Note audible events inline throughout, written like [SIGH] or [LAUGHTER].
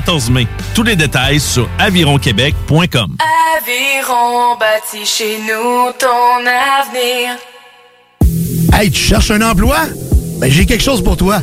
14 mai. Tous les détails sur avironquebec.com. Aviron bâti chez nous ton avenir. Hey, tu cherches un emploi? Ben, j'ai quelque chose pour toi.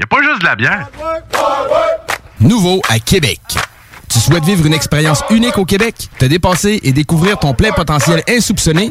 y a pas juste de la bière. Nouveau à Québec. Tu souhaites vivre une expérience unique au Québec, te dépasser et découvrir ton plein potentiel insoupçonné?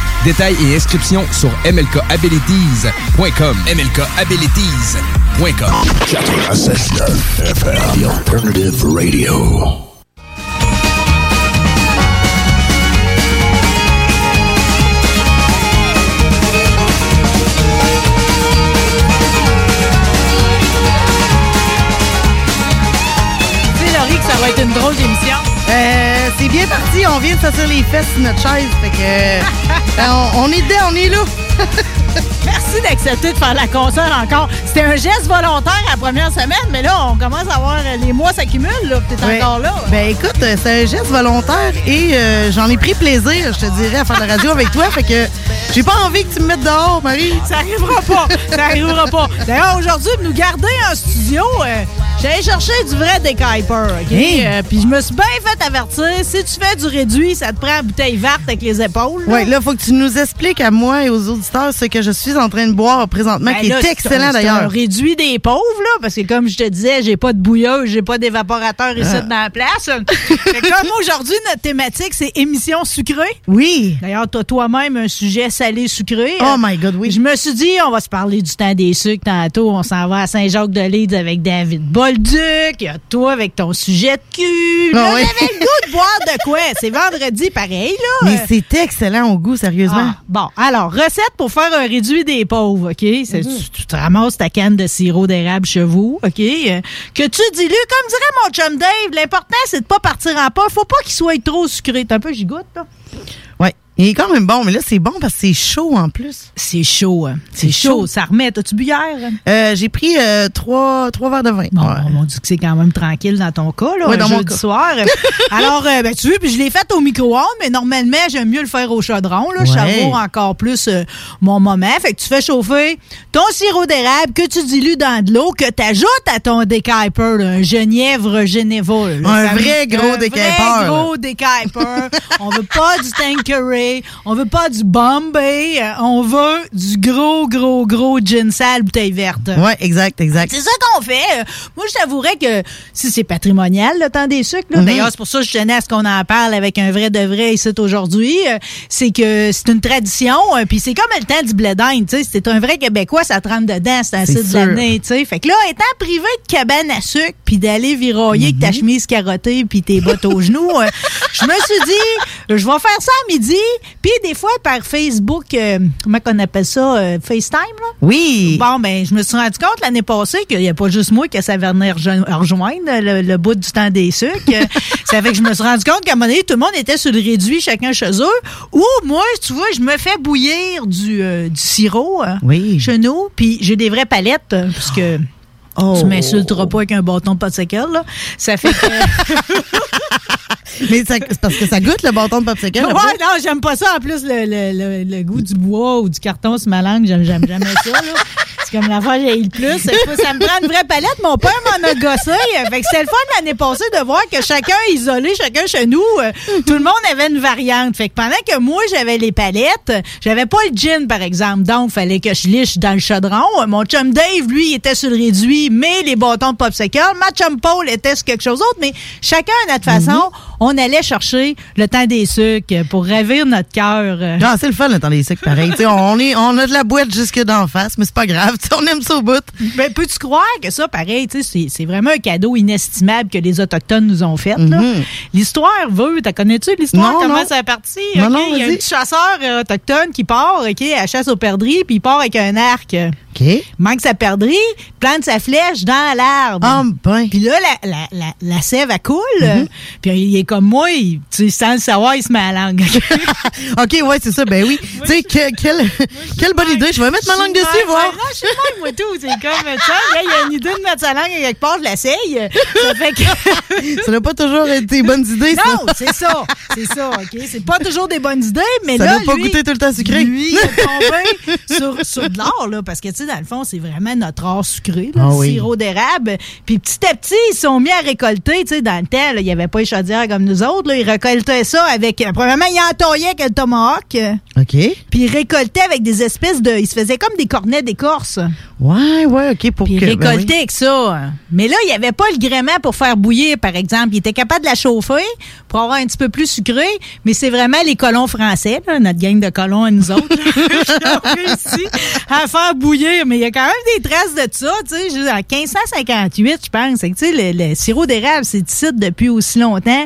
Détails et inscriptions sur mlkabilities.com. mlkabilities.com. 96.9 FM, The Alternative Radio. Ça va être une drôle d'émission. C'est bien parti, on vient de sortir les fesses sur notre chaise. Fait que, euh, [LAUGHS] on, on est dedans, on est là. [LAUGHS] Merci d'accepter de faire la concert encore. C'était un geste volontaire la première semaine, mais là, on commence à voir euh, les mois s'accumulent. là, puis T'es Ouais. encore là. Ben écoute, euh, c'est un geste volontaire et euh, j'en ai pris plaisir, je te dirais, à faire de la radio avec toi. Fait que j'ai pas envie que tu me mettes dehors, Marie. Ça arrivera pas. Ça arrivera pas. D'ailleurs, aujourd'hui, nous garder en studio, euh, j'allais chercher du vrai décaper, OK? Hey. Euh, Puis je me suis bien fait avertir, si tu fais du réduit, ça te prend la bouteille verte avec les épaules. là. Ouais, là, faut que tu nous expliques à moi et aux auditeurs ce que je suis en train de boire présentement, Ben qui là, est excellent c'est d'ailleurs. un réduit des pauvres, là, parce que comme je te disais, j'ai pas de bouilleuse, j'ai pas d'évaporateur ici Ah. dans la place. [LAUGHS] Fait comme aujourd'hui, notre thématique, c'est émissions sucrées. Oui. D'ailleurs, t'as toi-même un sujet salé-sucré. Oh my God, oui. Je me suis dit, on va se parler du temps des sucres tantôt. On s'en va à Saint-Jacques-de-Lide avec David Bolduc. Il y a toi avec ton sujet de cul. Ah Là, oui. J'avais le goût de boire de quoi? [LAUGHS] C'est vendredi, pareil, là. Mais c'est excellent au goût, sérieusement. Ah, bon, alors, recette pour faire un réduit des pauvres, OK? Mhm. tu, tu te ramasses ta canne de sirop d'érable chez vous, OK? Euh, que tu dilues, comme dirait mon chum Dave, l'important, c'est de pas partir en pas. Faut pas qu'il soit trop sucré. T'as un peu gigoute, là? Il est quand même bon, mais là, c'est bon parce que c'est chaud en plus. C'est chaud, hein. C'est C'est chaud. chaud. Ça remet. As-tu bu hier? Euh, j'ai pris euh, trois, trois verres de vin. Bon, Ouais. on dit que c'est quand même tranquille dans ton cas, là, Ouais, un dans mon jeudi cas. soir. [LAUGHS] Alors, euh, ben, tu vois, puis je l'ai fait au micro-ondes, mais normalement, j'aime mieux le faire au chaudron. Là, Je Ouais. savoure encore plus euh, mon moment. Fait que tu fais chauffer ton sirop d'érable que tu dilues dans de l'eau, que tu ajoutes à ton décaper, là, un genièvre Geneva. là, Un vrai gros un décaper, vrai là. gros décaper. [LAUGHS] on veut pas du Tanqueray, On veut pas du Bombay, euh, on veut du gros, gros, gros gin sale bouteille verte. Ouais, exact, exact. C'est ça qu'on fait. Moi, je t'avouerais que si c'est patrimonial, le temps des sucres, là, Mhm. d'ailleurs, c'est pour ça que je tenais à ce qu'on en parle avec un vrai de vrai ici aujourd'hui, euh, c'est que c'est une tradition, euh, puis c'est comme le temps du blé d'Inde, tu sais, c'est un vrai Québécois, ça trempe dedans, c'est un site de l'année, tu sais. Fait que là, étant privé de cabane à sucre, puis d'aller viroyer avec Mhm. ta chemise carottée puis tes bottes aux genoux, je me suis dit, je vais faire ça à midi, puis des fois par Facebook, euh, comment qu'on appelle ça, euh, FaceTime, là? Oui. Bon, ben, je me suis rendu compte l'année passée qu'il n'y a pas juste moi ça venait rejo- rejoindre le, le bout du temps des sucres. [LAUGHS] ça fait que je me suis rendu compte qu'à un moment donné, tout le monde était sur le réduit, chacun chez eux. Ou moi, tu vois, je me fais bouillir du, euh, du sirop euh, Oui. chez nous, puis j'ai des vraies palettes, euh, parce que Oh. tu m'insulteras pas avec un bâton de popsicle, là. Ça fait que... [LAUGHS] Mais c'est parce que ça goûte le bâton de popsicle. Ouais, après. non, j'aime pas ça. En plus, le, le, le, le goût du bois ou du carton sur ma langue, j'aime j'aime jamais ça. là. C'est comme l'affaire que j'ai eu le plus. Ça, ça me prend une vraie palette. Mon père m'en a gossé. Fait que c'était le fun l'année passée de voir que chacun isolé, chacun chez nous, euh, tout le monde avait une variante. Fait que pendant que moi, j'avais les palettes, j'avais pas le gin, par exemple. Donc, fallait que je liche dans le chaudron. Mon chum Dave, lui, il était sur le réduit, mais les bâtons de popsicle. Ma chum Paul était sur quelque chose d'autre. Mais chacun, à notre façon, on allait chercher le temps des sucres pour ravir notre cœur. Non, c'est le fun, le temps des sucres, pareil. On, est, on a de la boîte jusque d'en face, mais c'est pas grave. On aime ça au bout. Ben, peux-tu croire que ça, pareil, c'est- vraiment un cadeau inestimable que les Autochtones nous ont fait. là? L'histoire veut, t'as connais-tu l'histoire, comment non. ça est parti? Il y a un petit chasseur euh, autochtone qui part, OK, à la chasse aux perdrix, puis il part avec un arc. OK. Il manque sa perdrix, plante sa flèche dans l'arbre. Ah, ben. Puis là, la, la, la, la sève, elle coule. Mm-hmm. Puis il est comme moi, tu sans le savoir, il se met à la langue. [LAUGHS] OK, ouais, c'est ça. Ben oui. [LAUGHS] tu sais, que- quelle, quelle bonne idée. Je vais mettre ma langue dessus, voir. non, je suis même, moi, tout. C'est comme, ça, là, il y a une idée de mettre sa langue à quelque part, je l'essaye. Ça fait que. [LAUGHS] Ça n'a pas toujours été des bonnes idées, ça. Non, c'est ça. C'est ça, OK? C'est pas toujours des bonnes idées, mais Ça là. doit pas lui, goûter tout le temps sucré. Lui, il est tombé sur, sur de l'or, là, parce que, tu sais, dans le fond, c'est vraiment notre or sucré, là, Ah le oui. sirop d'érable. Puis petit à petit, ils se sont mis à récolter, tu sais, dans le temps, là, il n'y avait pas les chaudières comme nous autres, là. Ils récoltaient ça avec. euh, Premièrement, ils entaillaient avec le tomahawk. euh, OK. Puis ils récoltaient avec des espèces de. Ils se faisaient comme des cornets d'écorce. Ouais, ouais, OK. Pour Puis que. il ben oui. avec ça. Mais là, il n'y avait pas le gréement pour faire bouillir, par exemple. Il était capable de la chauffer pour avoir un petit peu plus sucré, mais c'est vraiment les colons français, là, notre gang de colons à nous autres, là, [LAUGHS] qui ont réussi à faire bouillir. Mais il y a quand même des traces de ça, tu sais. En 1558, je pense. C'est que, Tu sais, le, le sirop d'érable, c'est ici depuis aussi longtemps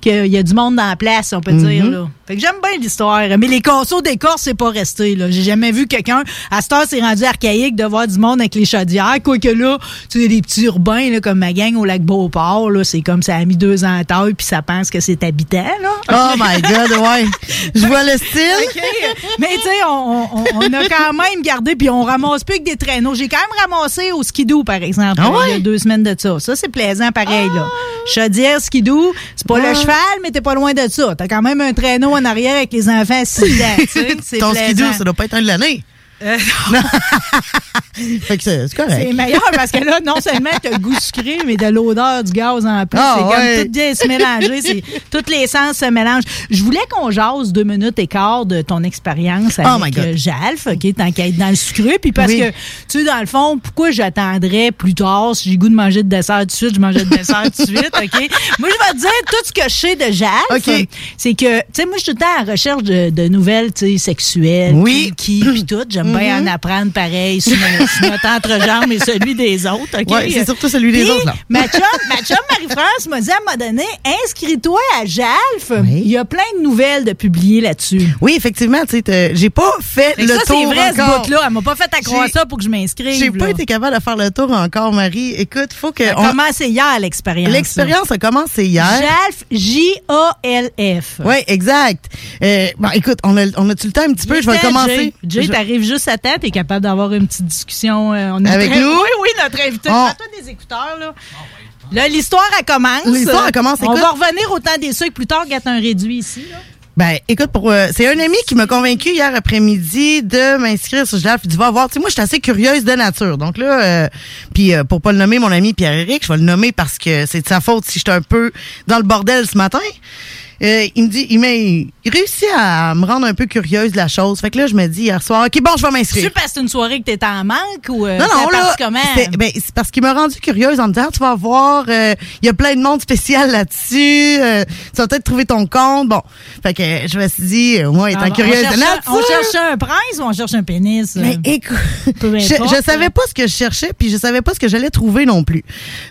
qu'il y a du monde dans la place, on peut dire. Là. Fait que j'aime bien l'histoire. Mais les consos d'écorce, c'est pas resté. Là. J'ai jamais vu quelqu'un. À cette heure, c'est rendu archaïque de voir du monde avec les chaudières. Quoique là, tu sais, les petits urbains, là, comme ma gang au lac Beauport, là, c'est comme ça a mis deux ans à taille, puis ça pense que c'est habitant. Là. Oh my God, ouais. Je vois le style. Mais tu sais, on, on- on a quand même gardé, puis on ramasse plus que des traîneaux. J'ai quand même ramassé au skidoo, par exemple, Ah il y a deux semaines de ça. Ça, c'est plaisant pareil. là. Chaudière, skidoo, c'est pas Ah. le cheval, mais t'es pas loin de ça. T'as quand même un traîneau en arrière avec les enfants assis dedans. [LAUGHS] Ton skidoo, ça doit pas être un de l'année. Euh, [LAUGHS] Fait que c'est correct. C'est meilleur parce que là, non seulement le goût sucré, mais de l'odeur du gaz en plus. Ah, c'est comme tout bien se mélanger. Tous les sens se mélangent. Je voulais qu'on jase deux minutes et quart de ton expérience Oh avec God. euh, Jalf, OK, tant qu'à être dans le sucré. Puis parce Oui. que, tu sais, dans le fond, pourquoi j'attendrais plus tard si j'ai goût de manger de dessert tout de suite, je mangeais de dessert tout de suite, OK? Moi, je vais te dire tout ce que je sais de Jalf. C'est que, tu sais, moi, je suis tout le temps en recherche de, de nouvelles, tu sais, sexuelles. Oui. Qui, puis tout. J'aime bien en apprendre pareil sur, mon- [LAUGHS] sur notre entrejambe et celui des autres? Ouais, c'est surtout celui des autres, là. Ma chum, ma chum Marie-France m'a dit à un moment donné, inscris-toi à Jalf. Oui. Il y a plein de nouvelles de publier là-dessus. Oui, effectivement, tu sais, t'as- j'ai pas fait Fait le ça, tour c'est vrai, encore. ce bout-là. Elle m'a pas fait accroire J'ai- ça pour que je m'inscrive. J'ai pas été capable de faire le tour encore, Marie. Écoute, faut que... Ça a on- commencé hier, l'expérience. L'expérience a commencé hier. Jalf, J-A-L-F. Oui, exact. Euh, bon, écoute, on a, on a-tu le temps un petit peu? Je vais commencer. Jay, t'arrives juste à temps, t'es capable d'avoir une petite discussion. euh, on Avec nous? Oui, oui, notre invité. On- Prends-toi des écouteurs, là. Là, l'histoire, elle commence. L'histoire, elle commence, On va revenir au temps des sucres plus tard, gâte un réduit ici. Là. Ben, écoute, pour euh, c'est un ami qui m'a convaincu hier après-midi de m'inscrire sur Jalf. Il dit, va voir. Tu sais, moi, je suis assez curieuse de nature. Donc là, euh, puis euh, pour pas le nommer mon ami Pierre-Éric, je vais le nommer parce que c'est de sa faute si j'étais un peu dans le bordel ce matin. Euh, il me dit, il, m'a, il réussit à me rendre un peu curieuse de la chose. Fait que là, je me dis hier soir, OK, bon, je vais m'inscrire. Tu c'est une soirée que t'étais en manque ou euh, Non, non, là, c'est ben, c'est parce qu'il m'a rendu curieuse en me disant, Ah, tu vas voir, euh, il y a plein de monde spécial là-dessus, euh, tu vas peut-être trouver ton compte. Bon, fait que je me suis dit, moi, étant Ah, curieuse on de cherche, on cherche un prince ou on cherche un pénis? Mais écoute, [LAUGHS] Peu je, je savais pas ce que je cherchais, puis je savais pas ce que j'allais trouver non plus.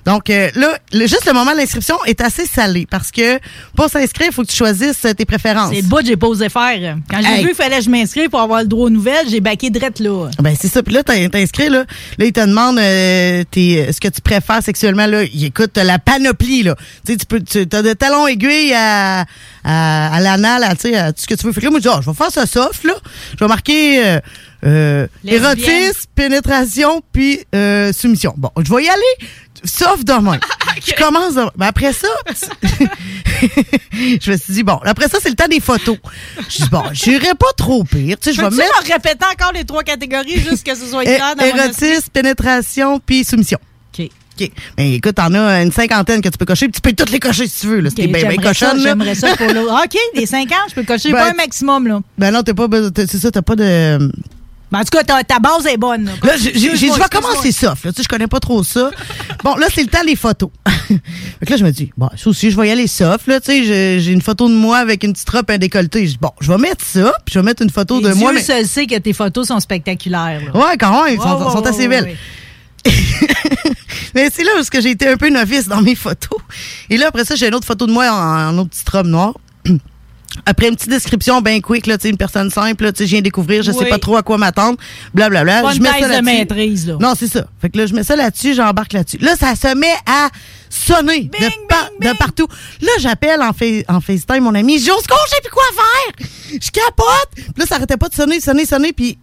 Donc euh, là, le- juste le moment de l'inscription est assez salé parce que pour s'inscrire, faut que tu choisisses euh, tes préférences. C'est le bout que j'ai pas osé faire. Quand j'ai Hey. vu qu'il fallait que je m'inscrive pour avoir le droit aux nouvelles, j'ai baqué drette là. Ben c'est ça. Puis là, t'in- t'inscris là. Là, ils te demandent euh, tes- ce que tu préfères sexuellement là. Ils écoutent t'as la panoplie là. Tu sais, tu peux, tu as de talons aiguilles à à, à l'anal, à, tu sais, à tout ce que tu veux. Fait que là, moi, je dis, Ah, je vais faire ça soft là. Je vais marquer euh, euh, érotisme, pénétration, puis euh, soumission. Bon, je vais y aller soft de même. Je commence. de- ben, après ça, [LAUGHS] je me suis dit bon. Après ça, c'est le temps des photos. Je dis bon, j'irai pas trop pire. Tu sais, je vais mettre leur répéter encore les trois catégories juste que ce soit [LAUGHS] clair dans érotisme, pénétration, puis soumission. OK. OK. Mais écoute, t'en as une cinquantaine que tu peux cocher, puis tu peux toutes les cocher si tu veux. Là, si t'es OK, bien, bien j'aimerais ça, cochonne. là. J'aimerais ça pour l'autre. [LAUGHS] OK, les 50, je peux cocher Ben, pas un maximum, là. Ben non, t'as pas c'est ça, t'as pas de... Ben, en tout cas, ta, ta base est bonne. Là, Là, j'ai dit, excuse-moi. commencer soft. Là, tu sais, je connais pas trop ça. [LAUGHS] bon, là, c'est le temps des photos. [LAUGHS] fait que là, je me dis, bon, ça aussi, je vais y aller soft. Là, tu sais, j'ai une photo de moi avec une petite robe, un décolleté. Je dis, bon, je vais mettre ça, puis je vais mettre une photo Et de Dieu moi. mais- seul sait que tes photos sont spectaculaires. là. Ouais, quand même, ils sont, assez belles. [LAUGHS] Mais c'est là où j'ai été un peu novice dans mes photos. Et là, après ça, j'ai une autre photo de moi en, en autre petite robe noire. Après une petite description bien quick, là, une personne simple, là, je viens découvrir, je sais pas trop à quoi m'attendre, blablabla. Pas je mets ça thèse de maîtrise, là. Non, c'est ça. Fait que là, je mets ça là-dessus, j'embarque là-dessus. Là, ça se met à sonner de, par- de partout. Là, j'appelle en, fa- en FaceTime mon ami, je sais plus quoi faire! Je capote! Puis là, ça arrêtait pas de sonner, sonner, sonner, puis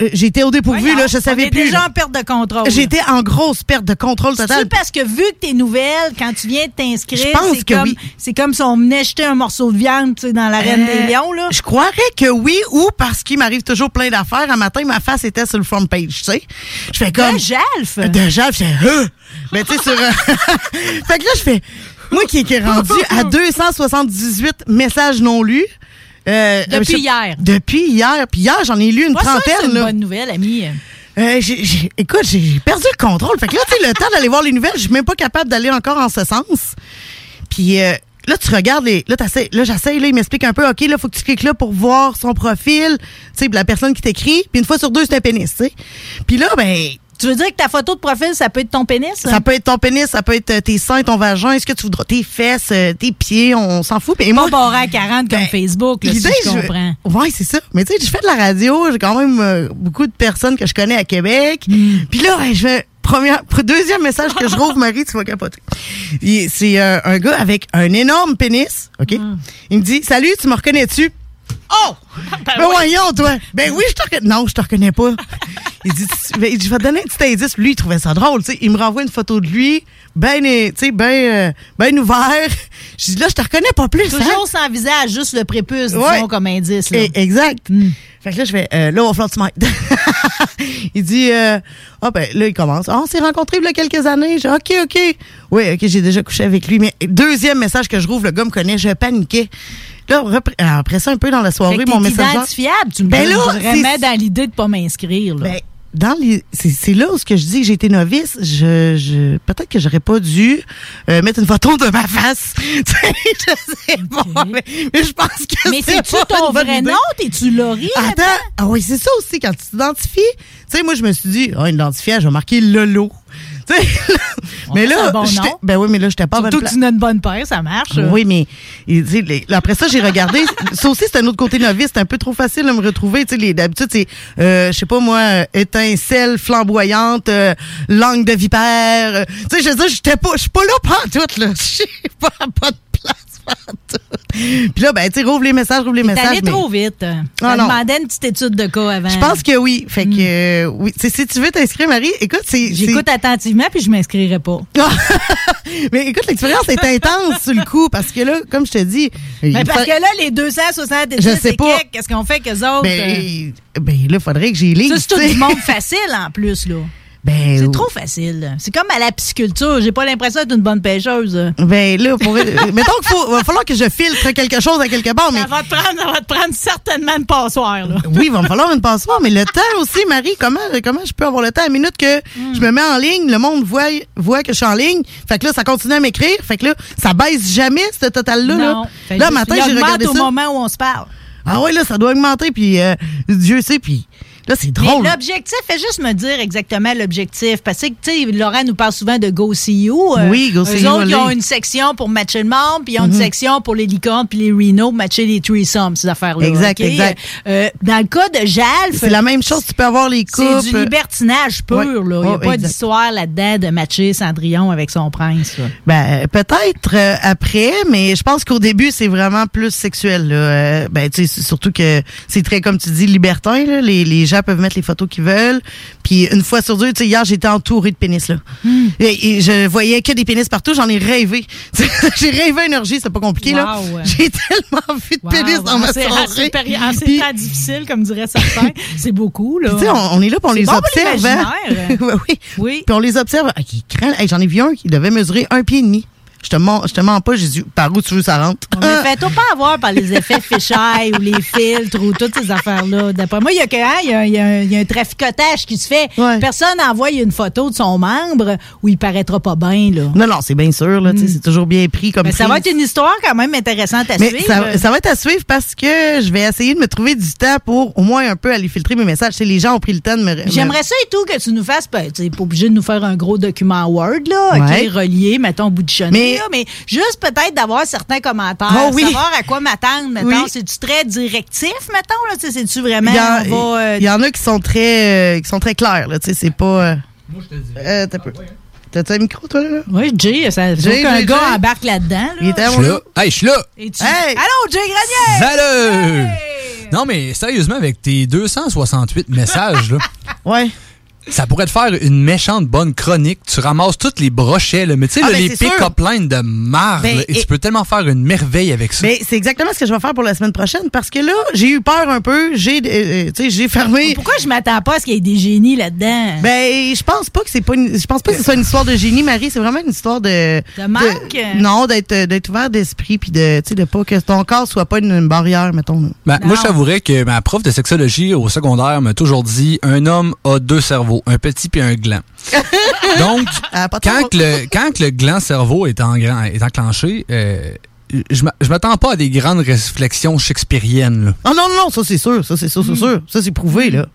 euh, j'étais au dépourvu, là, je savais on est plus. déjà là. en perte de contrôle. J'étais en grosse perte de contrôle total. C'est parce que vu que tes nouvelles, quand tu viens de t'inscrire, Je pense c'est que comme, oui. c'est comme si on venait jeter un morceau de viande tu sais, dans l'arène Euh, des lions. Là. Je croirais que oui, ou parce qu'il m'arrive toujours plein d'affaires. Un matin, ma face était sur le front page, tu sais. Je fais comme... De Jalf? De Jalf, je fais... Euh! Mais tu sais, sur... euh, [LAUGHS] fait que là, je fais... Moi qui qui est rendu à [LAUGHS] 278 messages non lus. Euh, Depuis hier. Depuis hier. Puis hier, j'en ai lu une Moi, trentaine. c'est une là. bonne nouvelle, ami. Euh, écoute, j'ai perdu le contrôle. Fait que là, tu sais, le temps d'aller voir les nouvelles, je suis même pas capable d'aller encore en ce sens. Puis euh, là, tu regardes les. Là, là j'essaye, là, il m'explique un peu, OK, là, faut que tu cliques là pour voir son profil, tu sais, la personne qui t'écrit. Puis une fois sur deux, c'est un pénis, tu sais. Puis là, ben. Tu veux dire que ta photo de profil, ça peut être ton pénis? Ça peut être ton pénis, ça peut être euh, tes seins, ton vagin, ce que tu voudras, tes fesses, euh, tes pieds, on s'en fout. Mais moi, barré à 40 comme Facebook, là, si je comprends. Ouais, c'est ça. Mais tu sais, je fais de la radio, j'ai quand même euh, beaucoup de personnes que je connais à Québec. Hmm. Puis là, ouais, je fais première, [LAUGHS] deuxième message que je rouvre, Marie, tu vas capoter. C'est euh, un gars avec un énorme pénis, OK? Hmm. Il me dit, salut, tu me reconnais-tu? Oh! Ben, voyons, toi! Ben oui, je te reconnais. Non, je te reconnais pas. il dit, ben, je vais te donner un petit indice. Lui, il trouvait ça drôle, tu sais. Il me renvoie une photo de lui, ben, euh, tu sais, ben, euh, ben ouvert. Je dis, là, je te reconnais pas plus, hein? Toujours sans visage, juste le prépuce, Ouais. disons, comme indice. Là. Eh, exact. Fait que là, je fais, euh, là, on va falloir que tu [LAUGHS] il dit, euh, ah ben, là, il commence. Ah, on s'est rencontrés il y a quelques années. J'ai, OK, OK. Oui, OK, j'ai déjà couché avec lui. Mais deuxième message que je rouvre, le gars me connaît, je paniquais. Là, repre- après ça, un peu dans la soirée, mon t'es message. identifiable. Tu me Ben là, vraiment dans l'idée de pas m'inscrire. là. Ben, dans les, c'est, là où ce que je dis que j'ai été novice. Je, je, peut-être que j'aurais pas dû euh, mettre une photo de ma face. [LAUGHS] Tu je sais pas, mais, mais je pense que Mais c'est pas ton vrai idée. nom? T'es-tu Laurie? Attends, ah oui, c'est ça aussi, quand tu t'identifies. Tu sais, moi, je me suis dit, ah, identifiant, je vais marquer Lolo. Mais là, bon ben oui, mais là, j'étais pas à bonne Surtout que tu n'as une bonne paire, ça marche. Oui, mais il dit, les- après ça, j'ai regardé. [LAUGHS] ça aussi, c'est un autre côté novice. C'est un peu trop facile de me retrouver. Tu sais, d'habitude, c'est, euh, je sais pas moi, euh, étincelle flamboyante, euh, langue de vipère. euh, tu sais, je veux dire, j'étais pas, je suis pas là pantoute, là. [LAUGHS] Je suis pas, pas de. [LAUGHS] Puis là, ben, tu sais, rouvre les messages, rouvre les messages. allé mais- trop vite. Ah, Ça non. demandait une petite étude de cas avant. Je pense que oui. Fait que, euh, oui. Si tu veux t'inscrire, Marie, écoute, c'est. J'écoute attentivement puis je m'inscrirai pas. [LAUGHS] Mais écoute, l'expérience est intense sur le coup parce que là, comme je te dis. Mais parce fa- que là, les 270 Je sais pas. qu'est-ce qu'on fait qu'eux autres? Ben, ben là, faudrait que j'y lise. ça, c'est tout du monde facile en plus, là. Ben, C'est trop facile. C'est comme à la pisciculture. J'ai pas l'impression d'être une bonne pêcheuse. Ben là, pour, mettons qu'il faut, va falloir que je filtre quelque chose à quelque part, mais Ça va te prendre, ça va te prendre certainement une passoire. Là. oui, il va me falloir une passoire, mais le temps aussi, Marie, comment, comment je peux avoir le temps? À la minute que je me mets en ligne, le monde voit, voit que je suis en ligne. Fait que là, ça continue à m'écrire. Fait que là, ça baisse jamais, ce total-là. Là, là que matin, j'ai regardé au ça. moment où on se parle. Ah ouais, là, ça doit augmenter, puis euh, Dieu sait, puis là, c'est drôle. L'objectif, fais juste me dire exactement l'objectif. Parce que, tu sais, Laurent nous parle souvent de Go See You. Euh, Oui, Go eux See You, autres, ils ont une section pour matcher le monde, puis ils ont Mhm. une section pour les licornes, puis les Reno, matcher les threesomes, ces affaires-là. Exact, exact. Euh, dans le cas de Jalf, C'est la même chose, tu peux avoir les couples. c'est du libertinage pur. Ouais. là. Il n'y a Oh, pas d'histoire là-dedans de matcher Cendrillon avec son prince. là. Ben, peut-être euh, après, mais je pense qu'au début, c'est vraiment plus sexuel. Là. Euh, ben, tu sais, surtout que c'est très, comme tu dis, libertin. Là. Les, les gens peuvent mettre les photos qu'ils veulent. Puis une fois sur deux, tu sais, hier, j'étais entourée de pénis. Là. Hmm. Et, et je voyais que des pénis partout. J'en ai rêvé. [LAUGHS] J'ai rêvé à énergie, c'est pas compliqué. là. J'ai tellement vu de Wow, pénis dans en ma soirée. ces péri- En ces Puis- temps difficiles, comme diraient certains, c'est beaucoup. Là. Puis, tu sais, on, on est là, puis on C'est les bon pour observe. hein. [LAUGHS] oui. Oui. Puis on les observe. Ah. Hey, J'en ai vu un qui devait mesurer un pied et demi. Je te mens, je te mens pas, j'ai dit par où tu veux ça rentre? Mais fais-toi pas avoir par les [LAUGHS] effets fisheye ou les filtres ou toutes ces affaires-là. D'après moi, il y a que, hein, y a, il y a un- il y a un traficotage qui se fait. Personne n'envoie une photo de son membre où il paraîtra pas bien. Là. Non, non, c'est bien sûr, là, sais, c'est toujours bien pris comme Mais ça va être une histoire quand même intéressante à Mais suivre. ça, ça va être à suivre parce que je vais essayer de me trouver du temps pour au moins un peu aller filtrer mes messages. Les gens ont pris le temps de me. J'aimerais ça et tout que tu nous fasses, ben, tu n'es pas obligé de nous faire un gros document Word, là, Ouais. OK, relié, mettons, au bout de chenille, Mais- là, mais juste peut-être d'avoir certains commentaires, Oh oui. savoir à quoi m'attendre, mettons. Oui. C'est-tu très directif, mettons, là, tu sais, c'est-tu vraiment, Il y, va, euh, il y en a qui sont très, euh, qui sont très clairs, là. Tu sais, c'est pas. euh, euh, t'as peu. T'as-tu un micro, toi, là? Oui, Jay, ça Jay, qu'un gars embarque là-dedans. Là. Il était à Je suis là. Hey, je suis là. Et tu- Hey! Allô, Jay Grenier! Salut! Non, mais sérieusement, avec tes 268 messages, là, Ouais. Ça pourrait te faire une méchante bonne chronique. Tu ramasses toutes les brochets, là, mais tu sais, Ah, ben, les c'est pick-up lines de marre, Ben, et, et- tu peux tellement faire une merveille avec ça. Mais c'est exactement ce que je vais faire pour la semaine prochaine parce que là, j'ai eu peur un peu. J'ai, euh, euh, tu sais, j'ai fermé. Pourquoi je m'attends pas à ce qu'il y ait des génies là-dedans? Ben, je pense pas que c'est pas une, je pense pas que ce soit une histoire de génie, Marie. C'est vraiment une histoire de. De manque? non, d'être, d'être ouvert d'esprit puis de, tu sais, de pas que ton corps soit pas une, une barrière, mettons. Ben, moi, je t'avouerais que ma prof de sexologie au secondaire m'a toujours dit un homme a deux cerveaux, un petit puis un gland. [LAUGHS] Donc, Ah, quand le, quand le gland cerveau est, en, est enclenché, euh, je m'a- je m'attends pas à des grandes réflexions shakespeariennes. là. Oh non, non, non, ça c'est sûr, ça c'est sûr, c'est sûr. Ça c'est prouvé, là.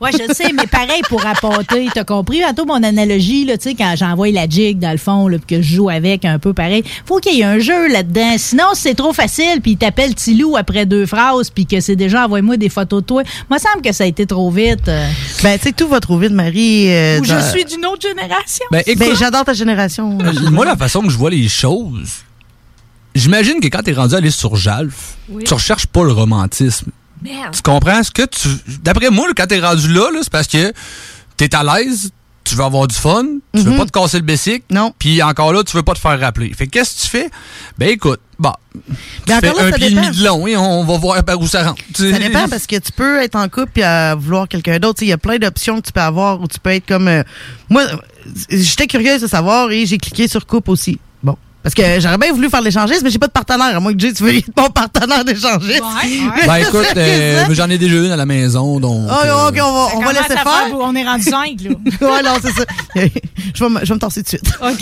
Ouais, je sais, mais pareil pour apporter. T'as compris? Tantôt mon analogie, là, tu sais, quand j'envoie la jig dans le fond, là, puis que je joue avec un peu pareil. Faut qu'il y ait un jeu là-dedans. Sinon, si c'est trop facile, puis il t'appelle Tilou après deux phrases, puis que c'est déjà envoie-moi des photos de toi. Moi, ça me semble que ça a été trop vite. euh. Ben, tu sais, tout va trop vite, Marie. euh, Ou je suis d'une autre génération. Ben, écoute, Ben, j'adore ta génération. Euh, Moi, la façon que je vois les choses, j'imagine que quand t'es rendu à aller sur Jalf, Oui. tu recherches pas le romantisme. Merde. Tu comprends ce que tu. D'après moi, quand t'es rendu là, là, c'est parce que t'es à l'aise, tu veux avoir du fun, tu veux Mhm. pas te casser le bessic. Non. Puis encore là, tu veux pas te faire rappeler. Fait que qu'est-ce que tu fais? Ben écoute, bon. Tu fais là, un pied et demi de long et on va voir par où ça rentre. Ça dépend parce que tu peux être en couple et à vouloir quelqu'un d'autre. Tu sais, Il y a plein d'options que tu peux avoir où tu peux être comme. euh, moi, j'étais curieuse de savoir et j'ai cliqué sur couple aussi. Parce que j'aurais bien voulu faire l'échangisme, mais j'ai pas de partenaire. À moins que Jay, tu veux être mon partenaire d'échangisme. [LAUGHS] Ben écoute, euh, j'en ai déjà une à la maison, donc. Oh, euh, ok, on va, on va laisser faire. On est rendu [LAUGHS] cinq, là. ouais, non, c'est ça. je, vais me, je vais me torser de suite. OK.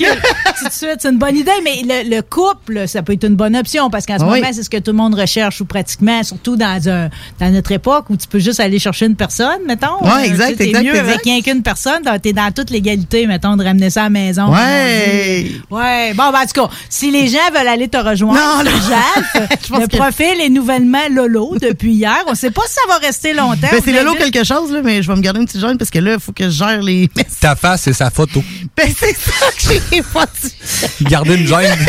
Tout de suite, c'est une bonne idée, mais le, le couple, ça peut être une bonne option parce qu'en ce Oui. moment, c'est ce que tout le monde recherche ou pratiquement, surtout dans, un, dans notre époque où tu peux juste aller chercher une personne, mettons. Ouais, Euh, exact, tu sais, t'es exact, mieux exact. avec rien qu'une personne. dans- T'es dans toute l'égalité, mettons, de ramener ça à la maison. Ouais. Ouais. Bon, ben, en tout cas, si les gens veulent aller te rejoindre, Non, sur non. Jalf, [LAUGHS] Je pense le que- profil est nouvellement Lolo depuis hier. On sait pas si ça va rester longtemps. Ben, c'est Lolo quelque chose, là, mais je vais me garder une petite gêne parce que là, il faut que je gère les. [LAUGHS] Ta face, c'est sa photo. Ben, c'est ça que j'ai [LAUGHS] pas dit. Garder une gêne.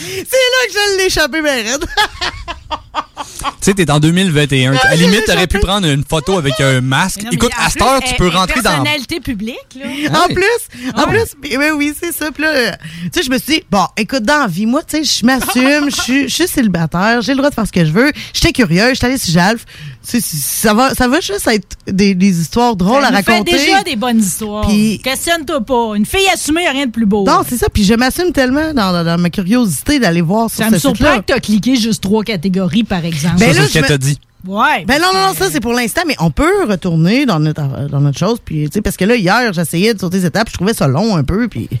C'est là que je l'ai échappé, mais raide. Tu sais, t'es en 2021. À la limite, t'aurais pu prendre une photo avec un masque. Non, Écoute, à cette heure, tu peux rentrer dans. personnalité publique, là. En plus, en plus, oui, oui, c'est ça. Puis là, euh, tu sais, je me suis dit, bon, écoute, dans la vie, moi, tu sais, je m'assume, je suis- je suis célibataire, j'ai le droit de faire ce que je veux. J'étais curieuse, j'étais allée sur Jalf. C'est- c'est- ça va, ça va juste être des, des histoires drôles Ça à nous fait raconter. déjà des bonnes histoires. Puis- Questionne-toi pas. Une fille assumée, a rien de plus beau. Non, c'est ça. Puis je m'assume tellement dans, dans- dans ma curiosité d'aller voir sur Ça me ce surprend que tu as cliqué juste trois catégories, par exemple. Ben là, je me- Ouais. Ben non, non, non, ça c'est pour l'instant, mais on peut retourner dans notre, dans notre chose. Puis, tu sais, parce que là, hier, j'essayais de sauter les étapes, je trouvais ça long un peu. Puis, tu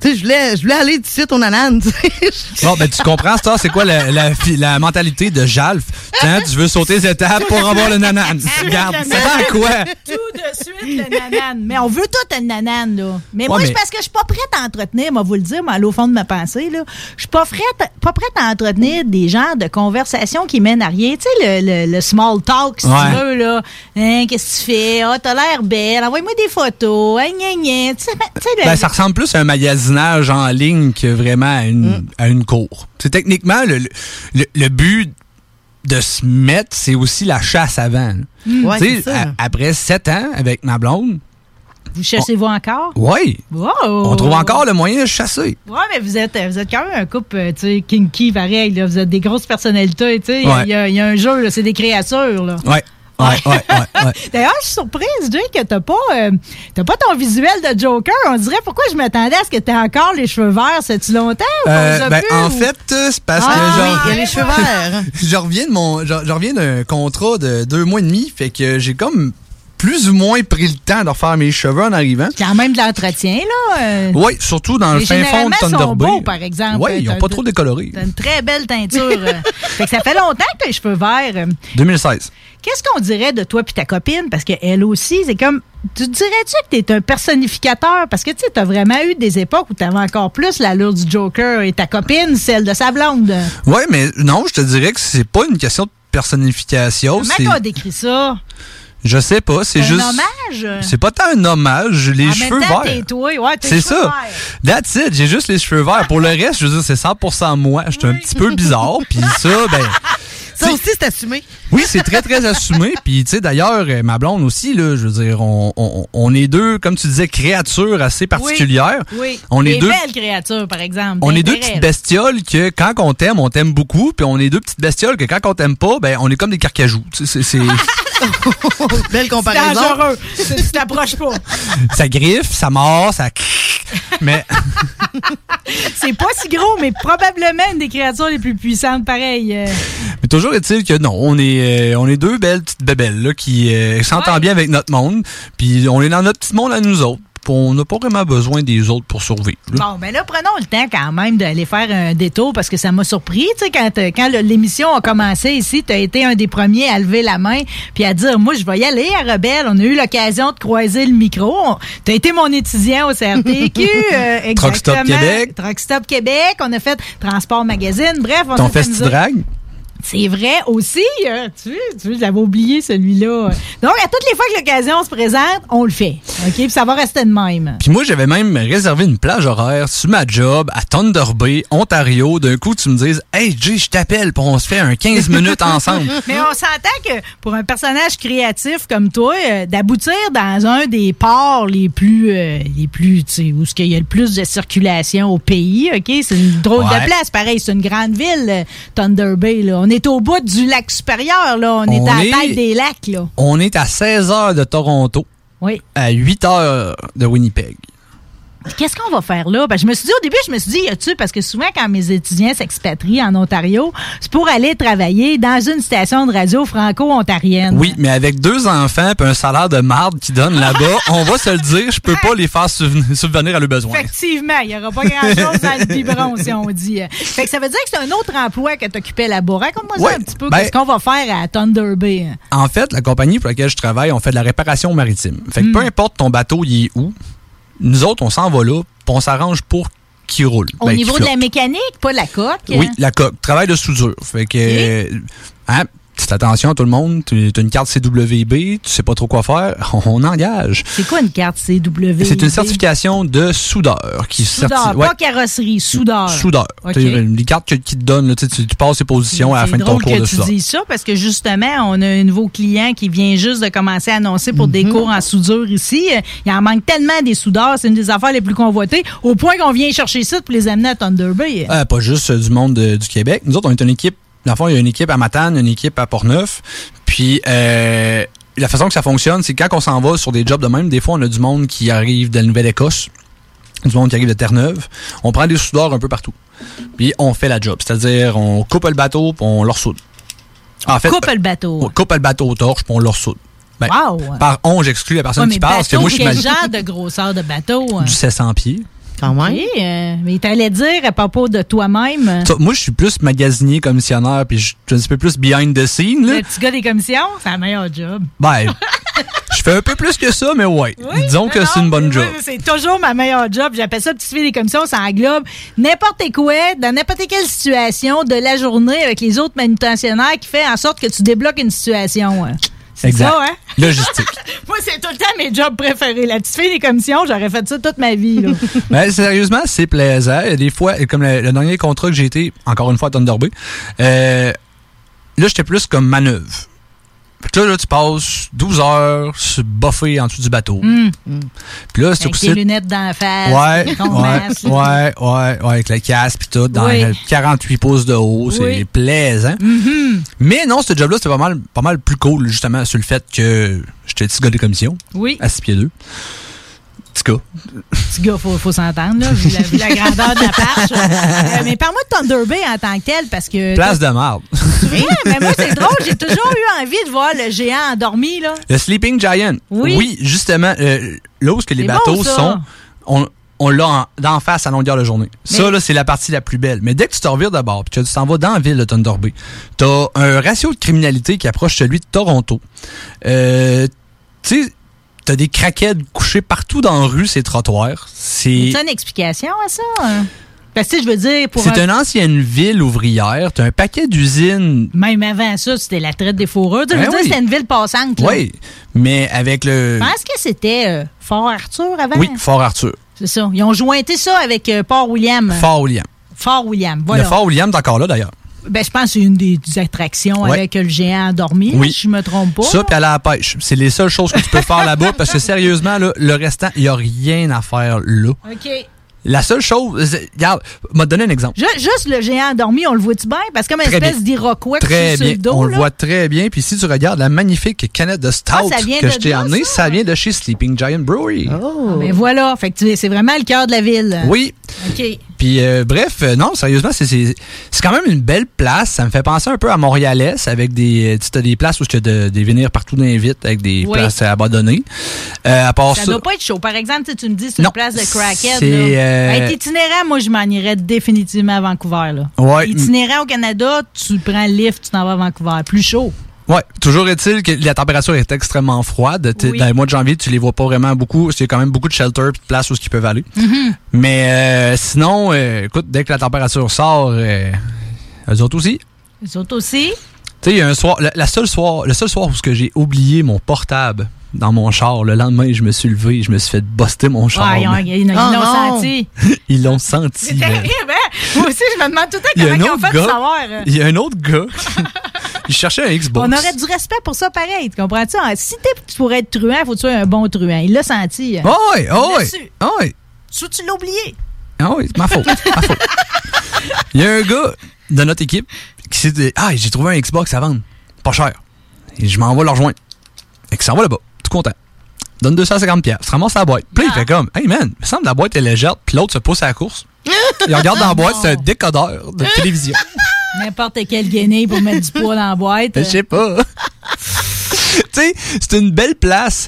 sais, je voulais, je voulais aller tout de suite au nanan. tu sais. Bon, ben, tu comprends, ça, c'est quoi la, la, la mentalité de Jalf? Tiens, tu veux sauter les étapes pour avoir le nanan. [LAUGHS] Regarde, ça va à quoi? Tout de suite, le nanan. Mais on veut tout un nanan, là. Mais Ouais, moi, mais- c'est parce que je suis pas prête à entretenir, moi, vous le dire, mais au fond de ma pensée, là. Je suis pas prête, pas prête à entretenir des genres de conversations qui mènent à rien. Tu sais, le, le- le small talk, si Ouais. tu veux, là. Hein, qu'est-ce que tu fais? Ah, t'as l'air belle. Envoie-moi des photos. Hein, gna, gna. Ben, le- Ben, ça ressemble plus à un magasinage en ligne que vraiment à une, à une cour. C'est techniquement le, le, le but de se mettre, c'est aussi la chasse avant. Mm. Ouais, ça. a- après sept ans avec ma blonde, Vous chassez-vous encore? oui, Wow! on trouve encore le moyen de chasser. Ouais, mais vous êtes, vous êtes quand même un couple, euh, tu sais, kinky, pareil. Là. Vous êtes des grosses personnalités, tu sais. Il y a- Ouais. y, a- y a un jeu, c'est des créatures, là. Ouais. Ouais, ouais. [LAUGHS] D'ailleurs, je suis surprise, Jay, que t'as pas, euh, t'as pas ton visuel de Joker. On dirait pourquoi je m'attendais à ce que t'aies encore les cheveux verts. C'est-tu longtemps? ou Euh, ben, en ou- fait, euh, c'est parce Ah, que oui, il y a les cheveux [LAUGHS] verts. je reviens de mon, je, je reviens d'un contrat de deux mois et demi, fait que j'ai comme plus ou moins pris le temps de refaire mes cheveux en arrivant. Quand même de l'entretien, là. euh. Oui, surtout dans le fin fond de Thunder sont Bay. beaux, par exemple. Oui, ils n'ont pas trop décoloré. T'as une très belle teinture. euh. [LAUGHS] fait que ça fait longtemps que t'as les cheveux verts. 2016. Qu'est-ce qu'on dirait de toi puis ta copine? Parce qu'elle aussi, c'est comme. Tu dirais-tu que t'es un personnificateur? Parce que tu sais, t'as vraiment eu des époques où t'avais encore plus l'allure du Joker et ta copine, celle de sa blonde. Oui, mais non, je te dirais que c'est pas une question de personnification. Comment t'as décrit ça? Je sais pas, c'est Un juste. hommage? C'est pas tant un hommage, les en cheveux même temps, verts. t'es toi. Ouais, t'es C'est ça. verts. That's it, j'ai juste les cheveux verts. Pour le reste, je veux dire, c'est 100% moi. J'étais un petit peu bizarre, puis ça, [LAUGHS] ben. Ça aussi, c'est assumé. Oui, c'est très, très assumé. [LAUGHS] Puis, tu sais, d'ailleurs, euh, ma blonde aussi, là, je veux dire, on, on, on est deux, comme tu disais, créatures assez particulières. Oui. oui. On est deux. belles créatures, par exemple. On est deux petites bestioles que quand on t'aime, on t'aime beaucoup, puis on est deux petites bestioles que quand on t'aime pas, ben on est comme des carcajous. C'est, [LAUGHS] [LAUGHS] Belle C'est comparaison. dangereux. C'est- Tu t'approches pas. ça griffe, ça mord, ça. [LAUGHS] Mais [LAUGHS] C'est pas si gros, mais probablement une des créatures les plus puissantes, pareil. euh. Mais toujours est-il que non, on est, euh, on est deux belles petites bébelles là, qui euh, s'entendent bien avec notre monde, puis on est dans notre petit monde à nous autres. On n'a pas vraiment besoin des autres pour survivre. là. Bon, ben là, prenons le temps quand même d'aller faire un détour parce que ça m'a surpris. Tu sais, quand, euh, quand l'émission a commencé ici, tu as été un des premiers à lever la main puis à dire Moi, je vais y aller à Rebelle. On a eu l'occasion de croiser le micro. Tu as été mon étudiant au CRTQ. [LAUGHS] euh, Truck Stop exactement. Québec. Truck Stop Québec. On a fait Transport Magazine. Bref, on Ton a fait festi drag? C'est vrai aussi. euh, tu vois, tu j'avais oublié celui-là. Donc, à toutes les fois que l'occasion se présente, on le fait. OK? Puis ça va rester de même. Puis moi, j'avais même réservé une plage horaire sur ma job à Thunder Bay, Ontario. D'un coup, tu me dises Hey, Jay, je t'appelle, puis on se fait un 15 minutes ensemble. [LAUGHS] Mais on s'entend que pour un personnage créatif comme toi, euh, d'aboutir dans un des ports les plus, euh, les plus, tu sais, où ce qu'il y a le plus de circulation au pays, ok, c'est une drôle Ouais. de place. Pareil, c'est une grande ville, euh, Thunder Bay. Là. On est au bout du lac supérieur, là. On, est On à la est- tête des lacs, là. On est à 16 heures de Toronto, Oui. à 8 heures de Winnipeg. Qu'est-ce qu'on va faire là? Ben, je me suis dit, au début, je me suis dit, y a-tu, parce que souvent, quand mes étudiants s'expatrient en Ontario, c'est pour aller travailler dans une station de radio franco-ontarienne. Oui, mais avec deux enfants et un salaire de marde qui donne là-bas, [LAUGHS] on va se le dire, je peux pas les faire subvenir, à leurs besoins. Effectivement, il n'y aura pas grand-chose dans le biberon, si on dit. Fait que ça veut dire que c'est un autre emploi que tu occupais là-bas. Raconte-moi Ouais, ça un petit peu. ben- Qu'est-ce qu'on va faire à Thunder Bay? En fait, la compagnie pour laquelle je travaille, on fait de la réparation maritime. Fait que Hmm. peu importe ton bateau, il est où, nous autres, on s'en va là, on s'arrange pour qu'il roule. Au Ben, niveau de la mécanique, pas la coque. Oui, la coque. Travail de soudure. Fait que. euh, Hein, petite attention à tout le monde. Tu as une carte CWB, tu sais pas trop quoi faire, [LAUGHS] on, engage. C'est quoi une carte CW? C'est une certification de soudeur qui Soudeur, certi- ouais, pas carrosserie, soudeur. soudeur. Les cartes que- qui te donnent, là, tu, tu- passes tes positions à la fin de ton drôle cours que de tu soudeur. dises ça parce que justement, on a un nouveau client qui vient juste de commencer à annoncer pour Mhm. des cours en soudure ici. Euh, Il en manque tellement des soudeurs, c'est une des affaires les plus convoitées, au point qu'on vient chercher ça pour les amener à Thunder Bay. Euh, pas juste euh, du monde de- du Québec. Nous autres, on est une équipe Dans le fond, il y a une équipe à Matane, une équipe à Portneuf. Puis, euh, la façon que ça fonctionne, c'est quand on s'en va sur des jobs de même, des fois, on a du monde qui arrive de la Nouvelle-Écosse, du monde qui arrive de Terre-Neuve. On prend des soudeurs un peu partout. Puis, on fait la job. C'est-à-dire, on coupe le bateau, puis on le ressoude. En fait, Coupe le bateau. on coupe le bateau aux torches, puis on le ressoude. Ben, Wow. Par on, j'exclus la personne Ouais, mais qui parle, parce que bateau, moi, je suis quel mal- genre de grosseur de bateau? hein? du 700 pieds. Quand même. Ok, euh, mais t'allais dire à propos de toi-même. euh, moi, je suis plus magasinier, commissionnaire, puis je suis un petit peu plus behind the scene. Là. Le petit gars des commissions, c'est un meilleur job. Ben, [LAUGHS] je fais un peu plus que ça, mais ouais. Disons que c'est une bonne job. Oui, C'est toujours ma meilleure job. J'appelle ça petite fille des commissions. Ça englobe n'importe quoi, dans n'importe quelle situation de la journée avec les autres manutentionnaires qui fait en sorte que tu débloques une situation. C'est ça, hein? [LAUGHS] Logistique. Moi, c'est tout le temps mes jobs préférés. La petite fille des commissions, j'aurais fait ça toute ma vie. Là. [LAUGHS] Ben, sérieusement, c'est plaisant. Des fois, comme le, le dernier contrat que j'ai été, encore une fois à Thunder Bay, euh, là, j'étais plus comme manœuvre. Que là, là, tu passes 12 heures se buffer en dessous du bateau. Hum. Puis là, c'est Avec tes lunettes d'en face, Ouais, ouais, ouais, ouais, ouais, avec le casque pis tout, dans Oui. euh, 48 pouces de haut, c'est Oui. plaisant. Mhm. Mais non, ce job-là, c'était pas mal, pas mal plus cool, justement, sur le fait que j'étais petit gars de commission. Oui. À 6 pieds 2. Petit gars. Petit gars, faut, faut s'entendre, là, vu la, vu la grandeur de la parche. Euh, mais parle-moi de Thunder Bay en tant que tel, parce que. Place de marde. Ouais, mais moi, c'est drôle, j'ai toujours eu envie de voir le géant endormi, là. Le Sleeping Giant. Oui. justement, euh, là où ce que les bateaux sont, on, on l'a en- d'en face à longueur de journée. Ça, là, c'est la partie la plus belle. Mais dès que tu te revires de bord, puis que tu t'en vas dans la ville de Thunder Bay, t'as un ratio de criminalité qui approche celui de Toronto. Euh, tu sais, t'as des craquettes couchées partout dans la rue, ces trottoirs. C'est... Une explication à ça? hein? Parce que, je veux dire, pour. C'est un- une ancienne ville ouvrière. T'as un paquet d'usines. Même avant ça, c'était la traite des fourrures. Tu Ben veux dire, oui. c'était une ville passante. là. Oui, mais avec le... Je pense que c'était euh, Fort Arthur avant. Oui, Fort Arthur. C'est ça. Ils ont jointé ça avec euh, Port William. Fort William. Fort William. Voilà. Le Fort William est encore là, d'ailleurs. Ben, je pense que c'est une des, des attractions Ouais. avec le géant endormi, Oui. si je me trompe pas. Ça, puis aller à la pêche. C'est les seules choses que tu peux faire là-bas parce que sérieusement, là, le restant, il n'y a rien à faire là. OK. La seule chose, regarde, m'a donné un exemple. Ju- juste le géant endormi, on le voit-tu bien? Parce que comme une Très espèce d'Iroquois qui Très est sur bien. le dos. On le voit très bien. Puis si tu regardes la magnifique canette de Stout Ah, que de je t'ai amenée, ça? vient de chez Sleeping Giant Brewery. Ah, ben voilà. Fait que c'est vraiment le cœur de la ville. Oui. OK. Puis euh, bref, euh, non, sérieusement, c'est c'est c'est quand même une belle place. Ça me fait penser un peu à Montréal-Est avec des, tu as des places où tu as de- des venir partout dans les vitres avec des Oui. places abandonnées. Euh, à part Ça ça, doit pas être chaud. Par exemple, tu me dis c'est une place de crackhead. euh, Être itinérant, moi, je m'en irais définitivement à Vancouver. Là. Ouais. Itinérant au Canada, tu prends le lift, tu t'en vas à Vancouver. Plus chaud. Ouais, toujours est-il que la température est extrêmement froide. Oui. Dans les mois de janvier, tu les vois pas vraiment beaucoup. C'est quand même beaucoup de shelter et de places où ils peuvent aller. Mhm. Mais euh, sinon, euh, écoute, dès que la température sort, euh, eux autres aussi. Les autres aussi. Tu sais, il y a un soir, la, la seule soir, le seul soir où j'ai oublié mon portable dans mon char, le lendemain, je me suis levé, je me suis fait buster mon char. Ouais, ils l'ont Oh, senti. [LAUGHS] Ils l'ont senti. C'est terrible, hein? Moi aussi, je me demande tout le temps Il y a comment un ils ont autre fait de savoir. [LAUGHS] Il y a un autre gars. il cherchait un Xbox. On aurait du respect pour ça pareil, tu comprends-tu? Ah, Si t'es pour être truand, faut que tu sois un bon truand. Il l'a senti. Oh oui, oh oui. Oh oui. Soit tu l'as oublié. Ah oui, c'est ma faute. ma faute. Il y a un gars de notre équipe qui s'est dit Ah, j'ai trouvé un Xbox à vendre. Pas cher. Et je m'en vais le rejoindre. Et qui s'en va là-bas. Content. Donne 250 pièces. Se ramasse la boîte. Puis il fait comme Hey man, il me semble que la boîte est légère. Puis l'autre se pousse à la course. [LAUGHS] Il regarde dans la boîte, c'est un décodeur de télévision. [LAUGHS] N'importe quel guinée pour mettre du poids dans la boîte. Je sais pas. [LAUGHS] tu sais, c'est une belle place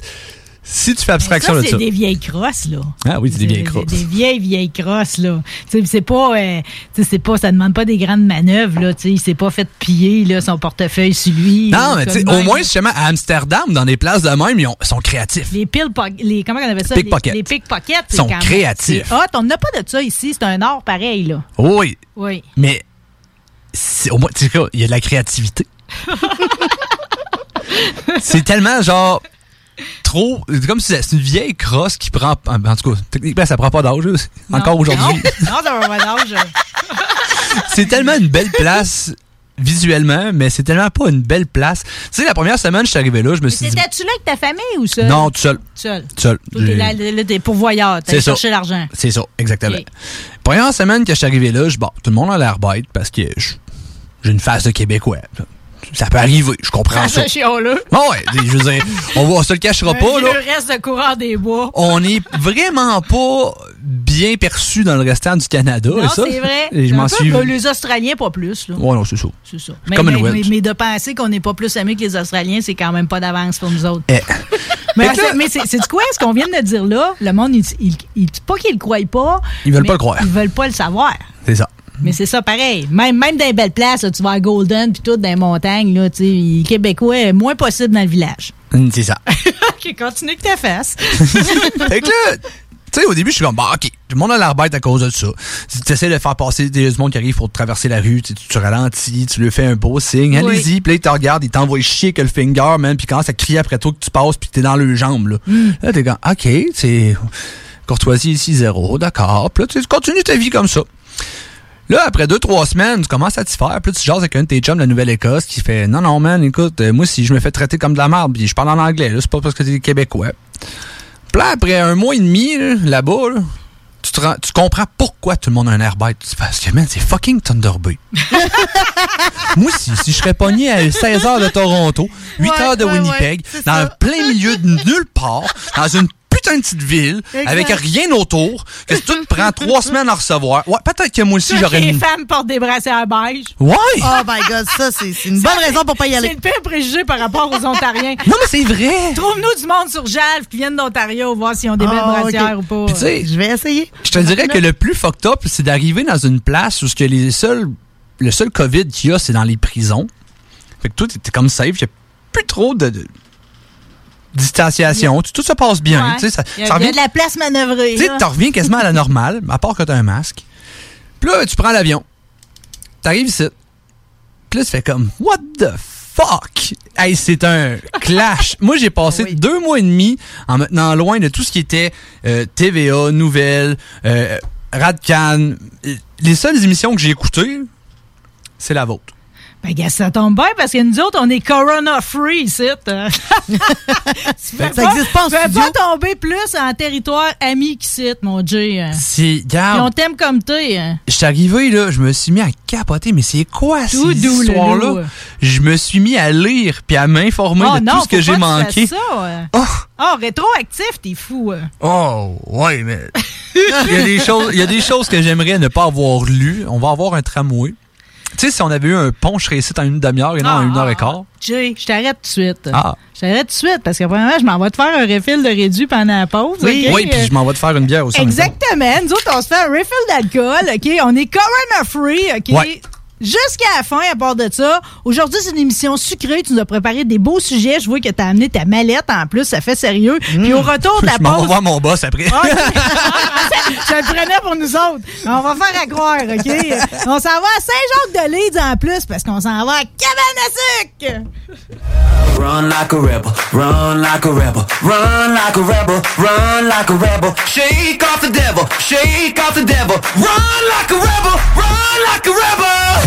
si tu fais abstraction ça, de c'est des vieilles crosses, là. Ah oui, c'est des vieilles crosses. Des vieilles, vieilles crosses, là. Tu sais, c'est pas, euh, tu sais, c'est pas, ça demande pas des grandes manœuvres, là. Tu sais, il s'est pas fait piller, là, son portefeuille sur lui. Non, là, mais tu sais, au moins, justement, à Amsterdam, dans des places de même, ils ont- sont créatifs. Les pile les comment on appelle ça? Pickpockets. Les, les pickpockets. c'est Sont créatifs. hot. On n'a pas de ça ici. C'est un art pareil, là. Oui. Oui. Mais au moins, tu sais quoi, il y a de la créativité. [LAUGHS] c'est tellement genre trop. C'est comme si c'est une vieille crosse qui prend. En tout cas, techniquement, ça prend pas d'âge, encore aujourd'hui. Non, non ça va pas d'âge. [LAUGHS] c'est tellement une belle place visuellement, mais c'est tellement pas une belle place. Tu sais, la première semaine, je suis arrivé là, je me suis dit. T'étais-tu là avec ta famille ou seul? Non, tout seul. Seul. Seul. Là, là, t'es pourvoyeur. T'as cherché l'argent. C'est ça, exactement. Première semaine que je suis arrivé là, je, bon, tout le monde a l'air bête parce que j'ai une face de Québécois. Ça peut arriver, je comprends ça. Ce chiot-là. Bon, ouais, je veux dire, on, va, on se le cachera pas, là. Le reste de coureur des bois. On est vraiment pas bien perçu dans le restant du Canada. Non, c'est vrai. Et je m'en suis. Les Australiens, pas plus. Là. Ouais, non, c'est ça. C'est ça. Mais, mais, Welsh. mais- mais de penser qu'on n'est pas plus amis que les Australiens, c'est quand même pas d'avance pour nous autres. Eh. Mais, c'est- c'est quoi ce qu'on vient de dire là? Le monde, il, il, il- pas qu'ils le croient pas. Ils veulent pas le croire. Ils veulent pas le savoir. C'est ça. Mais c'est ça pareil. Même, même dans les belles places, là, tu vas à Golden puis tout, dans les montagnes, là, tu sais, Québécois, moins possible dans le village. Hum, C'est ça. [LAUGHS] OK, continue que ta face. [LAUGHS] fait que là, tu sais, au début, je suis comme, bah, OK, tout le monde a l'air bête à cause de ça. Tu essaies de faire passer des monde qui arrive pour traverser la rue, tu, tu- ralentis, tu lui fais un beau signe, Oui. allez-y, puis là, il te regarde, il t'envoie chier que le finger, man, puis commence à crier après toi que tu passes, puis t'es dans le jambe, là. Là, t'es comme, OK, c'est courtoisie ici, zéro, d'accord. Puis là, tu continues ta vie comme ça. Là, après deux, trois semaines, tu commences à t'y faire. Puis tu jases avec un de tes chums de la Nouvelle-Écosse qui fait Non, non, man, écoute, euh, moi, si je me fais traiter comme de la merde, puis je parle en anglais, là, c'est pas parce que t'es québécois. Puis là, après un mois et demi, là, là-bas, là, tu, te rends- tu comprends pourquoi tout le monde a un air bête. Parce que, man, c'est fucking Thunder Bay. [LAUGHS] Moi, si, si je serais pogné à 16 heures de Toronto, 8 Ouais, heures de Winnipeg, ouais, dans le plein milieu de nulle part, dans une de petite ville, Exact. avec rien autour, que tout prend trois [LAUGHS] semaines à recevoir. Ouais, peut-être que moi aussi, Toutes j'aurais les une... femmes portent des brassières beige. Ouais! Oh my God, ça, c'est c'est une bonne raison pour pas y C'est aller. le pire préjugé par rapport aux Ontariens. [LAUGHS] Non, mais c'est vrai! Trouve-nous du monde sur Jalve qui viennent d'Ontario, voir s'ils ont des belles Ah, brassières ou pas. Puis tu sais, Je vais essayer. je te dirais que le plus fucked up, c'est d'arriver dans une place où ce que les seuls, le seul COVID qu'il y a, c'est dans les prisons. Fait que toi, t'es comme safe, y a plus trop de, de distanciation, tout, tout se passe bien. Ouais. tu sais, Ça, il y a, ça il y a revient- de la place manœuvrée. Tu sais, reviens quasiment à la normale, [LAUGHS] à part que t'as un masque. Puis là, tu prends l'avion. T'arrives ici. Puis là, tu fais comme, what the fuck? Hey, c'est un clash. [LAUGHS] Moi, j'ai passé Ah deux mois et demi en me tenant loin de tout ce qui était euh, TVA, nouvelles, euh, Radcan. Les seules émissions que j'ai écoutées, c'est la vôtre. Ben, gars, ça tombe bien parce que nous autres, on est corona-free ici. hein. [LAUGHS] Ça existe pas en Tu peux studio? pas tomber plus en territoire ami qu'ici, mon Jay. hein. C'est, Puis on t'aime comme t'es. hein. je suis arrivé, là, je me suis mis à capoter, mais c'est quoi Tout ces histoires-là? Je me suis mis à lire puis à m'informer Oh de non, tout ce que j'ai manqué. ça. Oh. Oh, rétroactif, t'es fou. Oh, ouais, mais. [LAUGHS] il, y a des choses, il y a des choses que j'aimerais ne pas avoir lues. On va avoir un tramway. Tu sais, si on avait eu un pont, je serais ici en une demi-heure et non en une heure et quart. Jay, je t'arrête tout de suite. Ah. Je t'arrête tout de suite parce que premièrement, je m'en vais te faire un refill de réduit pendant la pause. Oui, ok? oui puis je m'en vais te faire une bière aussi. Exactement. Nous autres, on se fait un refill d'alcool, OK? On est corona-free, OK? Ouais. Jusqu'à la fin, à part de ça, aujourd'hui, c'est une émission sucrée. Tu nous as préparé des beaux sujets. Je vois que tu as amené ta mallette en plus. Ça fait sérieux. Puis au retour de la Je m'en vais pause. mon boss après. Ah, [LAUGHS] ok. [LAUGHS] je le prenais pour nous autres. On va faire à croire, OK? On s'en va à Saint-Jacques-de-Leeds en plus parce qu'on s'en va à Cabane à sucre. Run like a rebel, run like a rebel, run like a rebel, run like a rebel. Shake off the devil, shake off the devil. Run like a rebel, run like a rebel.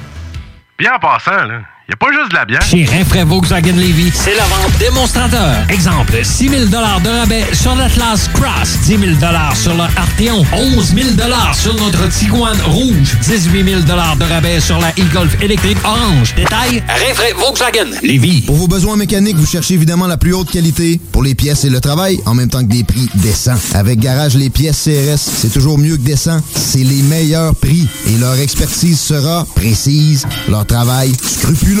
Bien en passant, là, y a pas juste de la bière. Chez Rinfraie Volkswagen Levy, c'est la vente démonstrateur. Exemple, 6 000 de rabais sur l'Atlas Cross, 10 000 sur le Arteon, 11 000 sur notre Tiguan Rouge, 18 000 de rabais sur la e-Golf électrique orange. Détail, Rinfraie Volkswagen Levy. Pour vos besoins mécaniques, vous cherchez évidemment la plus haute qualité pour les pièces et le travail, en même temps que des prix décents. Avec Garage Les Pièces CRS, c'est toujours mieux que décent. C'est les meilleurs prix et leur expertise sera précise, leur travail scrupuleux.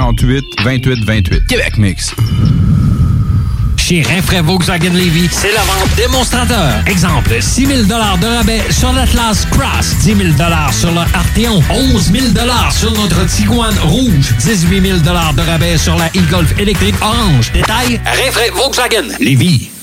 648 28 28. Québec Mix. Chez Rinfraie Volkswagen Levy, c'est la vente démonstrateur. Exemple, 6 000 de rabais sur l'Atlas Cross, 10 000 sur le Arteon, 11 000 sur notre Tiguan Rouge, 18 000 de rabais sur la e-Golf électrique orange. Détail, Rinfraie Volkswagen Levy.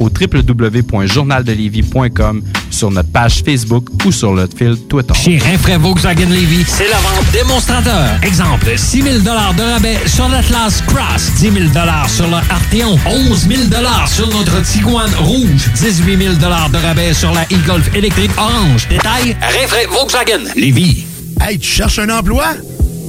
au www.journaldelévis.com, sur notre page Facebook ou sur notre fil Twitter. Chez Rinfraie Volkswagen Levy, c'est la vente démonstrateur. Exemple, 6 000 de rabais sur l'Atlas Cross, 10 000 sur le Arteon, 11 000 sur notre Tiguan Rouge, 18 000 de rabais sur la e-Golf électrique orange. Détail, Rinfraie Volkswagen Levy. Hey, tu cherches un emploi?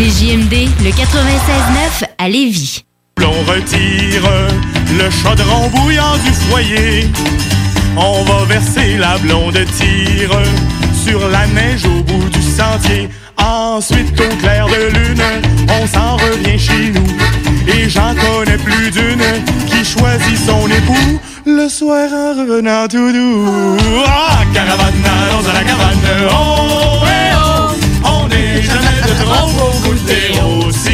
CJMD, le 96.9 à Lévis. L'on retire le chaudron bouillant du foyer. On va verser la blonde tire sur la neige au bout du sentier. Ensuite, au clair de lune, on s'en revient chez nous. Et j'en connais plus d'une qui choisit son époux le soir en revenant tout doux. Ah, caravane dans la cabane, oh, eh, oh, on n'est jamais de trop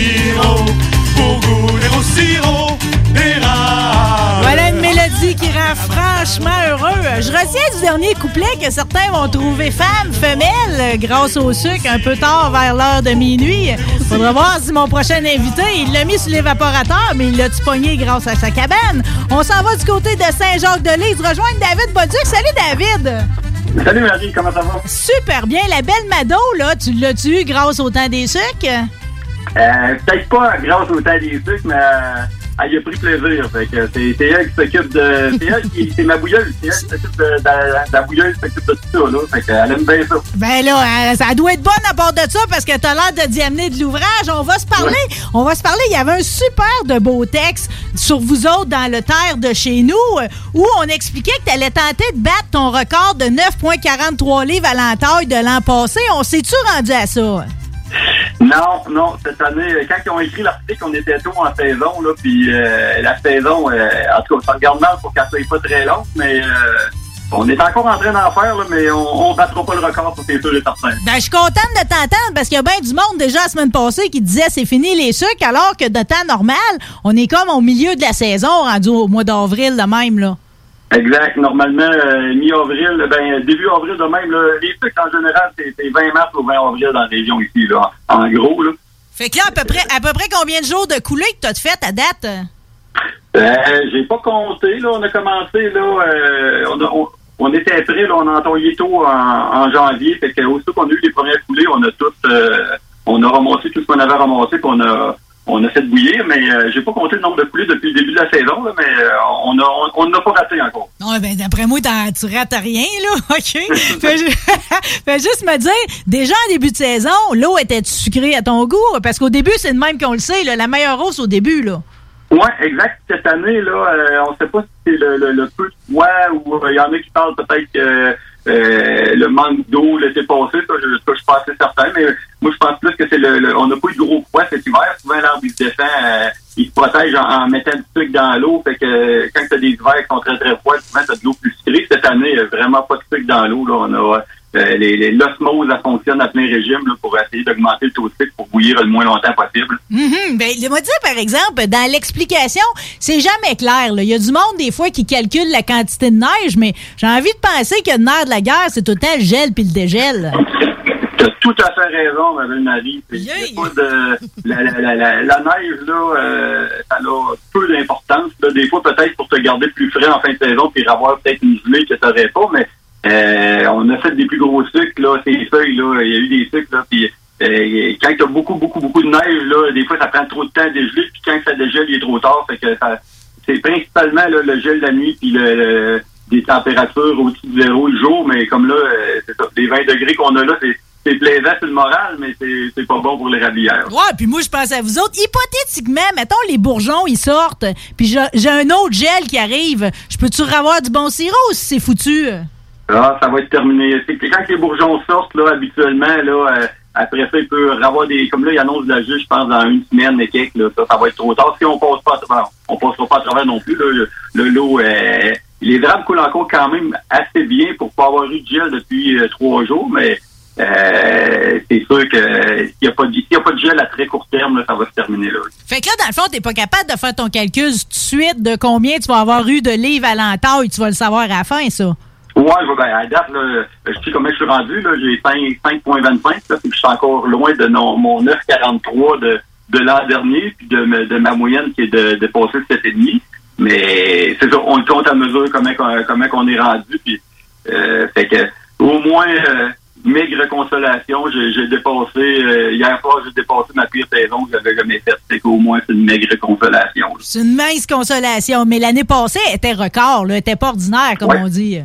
heureux. Je retiens du dernier couplet que certains vont trouver femme, femelle, grâce au sucre un peu tard vers l'heure de minuit. Faudra voir si mon prochain invité, il l'a mis sur l'évaporateur, mais il l'a-tu pogné grâce à sa cabane? On s'en va du côté de Saint-Jacques-de-Lise rejoindre David Boduc. Salut David! Salut Marie, comment ça va? Super bien. La belle Mado, là, tu l'as-tu grâce au temps des sucres? Euh, Peut-être pas grâce au temps des sucres, mais elle y a pris plaisir. Fait que c'est elle qui s'occupe de. C'est elle qui. C'est ma bouilleuse. C'est elle qui s'occupe de, de, de la bouilleuse qui s'occupe de tout ça, là. Fait qu'elle aime bien ça. Ben là, euh, ça doit être bonne à part de ça parce que t'as l'air de d'y amener de l'ouvrage. On va se parler. On va se parler. Il y avait un super de beau texte sur vous autres dans le terre de chez nous euh, où on expliquait que t'allais tenter de battre ton record de 9,43 livres à l'entaille de l'an passé. On s'est-tu rendu à ça? Non, non, cette année, euh, quand ils ont écrit l'article, on était tôt en saison, puis euh, la saison, euh, en tout cas, ça regarde mal pour qu'elle soit pas très longue, mais on est encore en train d'en faire, mais on, on battra pas le record, ça, c'est sûr et. Ben, je suis contente de t'entendre parce qu'il y a bien du monde déjà la semaine passée qui disait c'est fini les sucres, alors que de temps normal, on est comme au milieu de la saison, rendu au mois d'avril de même, là. Exact. Normalement, euh, mi-avril, ben début avril de même, là, les trucs en général, c'est c'est 20 mars ou 20 avril dans la région ici, là, en, gros, là. Fait que là, à peu près, à peu près combien de jours de coulée que t'as de fait à date? Euh, j'ai pas compté, là. On a commencé, là. euh, on, a- on, on était prêts, là. On a entoyé tôt en, en janvier. Fait que, aussitôt qu'on a eu les premières coulées, on a tout, euh, on a ramassé tout ce qu'on avait ramassé, puis on a, on a fait bouillir, mais euh, j'ai pas compté le nombre de coulées depuis le début de la saison, là, mais euh, on a, on, on n'a pas raté encore. Non, ben d'après moi, tu rates rien, là, [LAUGHS] OK? Fais, ju- [LAUGHS] fais juste me dire, déjà en début de saison, l'eau était sucrée à ton goût? Parce qu'au début, c'est de même qu'on le sait, là, la meilleure hausse au début, là. Ouais, exact. Cette année, là, euh, on sait pas si c'est le, le, le peu de froid ou il y en a qui parlent peut-être que euh, le manque d'eau l'été passé, ça, je, je suis pas assez certain, mais moi, je pense plus que c'est le, le- on n'a pas eu de gros froid cet hiver. Souvent, l'arbre, il se défend, euh, il se protège en, en mettant du sucre dans l'eau. Fait que quand tu as des hivers qui sont très, très froids, souvent, tu as de l'eau plus sucrée. Cette année, euh, vraiment pas de sucre dans l'eau. Là. On a l'osmose, ça fonctionne à plein régime là, pour essayer d'augmenter le taux de sucre pour bouillir le moins longtemps possible. Mhm. Ben, moi dire, par exemple, dans l'explication, c'est jamais clair. là. Il y a du monde, des fois, qui calcule la quantité de neige, mais j'ai envie de penser que le nerf de la guerre, c'est tout le temps le gel puis le dégel. T'as tout à fait raison, Mme Marie. Pas de, la, la, la, la, la neige, là, euh, ça a peu d'importance. Des fois, peut-être pour te garder plus frais en fin de saison, puis avoir peut-être une gelée que tu n'aurais pas, mais euh, on a fait des plus gros cycles, là, ces feuilles, là, il y a eu des cycles, là, puis euh, quand tu as beaucoup, beaucoup, beaucoup de neige, là, des fois, ça prend trop de temps à dégeler, puis quand ça dégèle, il est trop tard, fait que c'est principalement là, le gel la nuit, puis des températures au-dessus de zéro le jour, mais comme là, euh, c'est ça, les 20 degrés qu'on a là, c'est c'est plaisant, c'est le moral, mais c'est pas bon pour les rablières. Ouais, puis moi, je pense à vous autres. Hypothétiquement, mettons, les bourgeons, ils sortent, puis j'ai un autre gel qui arrive. Je peux-tu avoir du bon sirop si c'est foutu? Ah, ça va être terminé. C'est quand les bourgeons sortent, là, habituellement, là, euh, après ça, il peut avoir des. Comme là, il annonce de la juge, je pense, dans une semaine et quelques, là, ça, ça va être trop tard. Si on passe pas à travers, on passera pas à travers non plus, là, le, lot, euh, les draps coulent encore quand même assez bien pour pas avoir eu de gel depuis euh, trois jours, mais euh, c'est sûr que s'il n'y a, pas de- y a pas de gel à très court terme, là, ça va se terminer là. Fait que là, dans le fond, t'es pas capable de faire ton calcul tout de suite de combien tu vas avoir eu de livres à l'entaille. Tu vas le savoir à la fin, ça. Ouais, ben, à date, là, je sais comment je suis rendu, là, j'ai 5 5.25, là, puis je suis encore loin de non- mon 9.43 de, de l'an dernier, puis de, de ma moyenne qui est de, de passer 7,5. Mais c'est ça, on le compte à mesure comment, comment qu'on est rendu, puis euh, fait que au moins euh, maigre consolation, j'ai j'ai dépassé euh, hier soir j'ai dépassé ma pire saison que j'avais jamais faite. C'est qu'au moins c'est une maigre consolation. là. C'est une mince consolation. Mais l'année passée, était record, là. Elle était pas ordinaire, comme Ouais. on dit.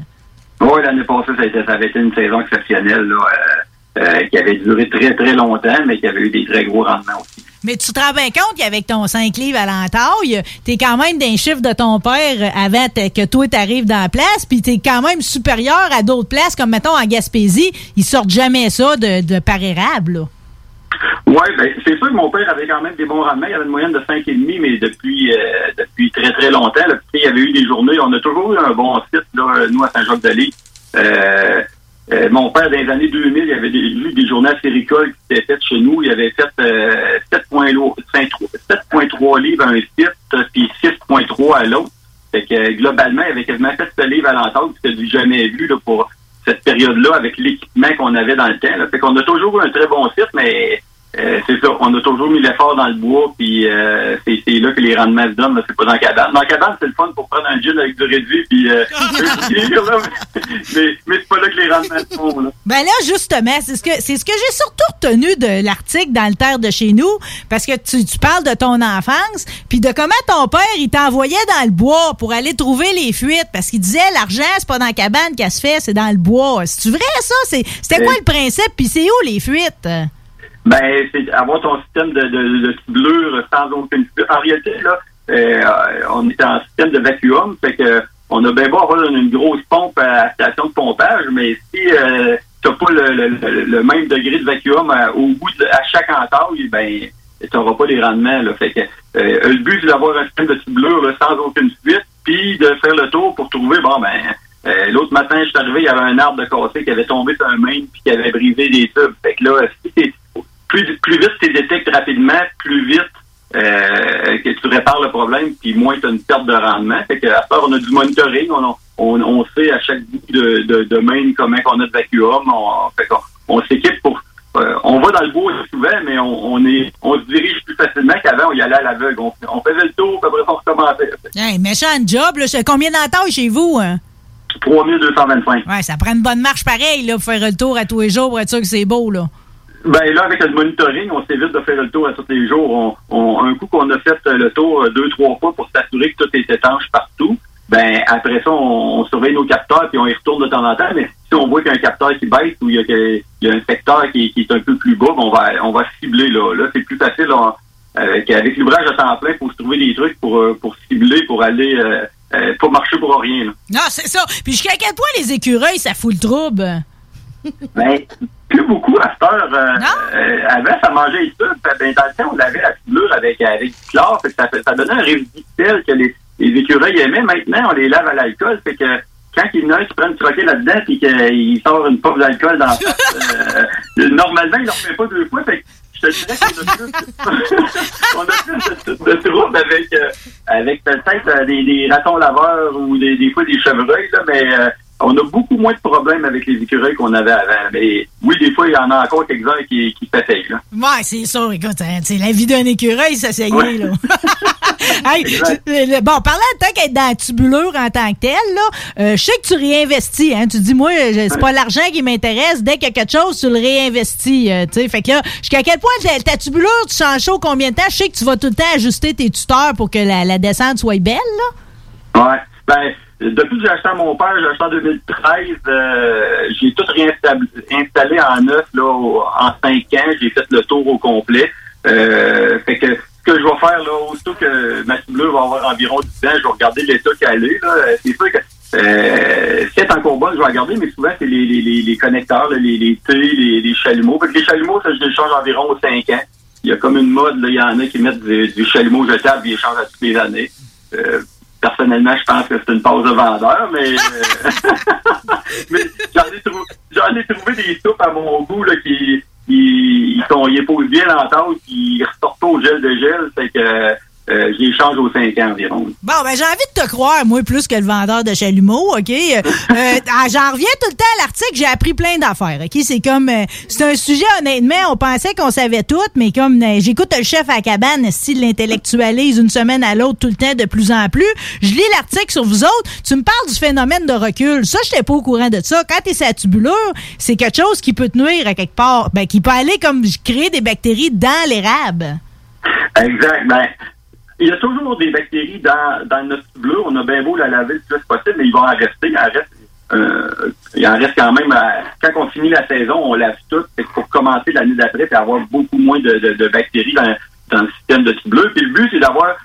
Oui, l'année passée, ça, avait été une saison exceptionnelle euh, euh, qui avait duré très, très longtemps, mais qui avait eu des très gros rendements aussi. Mais tu te rends bien compte qu'avec ton 5 livres à l'entaille, t'es quand même d'un chiffre de ton père avant que toi t'arrives dans la place, puis t'es quand même supérieur à d'autres places, comme mettons en Gaspésie, ils sortent jamais ça de, de par là. Oui, ben, c'est sûr que mon père avait quand même des bons rendements. Il avait une moyenne de 5,5, mais depuis euh, depuis très, très longtemps. Il y avait eu des journées. On a toujours eu un bon site, là, nous, à Saint-Jacques-de-Lys. Euh, euh, mon père, dans les années 2000, il avait des, eu des journées assez récoltes qui étaient faites chez nous. Il avait fait euh, 7,3 livres à un site, euh, puis 6,3 à l'autre. Fait que euh, globalement, il avait quasiment fait ce livre à l'entente, c'était du jamais vu pour cette période-là avec qu'on avait dans le temps. Là. Fait qu'on a toujours eu un très bon site, mais on a toujours mis l'effort dans le bois, puis euh, c'est c'est là que les rendements se donnent, là, c'est pas dans la cabane. Dans la cabane, c'est le fun pour prendre un gin avec du réduit, puis euh, [LAUGHS] [LAUGHS] là, mais, mais c'est pas là que les rendements se font. Là. Ben là, justement, c'est ce que c'est ce que j'ai surtout retenu de l'article dans le terre de chez nous, parce que tu, tu parles de ton enfance, puis de comment ton père il t'envoyait dans le bois pour aller trouver les fuites, parce qu'il disait l'argent c'est pas dans la cabane qu'elle se fait, c'est dans le bois. C'est vrai ça? C'est c'était quoi le principe Puis c'est où les fuites? Ben, c'est avoir ton système de, de, de ciblure sans aucune En réalité, là, euh, on est en système de vacuum, fait que on a bien beau avoir une, grosse pompe à station de pompage, mais si euh, t'as pas le, le, le- même degré de vacuum à- au bout de à chaque entaille, ben t'auras pas les rendements. Là. Fait que euh, le but c'est d'avoir un système de ciblure sans aucune fuite, puis de faire le tour pour trouver, bon ben euh, l'autre matin, je suis arrivé, il y avait un arbre de cassé qui avait tombé sur un main puis qui avait brisé des tubes. Fait que là, si plus, plus vite tu détectes rapidement, plus vite euh, que tu répares le problème, puis moins tu as une perte de rendement. Fait que à part, on a du monitoring, on, on, on sait à chaque bout de, de, de main comment on a de vacuum. On, fait qu'on- on s'équipe pour. euh, on va dans le bois souvent, mais on, on est on se dirige plus facilement qu'avant, on y allait à l'aveugle. On, on faisait le tour, puis après on recommençait. Hey, méchant job, là. Combien d'entailles chez vous? hein? 3225. Ouais, ça prend une bonne marche pareil, là, pour faire le tour à tous les jours pour être sûr que c'est beau, là. Ben là, avec le monitoring, on s'évite de faire le tour à tous les jours. On, on- un coup qu'on a fait euh, le tour euh, deux, trois fois pour s'assurer que tout est étanche partout, ben après ça, on, on surveille nos capteurs puis on y retourne de temps en temps. Mais si on voit qu'il y a un capteur qui baisse ou il y a, que- il y a un secteur qui, qui est un peu plus bas, ben on va on va cibler là. Là, c'est plus facile. là, avec, avec l'ouvrage à temps plein, il faut se trouver des trucs pour, euh, pour cibler, pour aller euh, euh, pas marcher pour rien. Là. Non, c'est ça. Puis jusqu'à quel point les écureuils, ça fout le trouble? Ben, plus beaucoup à cette heure. Euh, euh, avant, ça mangeait les tubes. Ben, dans le temps, on lavait la fiblure avec, avec du chlore. Fait que ça, ça donnait un résidu sel que les, les écureuils aimaient. Maintenant, on les lave à l'alcool. Fait que quand il y en a un qui prend une troquée là-dedans et qu'il sort une pomme d'alcool dans la face, [LAUGHS] euh, normalement, il ne le refait pas deux fois. Fait que je te dirais qu'on a plus, [LAUGHS] on a plus de, de troubles avec, euh, avec peut-être euh, des, des ratons laveurs ou des, des fois des chevreuils, là, mais euh, on a beaucoup moins de problèmes avec les écureuils qu'on avait avant. Mais oui, des fois, il y en a encore quelques-uns qui, qui s'essayent. là. Ouais, c'est ça. Écoute, hein, c'est la vie d'un écureuil, ça s'essayer, là. [LAUGHS] Hey, bon, parlant de tant qu'être dans la tubulure en tant que telle, là, euh, je sais que tu réinvestis. Hein, tu dis, moi, c'est pas l'argent qui m'intéresse. Dès qu'il y a quelque chose, tu le réinvestis. euh, sais. fait que là, jusqu'à quel point ta, ta tubulure, tu changes chaud combien de temps? Je sais que tu vas tout le temps ajuster tes tuteurs pour que la, la descente soit belle, là. Ouais. Ben, depuis que j'ai acheté à mon père, j'ai acheté en 2013, euh, j'ai tout réinstallé installé en neuf, là, en cinq ans. J'ai fait le tour au complet. Euh, fait que ce que je vais faire, là, aussitôt que ma ciblure va avoir environ 10 ans, je vais regarder l'état qu'elle est, C'est sûr que, euh, si elle encore bonne, je vais la garder, mais souvent, c'est les, les, les, connecteurs, là, les, les T, les, les chalumeaux. Fait que les chalumeaux, ça, je les change environ aux 5 ans. Il y a comme une mode, là, il y en a qui mettent du, du chalumeau jetable, ils les changent à toutes les années. Euh, personnellement, je pense que c'est une pause de vendeur, mais, euh, [LAUGHS] mais j'en ai, ai trouvé des soupes à mon goût là, qui, qui ils sont, ils posent bien puis ils ressortent au gel de gel, fait que euh, je les change aux 5 ans environ. Bon, ben j'ai envie de te croire, moi, plus que le vendeur de chalumeau, OK? Euh, [LAUGHS] euh, ah, J'en reviens tout le temps à l'article, j'ai appris plein d'affaires, OK? C'est comme... euh, c'est un sujet, honnêtement, on pensait qu'on savait tout, mais comme j'écoute le chef à la cabane, s'il l'intellectualise une semaine à l'autre tout le temps de plus en plus, je lis l'article sur vous autres, tu me parles du phénomène de recul. Ça, je n'étais pas au courant de ça. Quand t'es sa tubulure, c'est quelque chose qui peut te nuire à quelque part, ben, qui peut aller comme créer des bactéries dans l'érable. Exact. Ben, il y a toujours des bactéries dans, dans notre bleu. On a bien beau la laver le plus possible, mais ils vont en rester. Il en reste, euh, il en reste quand même. à- quand on finit la saison, on lave tout. Pour commencer l'année d'après, puis avoir beaucoup moins de, de- bactéries dans, dans le système de bleu. Puis le but, c'est d'avoir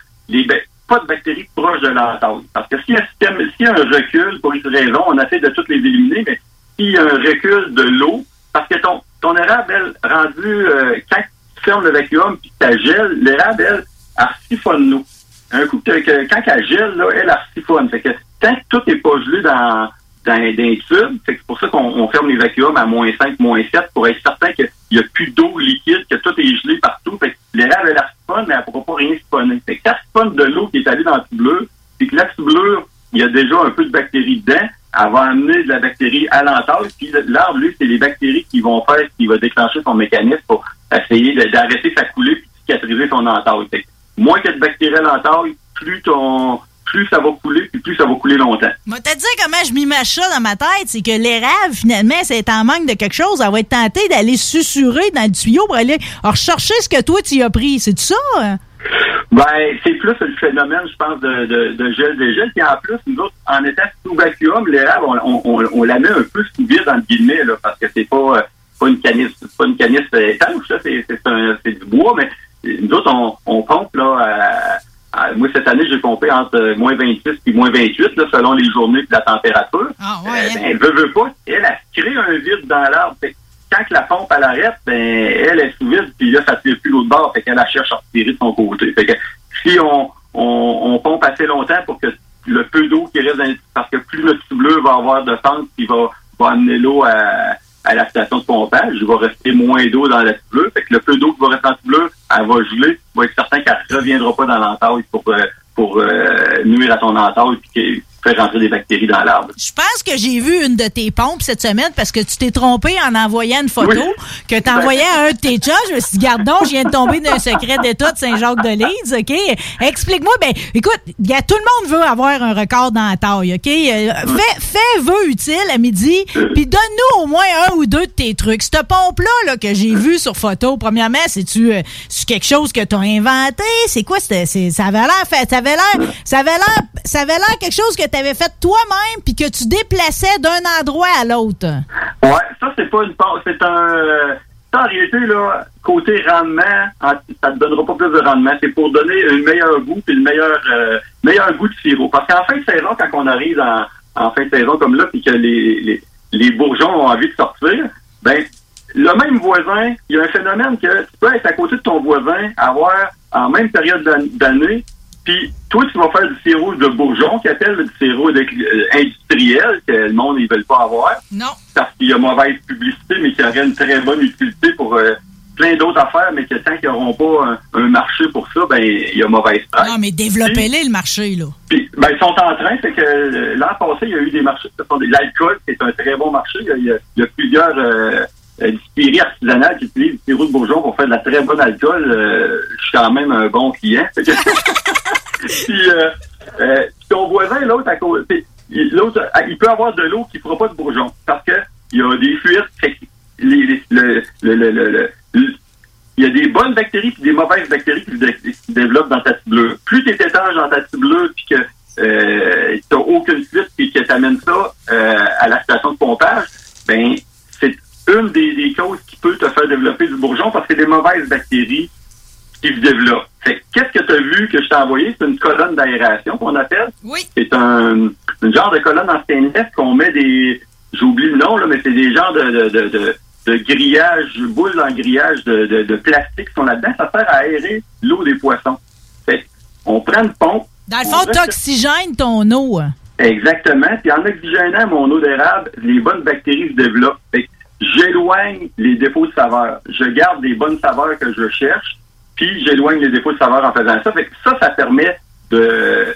pas de bactéries proches de l'entaille. Parce que s'il y a un système, s'il y a un recul pour une raison, on essaie de toutes les éliminer, mais s'il y a un recul de l'eau, parce que ton, ton érable, elle, rendu, euh, quand tu fermes le vacuum puis ça gèle, l'érable, elle, elle siphonne l'eau. Un coup que, quand elle gèle, là, elle, elle siphonne. Que tant que tout n'est pas gelé dans, dans, dans les tubes, c'est pour ça qu'on on ferme les vacuums à moins 5, moins 7 pour être certain qu'il n'y a plus d'eau liquide, que tout est gelé partout. Fait que l'érable, elle, siphonne, mais elle ne pourra pas rien siphonner. Fait que quand de l'eau qui est allée dans la tublure, puis que la tublure, il y a déjà un peu de bactéries dedans, elle va amener de la bactérie à l'entaille, puis l'arbre, lui, c'est les bactéries qui vont faire, qui va déclencher son mécanisme pour essayer d'arrêter sa coulée puis cicatriser son entaille. Moins qu'il y a de bactéries à l'entaille, plus ton plus ça va couler, puis plus ça va couler longtemps. Moi, te dire comment je m'image ça dans ma tête, c'est que l'érable, finalement, c'est en manque de quelque chose. Elle va être tentée d'aller susurrer dans le tuyau pour aller rechercher ce que toi, tu y as pris. C'est ça? hein? Ben, c'est plus le phénomène, je pense, de, de, de gel dégel. Puis en plus, nous autres, en étant sous vacuum, l'érable, on, on, on, on la met un peu sous vide, entre guillemets, là, parce que c'est pas, euh, pas une canisse, c'est pas une canisse étanche, c'est du bois, mais nous autres, on, on pompe, là, à- à- moi, cette année, j'ai pompé entre euh, moins 26 et moins 28, là, selon les journées et la température. Ah, Euh, ben, veut, veut pas, elle, elle crée un vide dans l'arbre. Quand que la pompe elle arrête, ben, elle est sous vide, puis là, ça tire plus l'autre bord, fait qu'elle elle cherche à retirer de son côté. Fait que si on, on, on pompe assez longtemps pour que le peu d'eau qui reste dans parce que plus le tubleur va avoir de fente qui va, va amener l'eau à, à la station de pompage, il va rester moins d'eau dans la tubleur. Fait que le peu d'eau qui va rester la tubleur, elle va geler, tu vas être certain qu'elle ne reviendra pas dans l'entaille pour, euh, pour euh, nuire à ton entaille que- faire rentrer des bactéries dans l'arbre. Je pense que j'ai vu une de tes pompes cette semaine parce que tu t'es trompé en envoyant une photo que tu envoyais à un de tes chums. Je me suis dit, garde donc, je viens de tomber d'un secret d'État de Saint-Jacques-de-Lise, OK? Explique-moi, ben, écoute, y a- tout le monde veut avoir un record dans la taille, OK? Euh, Fais, fais vœu utile à midi, puis donne-nous au moins un ou deux de tes trucs. Cette pompe-là là, que j'ai vue sur photo, premièrement, c'est-tu euh, c'est quelque chose que tu as inventé? C'est quoi? c'était- c'est- ça avait l'air fait, ça avait l'air, ça avait l'air, ça avait l'air quelque chose que tu avais fait toi-même puis que tu déplaçais d'un endroit à l'autre. Ouais, ça, c'est pas une c'est un. euh, Ça, en réalité, là, côté rendement, en- ça te donnera pas plus de rendement. C'est pour donner un meilleur goût et le meilleur, euh, meilleur goût de sirop. Parce qu'en fin de saison, quand on arrive en, en fin de saison comme là, puis que les, les, les bourgeons ont envie de sortir, ben, le même voisin, il y a un phénomène que tu peux être à côté de ton voisin, avoir en même période d'an- d'année Puis toi, tu vas faire du sirop de bourgeon, qui appelle du sirop de- euh, industriel, que le monde ne veut pas avoir. Non. Parce qu'il y a mauvaise publicité, mais qui aurait une très bonne utilité pour euh, plein d'autres affaires, mais que tant qu'ils n'auront pas un, un marché pour ça, ben il y a mauvaise presse. Non, mais développez-les le marché, là. Puis, ben, ils sont en train, c'est que euh, l'an passé, il y a eu des marchés. ce sont des- L'alcool, c'est un très bon marché. Il y a, il y plusieurs euh, distilleries artisanales qui utilisent du sirop de bourgeon pour faire de la très bonne alcool. Euh, je suis quand même un bon client. [LAUGHS] Puis, euh, euh, ton voisin, l'autre à l'autre, ah, il peut avoir de l'eau qui ne fera pas de bourgeon parce que il y a des fuites. il y a des bonnes bactéries et des mauvaises bactéries qui se, développent dans ta ciblure. Plus tu es dans ta ciblure puis que euh, tu n'as aucune fuite et que tu amènes ça euh, à la station de pompage, ben c'est une des, causes qui peut te faire développer du bourgeon parce que des mauvaises bactéries qui se que, Qu'est-ce que tu as vu que je t'ai envoyé? C'est une colonne d'aération qu'on appelle. Oui. C'est un, genre de colonne en stainless qu'on met des... J'oublie le nom, là, mais c'est des genres de, de, de, de, de grillage, boules en grillage de, de, de plastique qui sont là-dedans. Ça sert à aérer l'eau des poissons. Fait on prend une pompe. Dans le on fond, t'oxygènes ton eau. hein. Exactement. Puis en oxygénant mon eau d'érable, les bonnes bactéries se développent. Fait que j'éloigne les défauts de saveur. Je garde les bonnes saveurs que je cherche, puis j'éloigne les défauts de saveur en faisant ça. Fait que ça, ça permet de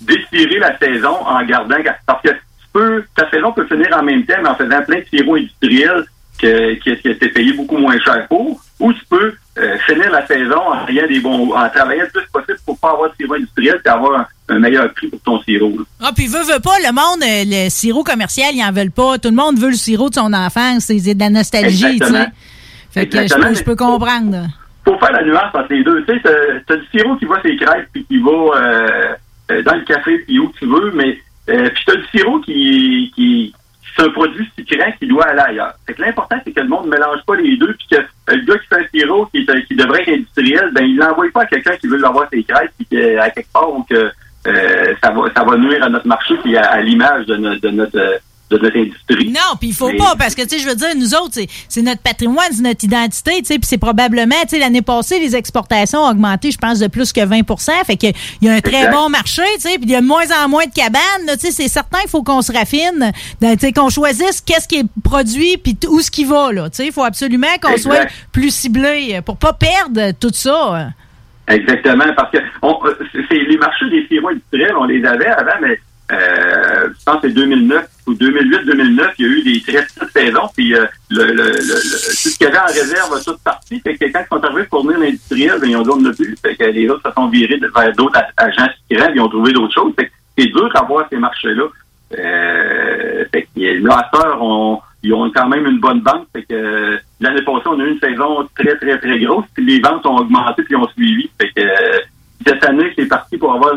d'étirer la saison en gardant... Parce que tu peux, ta saison peut finir en même temps, mais en faisant plein de sirops industriels que, qui, qui été payé beaucoup moins cher pour, ou tu peux euh, finir la saison en, ayant des bons, en travaillant le plus possible pour pas avoir de sirop industriel et avoir un, un meilleur prix pour ton sirop. là. Ah, puis veut, veut pas, le monde, euh, le sirop commercial, ils en veulent pas. Tout le monde veut le sirop de son enfance. C'est de la nostalgie, tu sais. Fait que je peux, je peux comprendre. Faut faire la nuance entre les deux. Tu sais, t'as- du sirop qui va ses crêpes puis qui va euh, euh, dans le café puis où tu veux, mais euh, puis t'as du sirop qui, qui c'est un produit sucrant qui doit aller ailleurs. Fait que l'important, c'est que le monde ne mélange pas les deux, puis que euh, le gars qui fait un sirop qui, qui devrait être industriel, ben il l'envoie pas à quelqu'un qui veut l'avoir ses crêpes, puis que, à quelque part que ça va ça va nuire à notre marché puis à, l'image de, de notre de notre industrie. Non, puis il faut Mais- pas, parce que, tu sais, je veux dire, nous autres, c'est- notre patrimoine, c'est notre identité, tu sais, puis c'est probablement, tu sais, l'année passée, les exportations ont augmenté, je pense, de plus que 20% fait qu'il y a un très Exact. bon marché, tu sais, puis il y a de moins en moins de cabanes, tu sais, c'est certain, il faut qu'on se raffine, tu sais, qu'on choisisse qu'est-ce qui est produit, puis où ce qui va, là, tu sais, il faut absolument qu'on soit plus ciblé pour pas perdre tout ça. Exactement, parce que on, euh, les marchés des sirops industriels, on les avait avant, mais euh, je pense que c'est 2009 ou 2008-2009, il y a eu des très petites saisons, puis euh, le, le, le, le- tout ce qu'il y avait en réserve a tout parti. Fait que quand ils sont arrivés pour venir l'industriel, ben, ils ont dit on n'a plus. Fait que les autres se sont virés vers d'autres agents puis ils ont trouvé d'autres choses. Fait que c'est dur d'avoir ces marchés-là. Euh, fait que ils ont quand même une bonne banque. Fait que euh, l'année passée, on a eu une saison très, très, très grosse. Puis les ventes ont augmenté puis ont suivi. Fait que euh, cette année, c'est parti pour avoir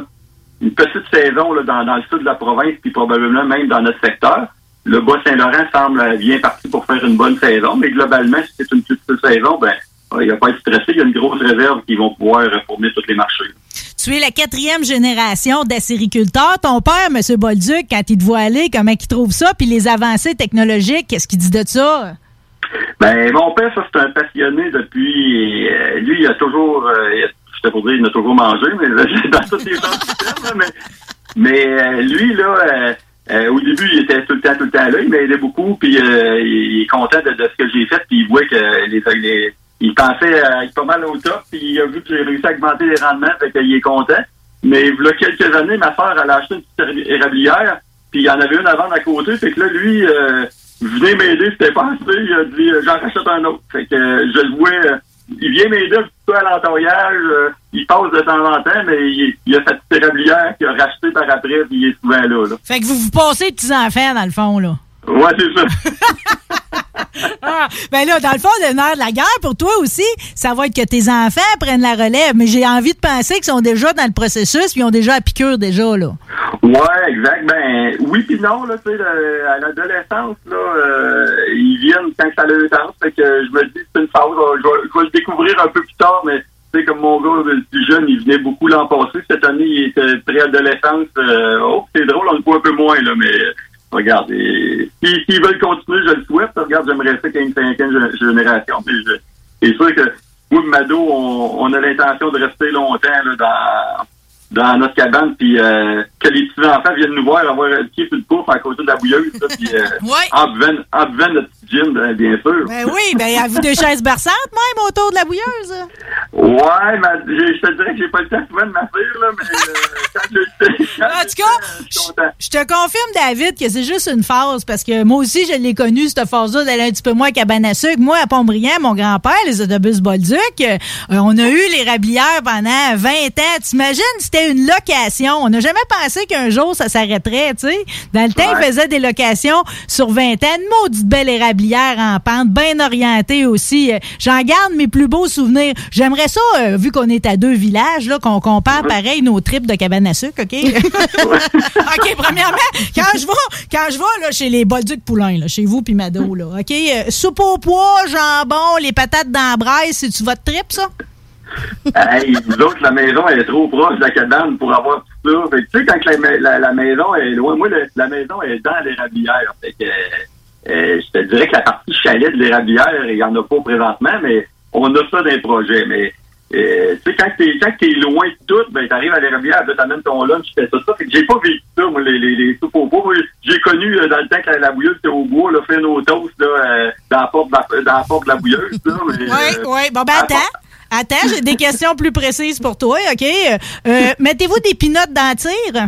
une petite saison là, dans, dans le sud de la province, puis probablement même dans notre secteur. Le Bas-Saint-Laurent semble bien parti pour faire une bonne saison, mais globalement, si c'est une petite saison, ben il n'y a pas à être stressé. Il y a une grosse réserve qui vont pouvoir fournir tous les marchés. Tu es la quatrième génération d'acériculteurs. Ton père, M. Bolduc, quand il te voit aller, comment il trouve ça? Puis les avancées technologiques, qu'est-ce qu'il dit de ça? Ben, mon père, ça, c'est un passionné depuis. euh, lui, il a toujours. euh, il a- te pour dire, il a toujours mangé, mais dans tous les terme, là, mais, mais euh, lui, là, euh, euh, au début, il était tout le temps, tout le temps là. Il m'aidait beaucoup, puis il, est content de, ce que j'ai fait, puis il voit que les, il pensait être pas mal au top, puis il a vu que j'ai réussi à augmenter les rendements, fait qu'il est content. Mais il a quelques années, ma soeur, a acheté une petite érablière, puis il y en avait une à vendre à côté, fait que là, lui, venez m'aider, c'était pas assez, il a dit, j'en rachète un autre. Fait que je le vois, il vient m'aider un petit à l'entoyage, euh, il passe de temps en temps, mais il, il a sa petite érablière qu'il a racheté par après, puis il est souvent là, là. Fait que vous vous passez les petits-enfants, dans le fond, là. Ouais, c'est ça. [LAUGHS] Ah, ben là, dans le fond, le nerf de la guerre, pour toi aussi, ça va être que tes enfants prennent la relève. Mais j'ai envie de penser qu'ils sont déjà dans le processus, puis ils ont déjà la piqûre déjà, là. Ouais, exact. Ben oui puis non, là, tu sais, à l'adolescence, là, euh, ils viennent quand ça a le temps. Fait que je me dis c'est une phase, euh, je vais, je vais le découvrir un peu plus tard, mais tu sais, comme mon gars le plus jeune, il venait beaucoup l'an passé. Cette année, il était préadolescence. Euh, oh, c'est drôle, on le voit un peu moins, là, mais euh, regarde, s'ils veulent continuer, je le souhaite. Regarde, j'aimerais ça qu'il y une cinquième gé- génération. Mais je- c'est sûr que moi Mado, on, on a l'intention de rester longtemps là, dans dans notre cabane, puis euh, que les petits-enfants viennent nous voir avoir le pied sur le pouf à côté de la bouilleuse, ça, puis euh, [LAUGHS] Ouais. en, buvant, en buvant notre petit gin, ben, bien sûr. Ben oui, ben avez-vous des chaises berçantes même autour de la bouilleuse? Ouais, mais j'ai- je te dirais que j'ai pas le temps souvent de m'asseoir, là, mais euh, [LAUGHS] quand je quand En tout cas, je te confirme, David, que c'est juste une phase, parce que moi aussi, je l'ai connu, cette phase-là, d'aller un petit peu moins à cabane à sucre. Moi, à Pont-Briand, mon grand-père, les autobus Bolduc, euh, on a eu les rablières pendant 20 ans. T'imagines, c'était une location. On n'a jamais pensé qu'un jour, ça s'arrêterait, tu sais. Dans le temps, ils faisaient des locations sur 20 ans. Maudite belle érablière en pente, bien orientée aussi. Euh, J'en garde mes plus beaux souvenirs. J'aimerais ça, euh, vu qu'on est à deux villages, là, qu'on compare pareil nos tripes de cabane à sucre, OK? [LAUGHS] OK, premièrement, quand je vais, quand je vais là, chez les Bolduc Poulain, là, chez vous puis Mado, là, OK? euh, soupe au pois, jambon, les patates dans la braise, c'est-tu votre trip, ça? Hey, vous autres, la maison elle est trop proche de la cabane pour avoir tout ça. Fait tu sais, quand la, la- la maison est loin, moi, le- la maison est dans l'érablière. Fait que, euh, je te dirais que la partie chalet de l'érablière, il n'y en a pas présentement, mais on a ça dans les projets. Mais, euh, tu sais, quand t'es, quand t'es loin de tout, ben, t'arrives à l'érablière, ben, t'amènes ton lunch, tu fais ça, ça. Fait que j'ai pas vécu ça, moi, les, les, les soupes au bois. J'ai connu, euh, dans le temps que la, la bouilleuse était au bois, là, faire nos toasts, là, euh, dans la porte de la, dans la porte de la bouilleuse, là. Mais, Oui, euh, oui. Bon, ben, attends. Attends, j'ai des questions plus précises pour toi, OK? Euh, Mettez-vous des pinottes dans le tir?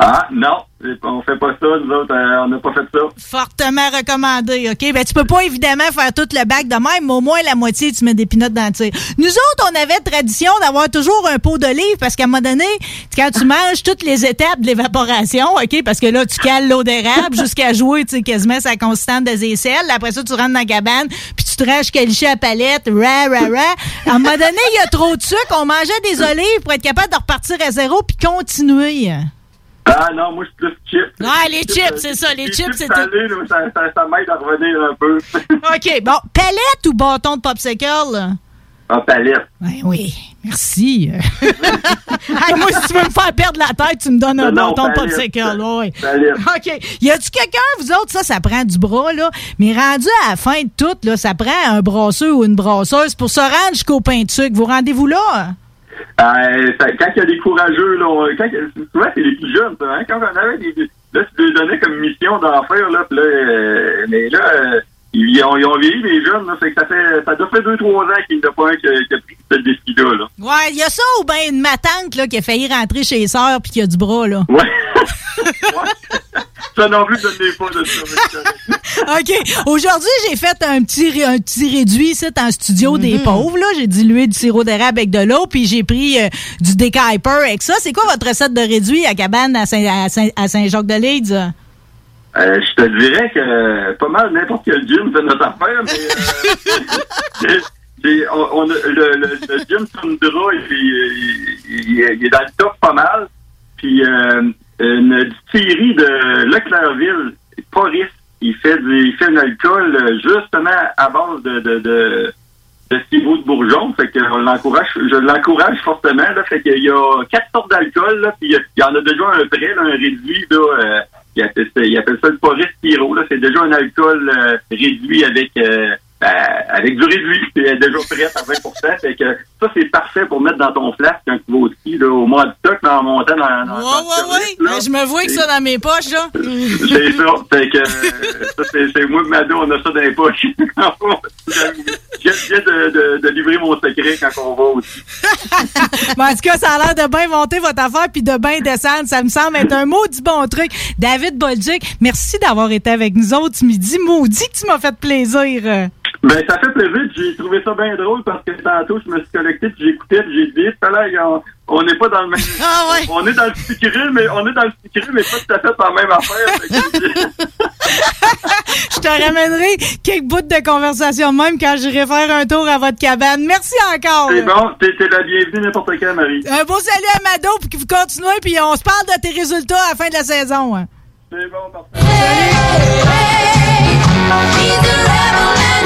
Ah, non, on fait pas ça, nous autres, euh, on n'a pas fait ça. Fortement recommandé, OK? Ben, tu peux pas évidemment faire tout le bac de même, mais au moins la moitié, tu mets des pinottes dans le tir. Nous autres, on avait tradition d'avoir toujours un pot d'olive parce qu'à un moment donné, quand tu manges toutes les étapes de l'évaporation, OK? Parce que là, tu cales l'eau d'érable jusqu'à jouer, tu sais, quasiment sa constante des aisselles. Après ça, tu rentres dans la cabane, puis tu ranges caliché à palette, ra, ra, ra. À un moment donné, il y a trop de sucre. On mangeait des olives pour être capable de repartir à zéro puis continuer. Ah non, moi, je suis plus chips. Ah, les chips, c'est ça, les chips, c'est ça, ça, ça m'aide à revenir un peu. [LAUGHS] OK, bon, palette ou bâton de popsicle? En palette. Ben oui, merci. [LAUGHS] Hey, moi, si tu veux me faire perdre la tête, tu me donnes un Non, bâton popsicle. Palette. OK. Y a-tu quelqu'un, vous autres, ça, ça prend du bras, là, mais rendu à la fin de tout, là, ça prend un brasseur ou une brasseuse pour se rendre jusqu'au pain de sucre. Vous rendez-vous là? Euh, ça- quand il y a des courageux, là, quand, souvent, c'est les plus jeunes, ça, hein, quand on avait des, là, tu les donnais comme mission d'en faire, là, pis là, euh, mais là, euh, ils ont, ils ont vieilli, les jeunes, là, fait que ça fait, ça doit faire deux, trois ans qu'il n'y en a pas un qui a, qui a pris ce défi-là, là. Ouais, y a ça ou bien une matante, là, qui a failli rentrer chez les sœurs puis qui a du bras, là? Ouais. [LAUGHS] Ça non plus, je ne l'ai pas de ça. [LAUGHS] OK. Aujourd'hui, j'ai fait un petit, un petit réduit ici en studio des pauvres. là. J'ai dilué du sirop d'érable avec de l'eau, puis j'ai pris euh, du décaper avec ça. C'est quoi votre recette de réduit à cabane à Saint- à Saint- à Saint-Jacques-de-Leeds? Euh, je te dirais que euh, pas mal n'importe quel gym fait notre affaire, mais euh, [LAUGHS] on, on le, le, le gym Tundra, il, il- il- il est dans le top pas mal. Puis euh, une distillerie de Leclercville, Paris, il fait du, il fait un alcool justement à base de, de, de, de bourgeon. Fait que on l'encourage, je l'encourage fortement. Là, fait qu'il y a quatre sortes d'alcool, puis il y en a déjà un prêt, là, un réduit, là, euh, il appelle ça, il appelle ça le Pyro. Là, c'est déjà un alcool euh, réduit avec euh, ben, avec du réduit. C'est déjà prêt à 20 Fait que ça, c'est parfait pour mettre dans ton flasque quand tu vas au ski, là, au mois de stock, en montant dans, dans, Ouais, dans le ouais, service, ouais. je me vois que ça dans mes poches, là. [LAUGHS] C'est ça. Fait que, euh, ça, c'est, moi et Mado, on a ça dans les poches. [LAUGHS] Viens de, de, de livrer mon secret quand on va aussi. Bon, [LAUGHS] en tout cas, ça a l'air de bien monter votre affaire puis de bien descendre. Ça me semble être un maudit bon truc. David Bolduc, merci d'avoir été avec nous autres ce midi. Maudit que tu m'as fait plaisir. Ben, ça fait plaisir. J'ai trouvé ça bien drôle parce que tantôt, je me suis connecté, puis j'écoutais, puis j'ai dit, là, on- n'est pas dans le même. On est dans le secret, mais on est dans le secret, mais pas tout à fait dans la même affaire. Je te ramènerai quelques bouts de conversation même quand j'irai faire un tour à votre cabane. Merci encore. C'est bon, t'es, t'es la bienvenue n'importe quand, Marie. Un beau salut à Mado puis que vous continuez puis on se parle de tes résultats à la fin de la saison. hein. C'est bon, parfait.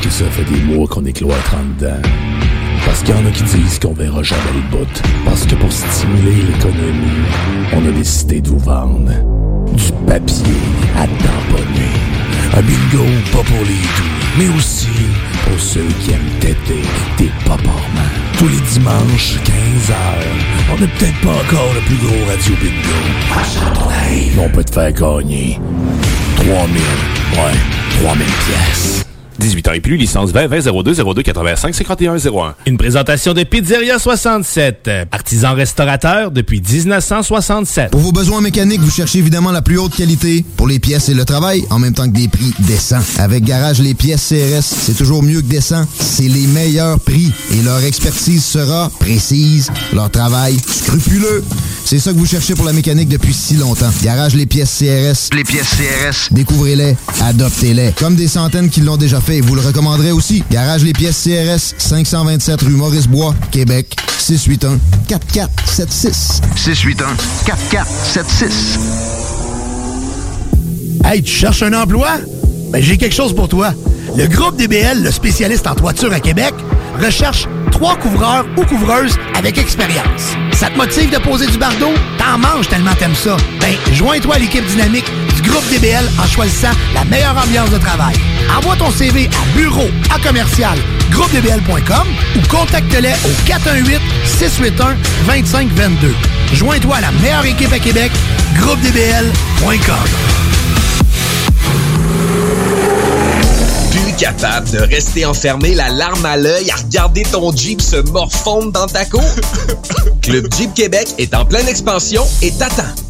Parce que ça fait des mois qu'on est cloître en dedans. Parce qu'il y en a qui disent qu'on verra jamais le bout. Parce que pour stimuler l'économie, on a décidé de vous vendre du papier à tamponner. Un bingo pas pour les doux, mais aussi pour ceux qui aiment têter des paparmans. Tous les dimanches, 15h, on n'est peut-être pas encore le plus gros radio bingo à on peut te faire gagner 3000, ouais, 3000 pièces. 18 ans et plus, licence 20 20 02 02 85 51 01. Une présentation de Pizzeria 67, artisan restaurateur depuis 1967. Pour vos besoins mécaniques, vous cherchez évidemment la plus haute qualité pour les pièces et le travail, en même temps que des prix décents. Avec Garage Les Pièces CRS, c'est toujours mieux que décent. C'est les meilleurs prix et leur expertise sera précise, leur travail scrupuleux. C'est ça que vous cherchez pour la mécanique depuis si longtemps. Garage Les Pièces CRS. Les pièces CRS. Découvrez-les, adoptez-les. Comme des centaines qui l'ont déjà fait, vous le recommanderez aussi. Garage Les Pièces CRS, 527 rue Maurice-Bois, Québec, 681 4476. 681 4476. Hey, tu cherches un emploi? Ben, j'ai quelque chose pour toi. Le groupe DBL, le spécialiste en toiture à Québec, recherche trois couvreurs ou couvreuses avec expérience. Ça te motive de poser du bardeau? T'en manges tellement t'aimes ça. Ben, joins-toi à l'équipe dynamique du groupe DBL en choisissant la meilleure ambiance de travail. Envoie ton CV à bureau à commercial groupedbl.com ou contacte-les au 418 681 2522. Joins-toi à la meilleure équipe à Québec, groupedbl.com. Plus capable de rester enfermé la larme à l'œil à regarder ton Jeep se morfondre dans ta cour? [LAUGHS] Club Jeep Québec est en pleine expansion et t'attend.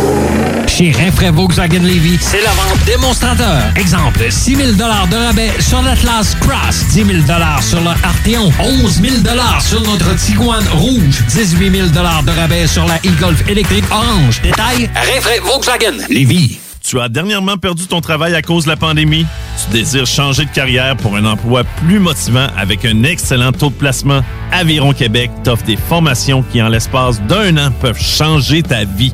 Chez Rinfraie Volkswagen Levy, c'est la vente démonstrateur. Exemple, 6 000 de rabais sur l'Atlas Cross, 10 000 sur le Arteon, 11 000 sur notre Tiguan Rouge, 18 000 de rabais sur la e-Golf électrique orange. Détail, Rinfraie Volkswagen Levy. Tu as dernièrement perdu ton travail à cause de la pandémie? Tu désires changer de carrière pour un emploi plus motivant avec un excellent taux de placement? Aviron Québec t'offre des formations qui, en l'espace d'un an, peuvent changer ta vie.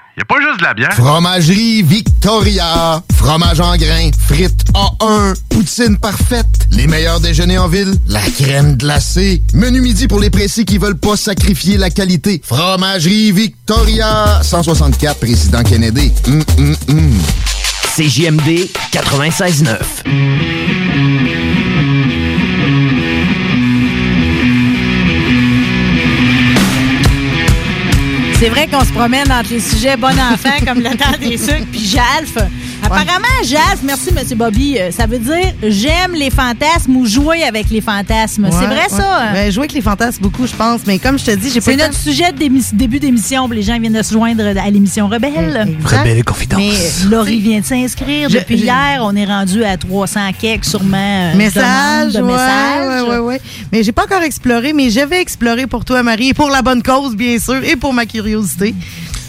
Y a pas juste de la bière. Fromagerie Victoria. Fromage en grains. Frites A1. Poutine parfaite. Les meilleurs déjeuners en ville. La crème glacée. Menu midi pour les pressés qui veulent pas sacrifier la qualité. Fromagerie Victoria. 164 Président Kennedy. Hum, hum, hum. CJMD 96.9. C'est vrai qu'on se promène entre les sujets bon enfant comme le temps des sucres puis Jalf. Apparemment, Jalf, merci, M. Bobby, euh, ça veut dire j'aime les fantasmes ou jouer avec les fantasmes. c'est vrai, ouais. ça? hein? Ben, jouer avec les fantasmes beaucoup, je pense. Mais comme je te dis, j'ai pas C'est notre sujet de début d'émission. Les gens viennent de se joindre à l'émission Rebelle. Rebelle et confidence. Mais euh, Laurie vient de s'inscrire. Depuis je- hier, on est rendu à 300 quelques, sûrement. euh, Message, de ouais, messages. ouais, ouais, ouais. Mais j'ai pas encore exploré, mais je vais explorer pour toi, Marie, et pour la bonne cause, bien sûr, et pour ma curiosité.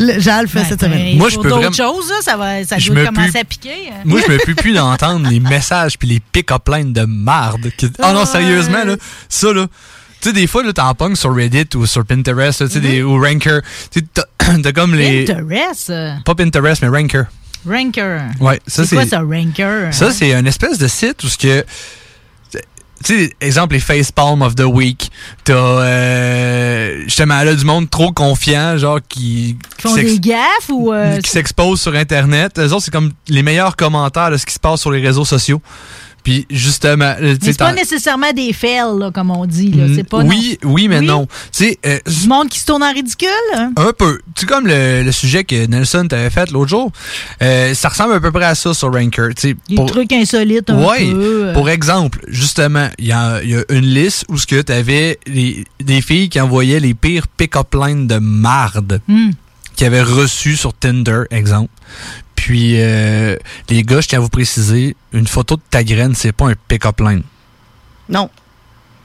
Le, Jal fait cette semaine. Moi, je peux d'autres vraiment- choses, là, ça, va, ça Je doit me commencer pue- à hein? Moi, je me peux plus d'entendre les messages puis les pick-up lines de marde. qui- Oh non, sérieusement, là, ça, là. Tu sais, des fois, là, t'en pognes sur Reddit ou sur Pinterest, là, tu sais, des- ou Ranker. Tu [CLEARS THROAT] t'as comme les... Pinterest? Pas Pinterest, mais Ranker. Ranker. Ouais, ça, c'est quoi ça, Ranker? Ça, c'est un espèce de site où ce que. Tu sais, exemple, les Facepalm of the Week. T'as, euh, justement, là, du monde trop confiant, genre, qui. Qui font des gaffes ou. euh, qui s'exposent sur Internet. Eux autres, c'est comme les meilleurs commentaires de ce qui se passe sur les réseaux sociaux. Puis, justement. Mais c'est pas nécessairement des fails, là, comme on dit. Là. C'est pas oui, oui, mais Oui? non. Tu euh, Du monde qui se tourne en ridicule? hein? un peu. Tu sais, comme le, le sujet que Nelson t'avait fait l'autre jour, euh, ça ressemble à peu près à ça sur Ranker. Tu Des pour- trucs insolites un Ouais. peu. euh. Pour exemple, justement, il y a, il y a une liste où ce que tu avais des filles qui envoyaient les pires pick-up lines de marde Hmm. qu'ils avaient reçues sur Tinder, exemple. Puis, euh, les gars, je tiens à vous préciser, une photo de ta graine, c'est pas un pick-up line. Non.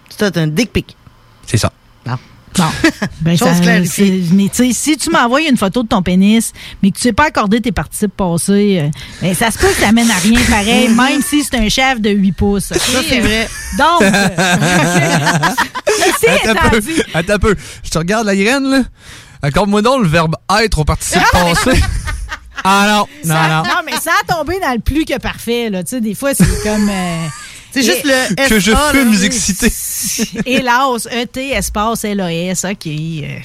C'est un dick pic. C'est ça. Non. Bon. [LAUGHS] Ben, Chose ça- mais tu sais, si tu m'envoies une photo de ton pénis, mais que tu sais pas accorder tes participes passés, euh, ben, ça se peut que ça mène à rien pareil, [LAUGHS] même si c'est un chef de 8 pouces. Ça, c'est vrai. [LAUGHS] Donc, euh, peu. Attends un peu. Je te regarde la graine, là. Accorde-moi donc le verbe être au participe passé. Ah non, non, Ça- non. non, mais sans tomber dans le plus que parfait, là. Tu sais, des fois, c'est comme. euh, C'est juste le Que je fume là. excité. [LAUGHS] Hélas, E-T, espace L-A-S, OK. euh,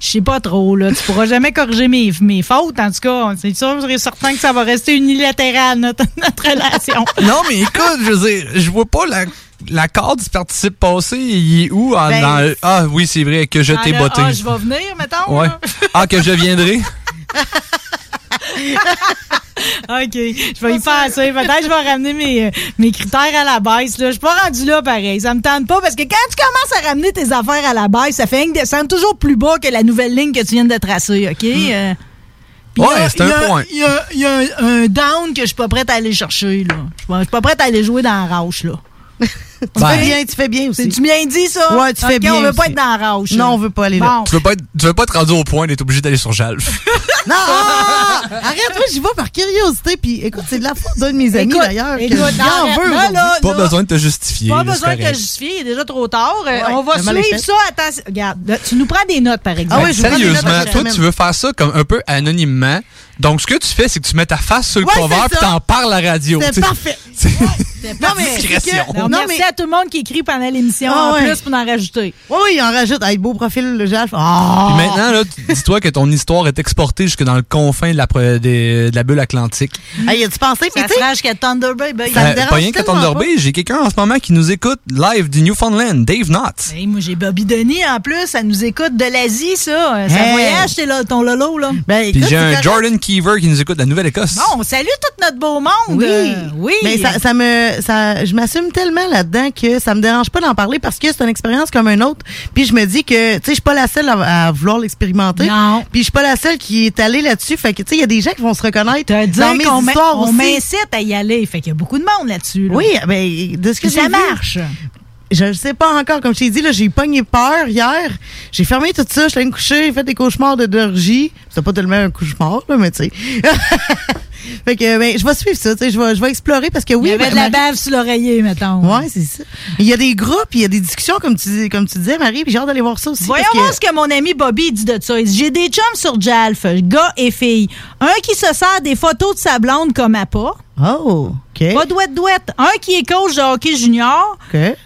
Je sais pas trop, là. Tu pourras jamais corriger mes, mes fautes, en tout cas. C'est sûr et certain que ça va rester unilatéral, notre, [LAUGHS] notre relation. Non, mais écoute, je veux dire, je vois pas la, la carte du participe passé. Il est où? En- Ben, dans le- ah oui, c'est vrai, que je t'ai botté. Ah, je vais venir, mettons. Ouais. Ah, que je viendrai. [LAUGHS] OK. Je vais y penser. Peut-être que je vais ramener mes, euh, mes critères à la baisse. Là. Je suis pas rendu là pareil. Ça me tente pas parce que quand tu commences à ramener tes affaires à la baisse, ça fait une descendre toujours plus bas que la nouvelle ligne que tu viens de tracer. OK? Euh, Ouais, a- c'est un il y a- point. Il y a, il y a un, un down que je suis pas prête à aller chercher. là. Je suis pas- je suis pas prête à aller jouer dans la rauche. Là. [LAUGHS] [LAUGHS] Tu fais bien, tu fais bien aussi. C'est-tu bien dit, ça? Ouais, tu fais bien on veut pas être dans la rauche. Non, on veut pas aller là. Bon. Tu veux pas être, tu veux pas être rendu au point d'être obligé d'aller sur Jalf. [LAUGHS] Non! ah! Arrête, moi, j'y vais par curiosité. Puis, écoute, c'est de la faute d'un de mes amis, d'ailleurs. là, là, Pas là, besoin de te justifier. Pas là, besoin de te justifier, il est déjà trop tard. Euh, Ouais, on va suivre ça. Attends, regarde, là, tu nous prends des notes, par exemple. Ah oui, je Sérieusement, toi, tu veux faire ça comme un peu anonymement. Donc, ce que tu fais, c'est que tu mets ta face sur le Ouais, cover puis ça. t'en parles à la radio. C'est parfait. [LAUGHS] Non, mais Discrétion. Non, merci mais- à tout le monde qui écrit pendant l'émission Ah en ouais. plus pour en rajouter. Oui, il en rajoute. Avec beau profil, le Jalf. Ah! Puis maintenant, dis-toi que ton histoire est exportée jusque dans le confin de la, de bulle atlantique. Hey, as-tu pensé? Puis, Ça tu se rage jusqu'à Thunder Bay. Ben, Ça me Euh, dérange pas rien qu'à Thunder pas. Bay, j'ai quelqu'un en ce moment qui nous écoute live du Newfoundland, Dave Knott. Hey, moi, j'ai Bobby Denis en plus. Ça nous écoute de l'Asie, ça. Ça Hey. voyage, c'est là, ton lolo, là. ben, Puis écoute, j'ai un. Jordan Keever qui nous écoute de la Nouvelle-Écosse. Bon, salut tout notre beau monde. Oui, Euh, oui. Mais ça, ça me, ça, je m'assume tellement là-dedans que ça me dérange pas d'en parler parce que c'est une expérience comme un autre. Puis je me dis que, tu sais, je suis pas la seule à, à vouloir l'expérimenter. Non. Puis je suis pas la seule qui est allée là-dessus. Fait que, tu sais, il y a des gens qui vont se reconnaître dans mes histoires on aussi. m'incite à y aller. Fait qu'il y a beaucoup de monde là-dessus. là. Oui, ben, de ce que j'ai ça marche. Je ne sais pas encore. Comme je t'ai dit, là, j'ai pogné peur hier. J'ai fermé tout ça. Je suis allée me coucher. J'ai fait des cauchemars de d'orgie. C'était pas tellement un cauchemar, là, mais tu sais. [LAUGHS] fait que, ben, je vais suivre ça. tu sais, Je vais, je vais explorer parce que oui. Il y avait de la Marie- bave sur l'oreiller, mettons. Ouais, c'est ça. Il y a des groupes, il y a des discussions, comme tu, comme tu disais, Marie, puis j'ai hâte d'aller voir ça aussi. Voyons que- voir ce que mon ami Bobby dit de ça. Il dit, J'ai des chums sur Jalf, gars et filles. Un qui se sert des photos de sa blonde comme appât. Oh, Pas douette-douette. Un qui est coach de hockey junior.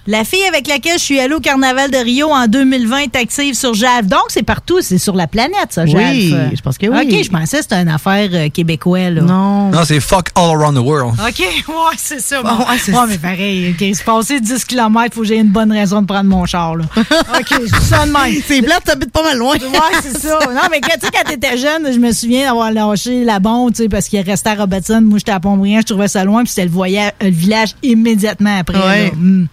La fille avec laquelle je suis allée au Carnaval de Rio en 2020 est active sur JAF. Donc, c'est partout. C'est sur la planète, ça, JAF. Oui, je pense que oui. OK, je pensais que c'était une affaire euh, québécoise. Là. Non. Non, c'est fuck all around the world. OK, ouais, c'est ça. Bon. Ouais, c'est Ouais, mais pareil, OK, se passer 10 km, faut que j'ai une bonne raison de prendre mon char. Là. [LAUGHS] OK, je ça de même. C'est plate, t'habites pas mal loin. Ouais, c'est ça. Non, mais quand, tu sais, quand t'étais jeune, je me souviens d'avoir lâché la bombe, tu sais, parce qu'il restait à Robertson. Moi, j'étais à Pont-Briand, je trouvais ça loin, puis c'était le, voyage, le village immédiatement après. Ouais. Hum.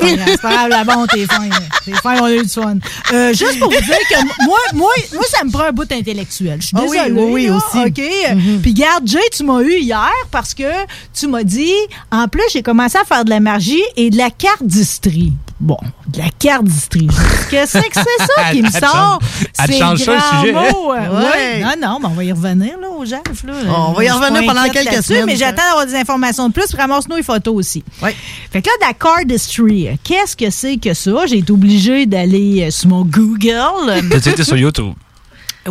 C'est pas grave, bombe, t'es fin. T'es fin, on a eu du fun. Euh, juste pour vous dire que moi, moi, moi, ça me prend un bout intellectuel. Je suis Ah oui, désolée. oui, oui, là, aussi. OK? Puis garde, Jay, tu m'as eu hier parce que tu m'as dit, en plus, j'ai commencé à faire de la magie et de la carte distrie. Bon, de la carte distrie. Qu'est-ce que c'est ça qui me sort? elle change ça, le sujet, mots, [LAUGHS] euh, Ouais. ouais. Non, non, mais on va y revenir, là, au JAF, là. On va y revenir pendant quelques semaines. Mais j'attends d'avoir des informations de plus. puis Ramasse-nous les photos aussi. Fait que là, la cardistry, qu'est-ce que c'est que ça? J'ai été obligée d'aller euh, sur mon Google. Été sur YouTube?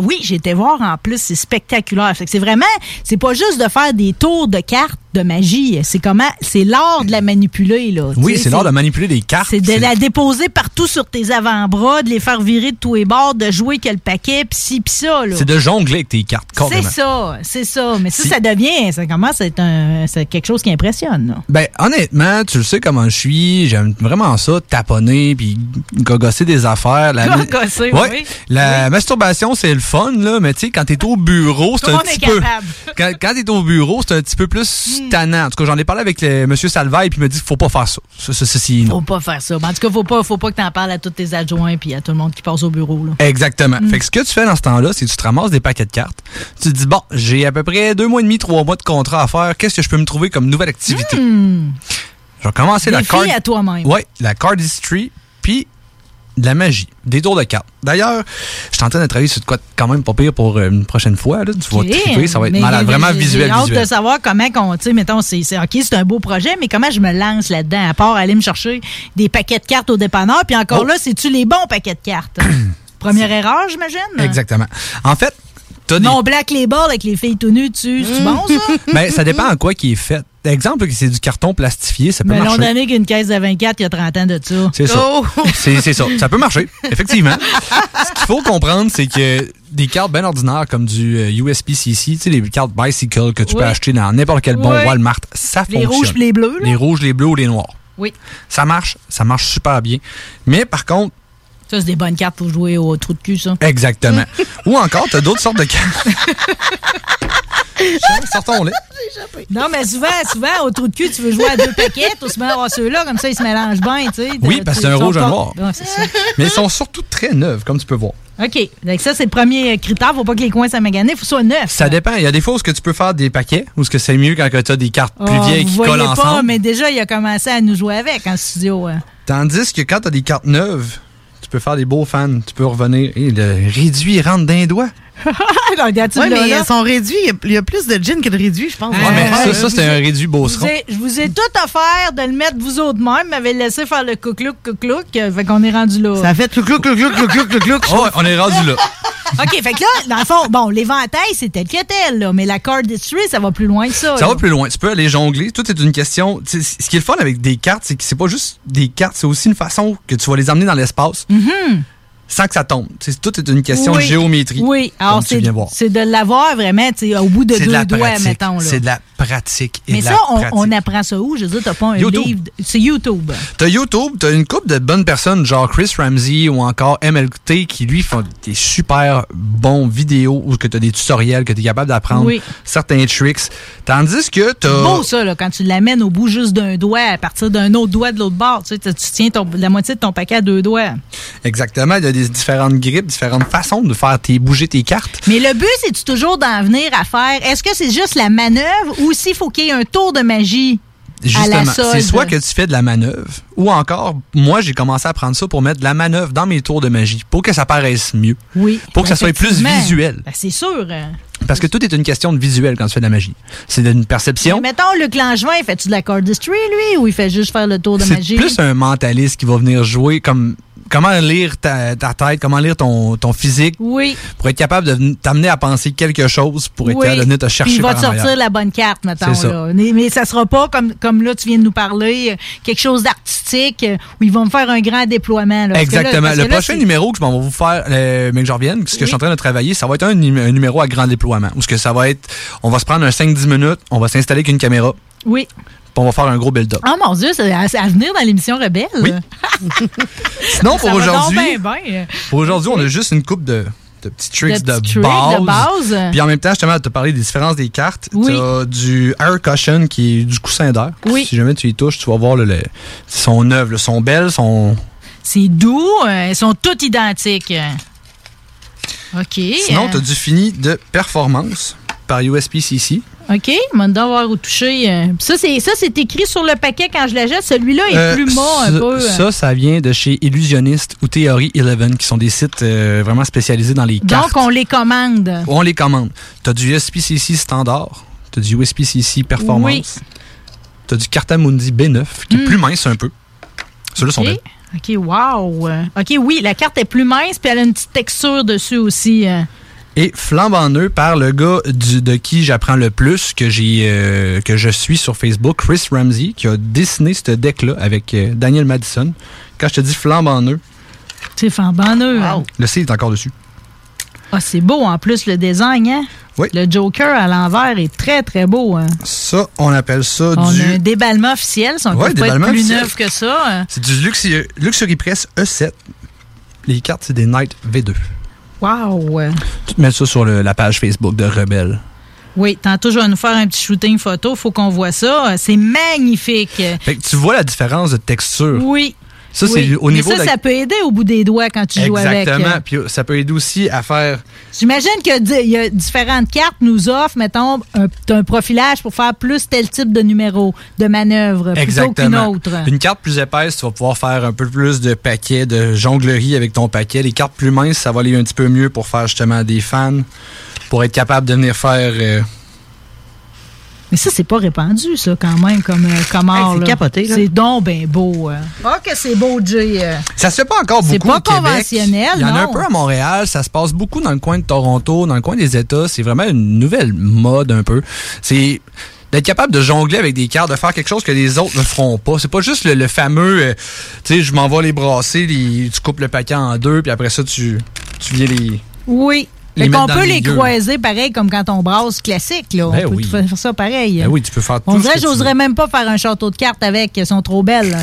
Oui, j'ai été voir en plus, c'est spectaculaire. Fait que c'est vraiment, c'est pas juste de faire des tours de cartes de magie, c'est comment, c'est l'art de la manipuler là. Oui, c'est l'art de manipuler des cartes. c'est de la déposer partout sur tes avant-bras, de les faire virer de tous les bords, de jouer quel paquet, pis ci, pis ça. C'est de jongler avec tes cartes, C'est ça, c'est ça. Mais ça, Si- ça devient, ça commence à être un, c'est quelque chose qui impressionne. là. Ben, honnêtement, tu le sais comment je suis. J'aime vraiment ça, taponner puis gogosser des affaires. La, Gogosser, Ouais. oui. La masturbation, c'est le fun, là, mais tu sais, quand t'es au bureau, c'est un petit peu. [LAUGHS] Quand, quand t'es au bureau, c'est un petit peu plus Hmm. tannant. En tout cas, j'en ai parlé avec le, M. Salvaille, puis il m'a dit qu'il faut pas faire ça. Ça, ça, ça, c'est non. Faut pas faire ça. En tout cas, faut pas, faut pas que t'en parles à tous tes adjoints puis à tout le monde qui passe au bureau. Là. Exactement. Mm. Fait que ce que tu fais dans ce temps-là, c'est que tu te ramasses des paquets de cartes. Tu te dis, bon, j'ai à peu près deux mois et demi, trois mois de contrat à faire. Qu'est-ce que je peux me trouver comme nouvelle activité? Hmm. Je vais commencer la card. à toi-même. Ouais, la card history, puis de la magie, des tours de cartes. D'ailleurs, je suis en train de travailler sur de quoi quand même pas pire pour euh, une prochaine fois. Là. Tu vas Ok. triper, ça va être Mais malade. j'ai- Vraiment visuel, J'ai hâte visuel. de savoir comment qu'on, tu sais, mettons, c'est, c'est- OK, c'est un beau projet, mais comment je me lance là-dedans, à part aller me chercher des paquets de cartes au dépanneur, puis encore Oh. là, c'est-tu les bons paquets de cartes? [CLEARS THROAT] Première erreur, j'imagine? Exactement. En fait, des... Non, Black Label avec les filles tout nues dessus, c'est bon, ça? [LAUGHS] Ben, ça dépend en quoi qui est fait. Exemple, que c'est du carton plastifié, ça peut Mais l'on marcher. donné qu'une caisse de 24 il y a 30 ans de ça. C'est ça. Oh! [LAUGHS] C'est ça. Ça peut marcher, effectivement. [LAUGHS] Ce qu'il faut comprendre, c'est que des cartes bien ordinaires comme du euh, USPCC, tu sais, les cartes Bicycle que tu peux acheter dans n'importe quel bon Oui. Walmart, ça Les fonctionne. rouges pis les bleus, là? Les rouges, les bleus ou les noirs. Oui. Ça marche, ça marche super bien. Mais par contre, Ça, c'est des bonnes cartes pour jouer au trou de cul, ça. exactement. ou encore, tu as d'autres sortes de cartes. [LAUGHS] Sortons-les. Non, mais souvent, souvent, au trou de cul, tu veux jouer à deux paquets, tu se mets à ceux-là, comme ça, ils se mélangent bien, tu sais. Oui, parce que c'est un rouge, un pas- noir. Ouais, c'est ça. Mais ils sont surtout très neufs, comme tu peux voir. OK. Donc, ça, c'est le premier critère. Faut pas que les coins soient maganés. Faut que ce soit neuf. Ça dépend. Il y a des fois où ce que tu peux faire des paquets, ou ce que c'est mieux quand tu as des cartes plus Ah, vieilles qui collent pas, ensemble. mais déjà, il a commencé à nous jouer avec en studio. hein. Tandis que quand tu as des cartes neuves, tu peux faire des beaux fans. Tu peux revenir. Et le réduit, rentre d'un doigt. [LAUGHS] Non, Ouais, là, mais ils sont réduits. Il y a- plus de gin que de réduits, je pense. Ouais, mais ça, ça c'est un réduit Je beauceron. vous, ai, je vous ai tout offert de le mettre vous autres même, m'avez laissé faire le couclouc, couclouc, euh, fait qu'on est rendu là. Ça fait clouc, clouc, clouc, clouc, clouc, clouc, clouc. Oh, ouais, on est rendu là. [LAUGHS] OK, fait que là, dans le fond, bon, l'éventail, c'est tel que tel, là, mais la card history, ça va plus loin que ça. Ça là. va plus loin. Tu peux aller jongler. Tout est une question. tu sais, Ce qui est le fun avec des cartes, c'est que c'est pas juste des cartes, c'est aussi une façon que tu vas les emmener dans l'espace Mhm. Sans que ça tombe. Sais, tout est une question Oui. de géométrie. Oui, alors c'est c'est de l'avoir vraiment, au bout de C'est de deux doigts, pratique. mettons. C'est de la pratique. Et Mais de ça, la on, pratique. on apprend ça où? Je veux dire, t'as pas un YouTube. livre. C'est YouTube. T'as YouTube, t'as une couple de bonnes personnes, genre Chris Ramsey ou encore MLT, qui lui font des super bons vidéos où que t'as des tutoriels, que t'es capable d'apprendre Oui. certains tricks. Tandis que t'as. beau, ça, là, quand tu l'amènes au bout juste d'un doigt à partir d'un autre doigt de l'autre bord. Tu, sais, tu tu tiens ton- la moitié de ton paquet à deux doigts. Exactement, il y a des différentes grippes, différentes façons de faire tes, bouger tes cartes. Mais le but, c'est toujours d'en venir à faire. Est-ce que c'est juste la manœuvre ou s'il faut qu'il y ait un tour de magie Justement, c'est soit que tu fais de la manœuvre, ou encore, moi, j'ai commencé à prendre ça pour mettre de la manœuvre dans mes tours de magie, pour que ça paraisse mieux. Oui. Pour que ça soit plus visuel. Ben, c'est sûr. Parce que tout est une question de visuel quand tu fais de la magie. C'est d'une perception. Mais mettons, Luc Langevin, fait-tu de la cardistry, lui, ou il fait juste faire le tour de C'est magie? plus un mentaliste qui va venir jouer comme comment lire ta, ta tête, comment lire ton, ton physique. Oui. Pour être capable de t'amener à penser quelque chose, pour être Oui. capable de venir te Puis chercher il va te sortir la bonne carte, mettons. Ça. Là. Mais, ça sera pas comme, comme là, tu viens de nous parler, euh, quelque chose d'artistique euh, où ils vont me faire un grand déploiement. là. Parce que là- Exactement. parce le prochain numéro que je m'en vais vous faire, euh, mais que je revienne, ce que je suis en train de travailler, ça va être un, numé- un numéro à grand déploiement. Où ce que ça va être, on va se prendre un 5-10 minutes, on va s'installer avec une caméra, Oui. On va faire un gros build-up. Oh mon Dieu, c'est à, à venir dans l'émission Rebelle. Oui. [LAUGHS] Sinon, pour aujourd'hui, pour aujourd'hui, on a juste une coupe de, de petits tricks De de, petits tricks base. de base. Puis en même temps, justement, tu as parlé des différences des cartes. Oui. Tu as du air cushion qui est du coussin d'air. Oui. Si jamais tu y touches, tu vas voir le, le- son œuvre, son belle, son. C'est doux. euh, elles sont toutes identiques. OK. Sinon, tu as du fini de performance par USPCC. OK. On va voir où toucher. euh. Ça, c'est ça, c'est écrit sur le paquet quand je la jette. Celui-là est Euh, plus mât un peu. euh. Ça, ça vient de chez Illusionniste ou Theory 11, qui sont des sites euh, vraiment spécialisés dans les cartes. Donc, on les commande. On les commande. Tu as du USPCC standard, tu as du USPCC performance, Oui. tu as du Cartamundi B9, qui est Mm. plus mince un peu. Ceux-là sont OK. belles. OK, wow. OK, oui, la carte est plus mince, puis elle a une petite texture dessus aussi. Et flambant neuf par le gars du- de qui j'apprends le plus, que j'ai euh, que je suis sur Facebook, Chris Ramsey, qui a dessiné ce deck-là avec euh, Daniel Madison. Quand je te dis flambant C'est flambanneux. hein? le C est encore dessus. Ah, c'est beau en plus le design, hein? Oui. Le Joker à l'envers est très, très beau. hein? Ça, on appelle ça On du... a un déballement officiel, ça ne Ouais, peut pas être plus officiel. neuf que ça. hein? C'est du Luxury, Luxury Press E7. Les cartes, c'est des Knight V2. Wow! Tu te mets ça sur le- la page Facebook de Rebelle. Oui, tantôt, je vais nous faire un petit shooting photo. faut qu'on voit ça. C'est magnifique. Fait que tu vois la différence de texture. Oui. Ça, c'est au niveau Mais ça, de la- ça peut aider au bout des doigts quand tu joues avec. Exactement. Puis ça peut aider aussi à faire J'imagine qu'il y a différentes cartes nous offrent, mettons, un, un profilage pour faire plus tel type de numéro, de manœuvre, plutôt qu'une Exactement. autre. Une carte plus épaisse, tu vas pouvoir faire un peu plus de paquets, de jonglerie avec ton paquet. Les cartes plus minces, ça va aller un petit peu mieux pour faire justement des fans, pour être capable de venir faire. euh, Mais ça, c'est pas répandu, ça, quand même, comme, euh, comme art. c'est capoté, là. C'est donc bien beau. euh. Ah, que c'est beau, Jay. euh. Ça se fait pas encore beaucoup C'est pas au Québec. conventionnel, Il y en a un peu à Montréal. Ça se passe beaucoup dans le coin de Toronto, dans le coin des États. C'est vraiment une nouvelle mode un peu. C'est d'être capable de jongler avec des cartes, de faire quelque chose que les autres ne feront pas. C'est pas juste le, le fameux, euh, tu sais, je m'en vais les brasser, les- tu coupes le paquet en deux, puis après ça, tu, tu viens les... Oui. Fait qu'on peut le les croiser pareil comme quand on brasse classique. Là. Ben on peut faire ça pareil. Ben oui, tu peux faire tout On dirait que j'oserais même pas faire un château de cartes avec. Elles sont trop belles.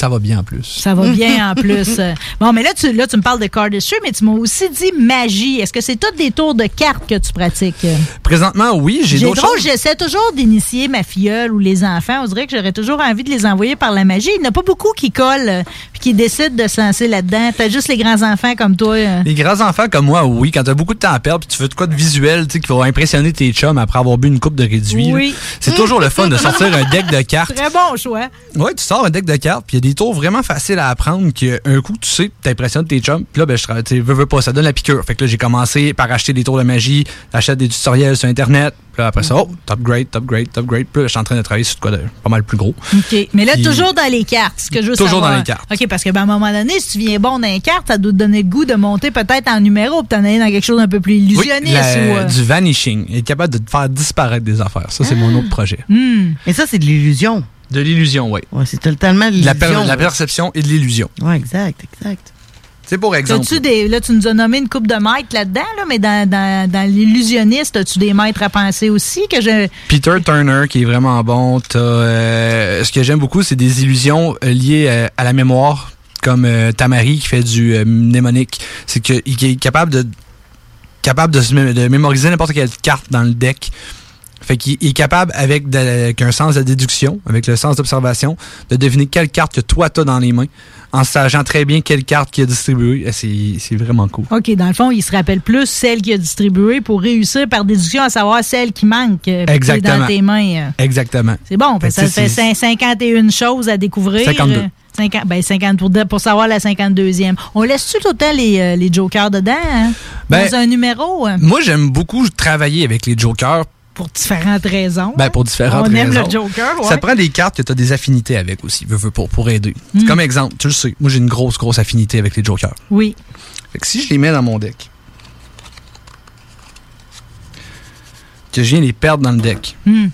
Ça va bien en plus. Ça va bien en plus. [LAUGHS] Bon, mais là tu, là, tu me parles de cardistry, mais tu m'as aussi dit magie. Est-ce que c'est toutes des tours de cartes que tu pratiques? Présentement, oui, j'ai d'autres choses. j'essaie toujours d'initier ma filleule ou les enfants. On dirait que j'aurais toujours envie de les envoyer par la magie. Il n'y en a pas beaucoup qui collent euh, puis qui décident de se lancer là-dedans. T'as juste les grands-enfants comme toi. euh. Les grands enfants comme moi, oui, quand t'as beaucoup de temps à perdre, puis tu veux de quoi de visuel, tu sais, qui va impressionner tes chums après avoir bu une coupe de réduit. Oui. C'est toujours le fun de [LAUGHS] sortir un deck de cartes. Très bon choix. Ouais, tu sors un deck de cartes, puis il y a des tours vraiment faciles à apprendre qu'un coup, tu sais, t'impressionnes tes chums. Puis là, ben, je tra- tu sais, veux, veux pas, ça donne la piqûre. Fait que là, j'ai commencé par acheter des tours de magie, acheter des tutoriels sur Internet. Puis là, après ça, oh, top grade, top grade, top grade. Puis là, je suis en train de travailler sur de quoi de pas mal plus gros. OK. Mais là, Puis- toujours dans les cartes, ce que je veux Toujours savoir. dans les cartes. OK, parce que ben, à un moment donné, si tu viens bon dans les cartes, ça doit te donner le goût de monter peut-être en numéro, puis t'en aller dans quelque chose d'un peu plus Oui, illusionniste. la- ou, euh, Du vanishing. Être capable de te faire disparaître des affaires. Ça, c'est mon autre projet. hmm. Mais ça, c'est de l'illusion. De l'illusion, oui. Ouais, c'est totalement de La, l'illusion. per- la là. perception et de l'illusion. Ouais, exact, exact. C'est pour exemple. T'as-tu des, là, tu nous as nommé une coupe de maîtres là-dedans, là, mais dans, dans, dans l'illusionniste, as-tu des maîtres à penser aussi? que je Peter Turner qui est vraiment bon. T'as, euh, ce que j'aime beaucoup, c'est des illusions euh, liées euh, à la mémoire, comme euh, Tamari qui fait du euh, mnémonique. C'est qu'il est capable de capable de, se mé- de mémoriser n'importe quelle carte dans le deck. Fait qu'il est capable, avec, de- avec un sens de déduction, avec le sens d'observation, de deviner quelle carte que toi t'as dans les mains, en sachant très bien quelle carte qu'il a distribuée. Et C'est vraiment cool. OK, dans le fond, il se rappelle plus celle qui a distribué pour réussir par déduction à savoir celle qui manque euh, qui Exactement. dans tes mains. euh. Exactement. C'est bon, Fait ça fait c'est- cin- 51 choses à découvrir. 52. Euh, 50, ben 50 pour, pour savoir la 52e. On laisse-tu tout le temps les, euh, les jokers dedans? hein? Ben, dans un numéro? hein? Moi, j'aime beaucoup travailler avec les jokers pour différentes raisons. Ben, pour différentes On raisons. aime le Joker, ouais. Ça prend des cartes que tu as des affinités avec aussi, pour, pour aider. Mm. Comme exemple, tu le sais, moi j'ai une grosse, grosse affinité avec les jokers. Oui. Fait que si je les mets dans mon deck, que je viens les perdre dans le deck, Hmm.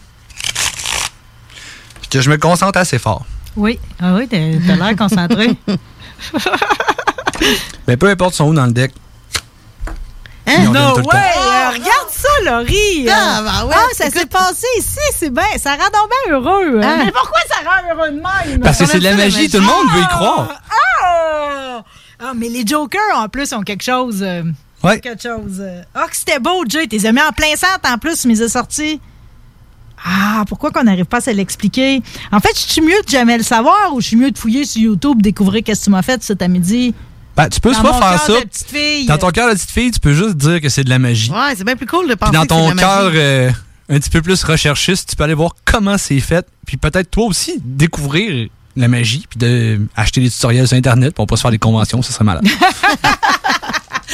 puis que je me concentre assez fort, Oui. Ah oui, t'as l'air concentré. [LAUGHS] ben peu importe son où dans le deck, Hein? No way! Euh, regarde ça, Laurie! Ah, ben ouais, ah, ça s'est passé ici, c'est bien. Ça rend donc bien heureux. hein. Ah. Mais pourquoi ça rend heureux de même? Parce que c'est de la magie, tout le monde veut y croire. Ah! Ah, mais les Jokers, en plus, ont quelque chose. euh, Ouais. Quelque chose. euh. Ah, que c'était beau, Jay. T'es mis en plein centre, en plus, mais ils ont sorti. Ah, pourquoi qu'on n'arrive pas à se l'expliquer? En fait, je suis mieux de jamais le savoir ou je suis mieux de fouiller sur YouTube, découvrir qu'est-ce que tu m'as fait cet après-midi? Ben, tu peux Dans soit faire cœur ça. de petite fille. Dans ton cœur de petite fille, tu peux juste dire que c'est de la magie. Ouais, c'est bien plus cool de penser Puis dans ton de cœur euh, un petit peu plus recherchiste, tu peux aller voir comment c'est fait. Puis peut-être toi aussi découvrir la magie, puis de acheter des tutoriels sur Internet, puis on peut se faire des conventions, ça serait malade. [LAUGHS]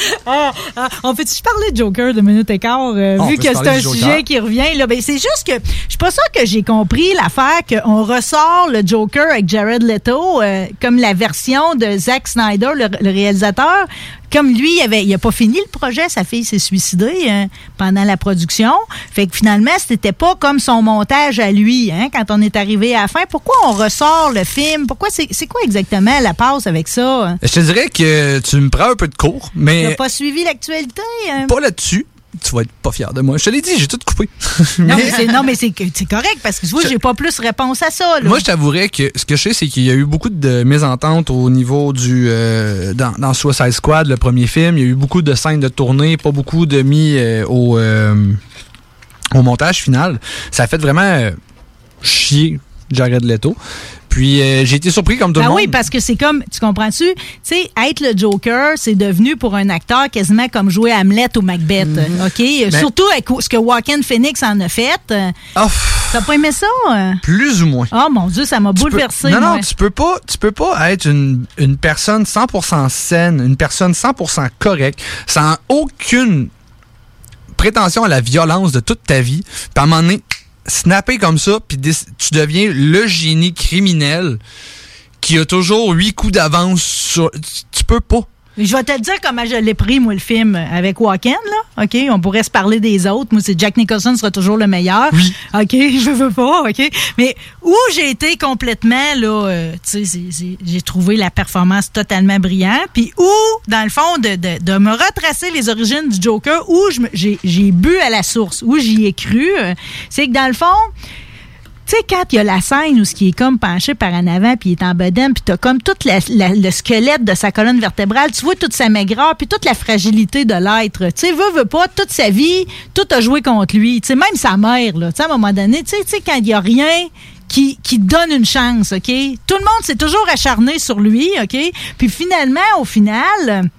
[LAUGHS] Ah, ah, on peut-tu parler de Joker de minute et quart, euh, Ah, vu que c'est un sujet qui revient? Là, ben, c'est juste que je suis pas sûre que j'ai compris l'affaire qu'on ressort le Joker avec Jared Leto euh, comme la version de Zack Snyder, le, le réalisateur. Comme lui, il avait, il a pas fini le projet, sa fille s'est suicidée euh, pendant la production. Fait que finalement, c'était pas comme son montage à lui, hein, quand on est arrivé à la fin. Pourquoi on ressort le film? Pourquoi c'est, quoi exactement la passe avec ça? hein? Je te dirais que tu me prends un peu de cours, Tu mais n'as pas suivi l'actualité? hein? pas là-dessus. Tu vas être pas fier de moi. Je te l'ai dit, j'ai tout coupé. [LAUGHS] Non, mais [LAUGHS] c'est, non, mais c'est, que- c'est correct parce que tu vois, j'ai pas plus réponse à ça. Là. Moi, je t'avouerais que ce que je sais, c'est qu'il y a eu beaucoup de mésententes au niveau du. euh, dans, dans Suicide Squad, le premier film. Il y a eu beaucoup de scènes de tournée, pas beaucoup de mis euh, au, euh, au montage final. Ça a fait vraiment chier Jared Leto. Puis euh, j'ai été surpris comme tout Ben le monde. oui, parce que c'est comme, tu comprends-tu? Tu sais, être le Joker, c'est devenu pour un acteur quasiment comme jouer Hamlet ou Macbeth. OK? Ben- Surtout avec ce que Joaquin Phoenix en a fait. T'as pas aimé ça? Plus ou moins. Oh mon Dieu, ça m'a peux- bouleversé. non, non, tu peux pas, tu peux pas être une, une personne 100% saine, une personne 100% correcte, sans aucune prétention à la violence de toute ta vie. Puis à un moment donné, snapper comme ça, puis tu deviens le génie criminel qui a toujours huit coups d'avance sur... Tu peux pas. Je vais te dire comment je l'ai pris, moi, le film avec Joaquin, là. OK? On pourrait se parler des autres. Moi, c'est Jack Nicholson sera toujours le meilleur. Oui. OK? [LAUGHS] Je veux pas, OK? Mais où j'ai été complètement, là, euh, tu sais, j'ai trouvé la performance totalement brillante. Puis où, dans le fond, de, de, de me retracer les origines du Joker, où j'ai bu à la source, où j'y ai cru, euh, c'est que dans le fond, tu sais, quand il y a la scène où ce qui est comme penché par en avant, puis il est en bedaine, puis t'as comme tout le squelette de sa colonne vertébrale, tu vois toute sa maigreur, puis toute la fragilité de l'être. Tu sais, veut, veut pas, toute sa vie, tout a joué contre lui. Tu sais, même sa mère, là, tu sais, à un moment donné, tu sais, quand il y a rien qui, qui donne une chance, OK? Tout le monde s'est toujours acharné sur lui, OK? Puis finalement, au final,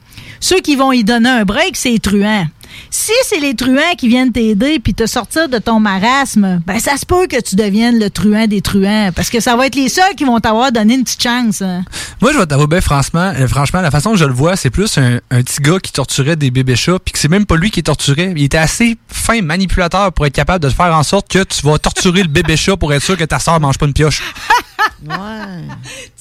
ceux qui vont y donner un break, c'est les. Si c'est les truands qui viennent t'aider puis te sortir de ton marasme, ben ça se peut que tu deviennes le truand des truands parce que ça va être les seuls qui vont t'avoir donné une petite chance. hein. Moi, je vais t'avouer, ben, franchement, la façon que je le vois, c'est plus un, un petit gars qui torturait des bébés chats, puis que c'est même pas lui qui torturait. Il était assez fin manipulateur pour être capable de faire en sorte que tu vas torturer le bébé chat pour être sûr que ta soeur mange pas une pioche.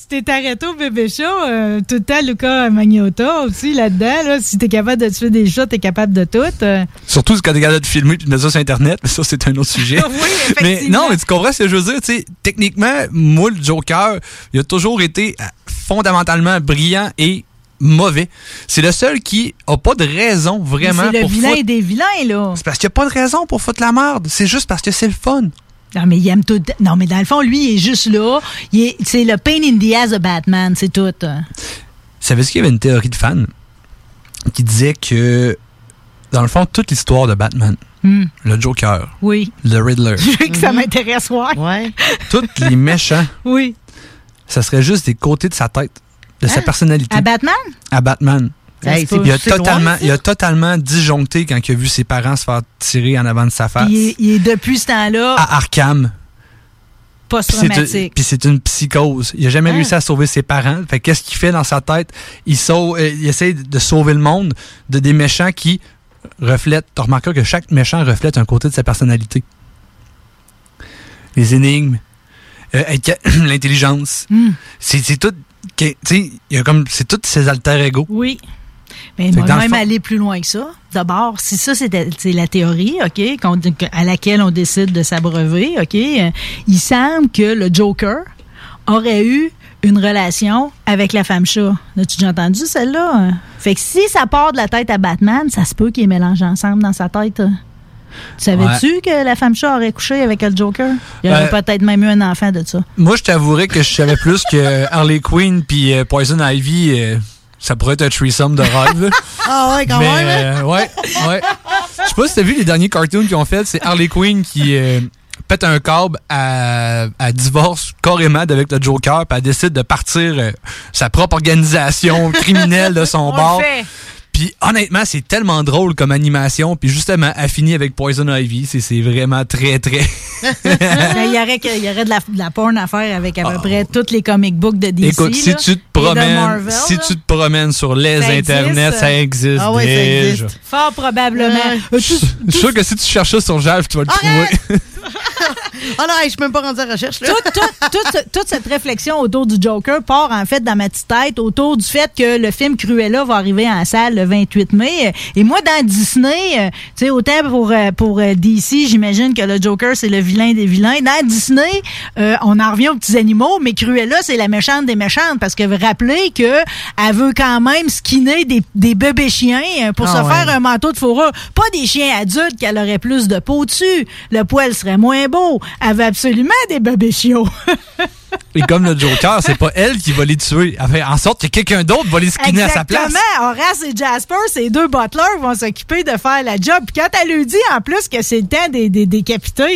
Tu t'es arrêté au bébé chat, euh, tout le temps Luca Magnotta aussi là-dedans. Là. Si t'es capable de tuer des chats, t'es capable de tout. euh. Surtout quand t'es capable de filmer et de mettre ça sur Internet, mais ça, c'est un autre sujet. [LAUGHS] mais effectivement. non, mais tu comprends ce que je veux dire? Tu sais, techniquement, moi, le Joker, il a toujours été euh, fondamentalement brillant et mauvais. C'est le seul qui a pas de raison vraiment C'est le pour vilain foutre- des vilains, là. C'est parce qu'il n'y a pas de raison pour foutre la merde. C'est juste parce que c'est le fun. Non, mais il aime tout. Non, mais dans le fond, lui, il est juste là. Il est- C'est le pain in the ass de Batman, c'est tout. Savais-tu qu'il y avait une théorie de fans qui disait que, dans le fond, toute l'histoire de Batman, Hmm. le Joker, Oui. le Riddler, [LAUGHS] Je veux que ça m'intéresse, ouais. tous les [LAUGHS] méchants, Oui. ça serait juste des côtés de sa tête, de sa Hein? personnalité. À Batman? à Batman. Il, a C'est loin, totalement, il a totalement disjoncté quand il a vu ses parents se faire tirer en avant de sa face. Il est, il est depuis ce temps-là À Arkham. Puis c'est une- post-traumatique. Puis c'est une psychose. Il a jamais Ah. réussi à sauver ses parents. Fait que qu'est-ce qu'il fait dans sa tête? Il, sauve, euh, il essaie de sauver le monde de des méchants qui reflètent. Tu remarqueras que chaque méchant reflète un côté de sa personnalité. les énigmes, euh, [CLEARS THROAT] l'intelligence. Hmm. C'est c'est tout. a comme. C'est tous ces alter ego. Oui. Mais le même fond- aller plus loin que ça. D'abord, si ça, c'était- c'est la théorie, OK, à laquelle on décide de s'abreuver, OK, euh, il semble que le Joker aurait eu une relation avec la femme chat. As-tu déjà entendu celle-là? Fait que si ça part de la tête à Batman, ça se peut qu'ils mélangent ensemble dans sa tête. Tu Savais-tu que la femme chat aurait couché avec le Joker? Il y aurait Euh, peut-être même eu un enfant de ça. Moi, je t'avouerais que je savais plus que Harley Quinn puis euh, Poison Ivy, euh, ça pourrait être un threesome de rêve. [LAUGHS] Ah ouais, quand Mais, même. hein? euh, ouais, ouais. Je sais pas si t'as vu les derniers cartoons qu'ils ont fait. C'est Harley Quinn qui euh, pète un câble à, à divorce carrément avec le Joker, puis elle décide de partir euh, sa propre organisation criminelle de son bord. Puis honnêtement, c'est tellement drôle comme animation. Puis justement, elle finit avec Poison Ivy. C'est vraiment très, très... Mais [LAUGHS] il y aurait, y aurait de, la, de la porn à faire avec à peu près tous les comic books de DC. Ah. Écoute, si là, tu te promènes, Marvel, si là. tu te promènes sur les Ça existe, internets, ça existe Ah ouais, ça existe. Fort probablement. Euh, Je suis sûr que si tu cherches ça sur Jalf, tu vas le trouver. [LAUGHS] Ah [LAUGHS] non, je suis même pas rendu à la recherche. Là. toute, cette réflexion autour du Joker part en fait dans ma petite tête autour du fait que le film Cruella va arriver en salle le 28 mai. Et moi, dans Disney, euh, tu sais, autant pour, euh, pour euh, DC, j'imagine que le Joker, c'est le vilain des vilains. Dans Disney, euh, on en revient aux petits animaux, mais Cruella, c'est la méchante des méchantes parce que vous rappelez que elle veut quand même skinner des, des bébés chiens pour Ah se ouais. faire un manteau de fourrure. Pas des chiens adultes qu'elle aurait plus de peau dessus. Le poil serait moins veut absolument des bébés chiots. [LAUGHS] Et comme le Joker, c'est pas elle qui va les tuer. Elle fait en sorte que quelqu'un d'autre va les skinner à sa place. Exactement. Horace et Jasper, ces deux butlers, vont s'occuper de faire la job. Puis quand elle lui dit en plus que c'est le temps des, des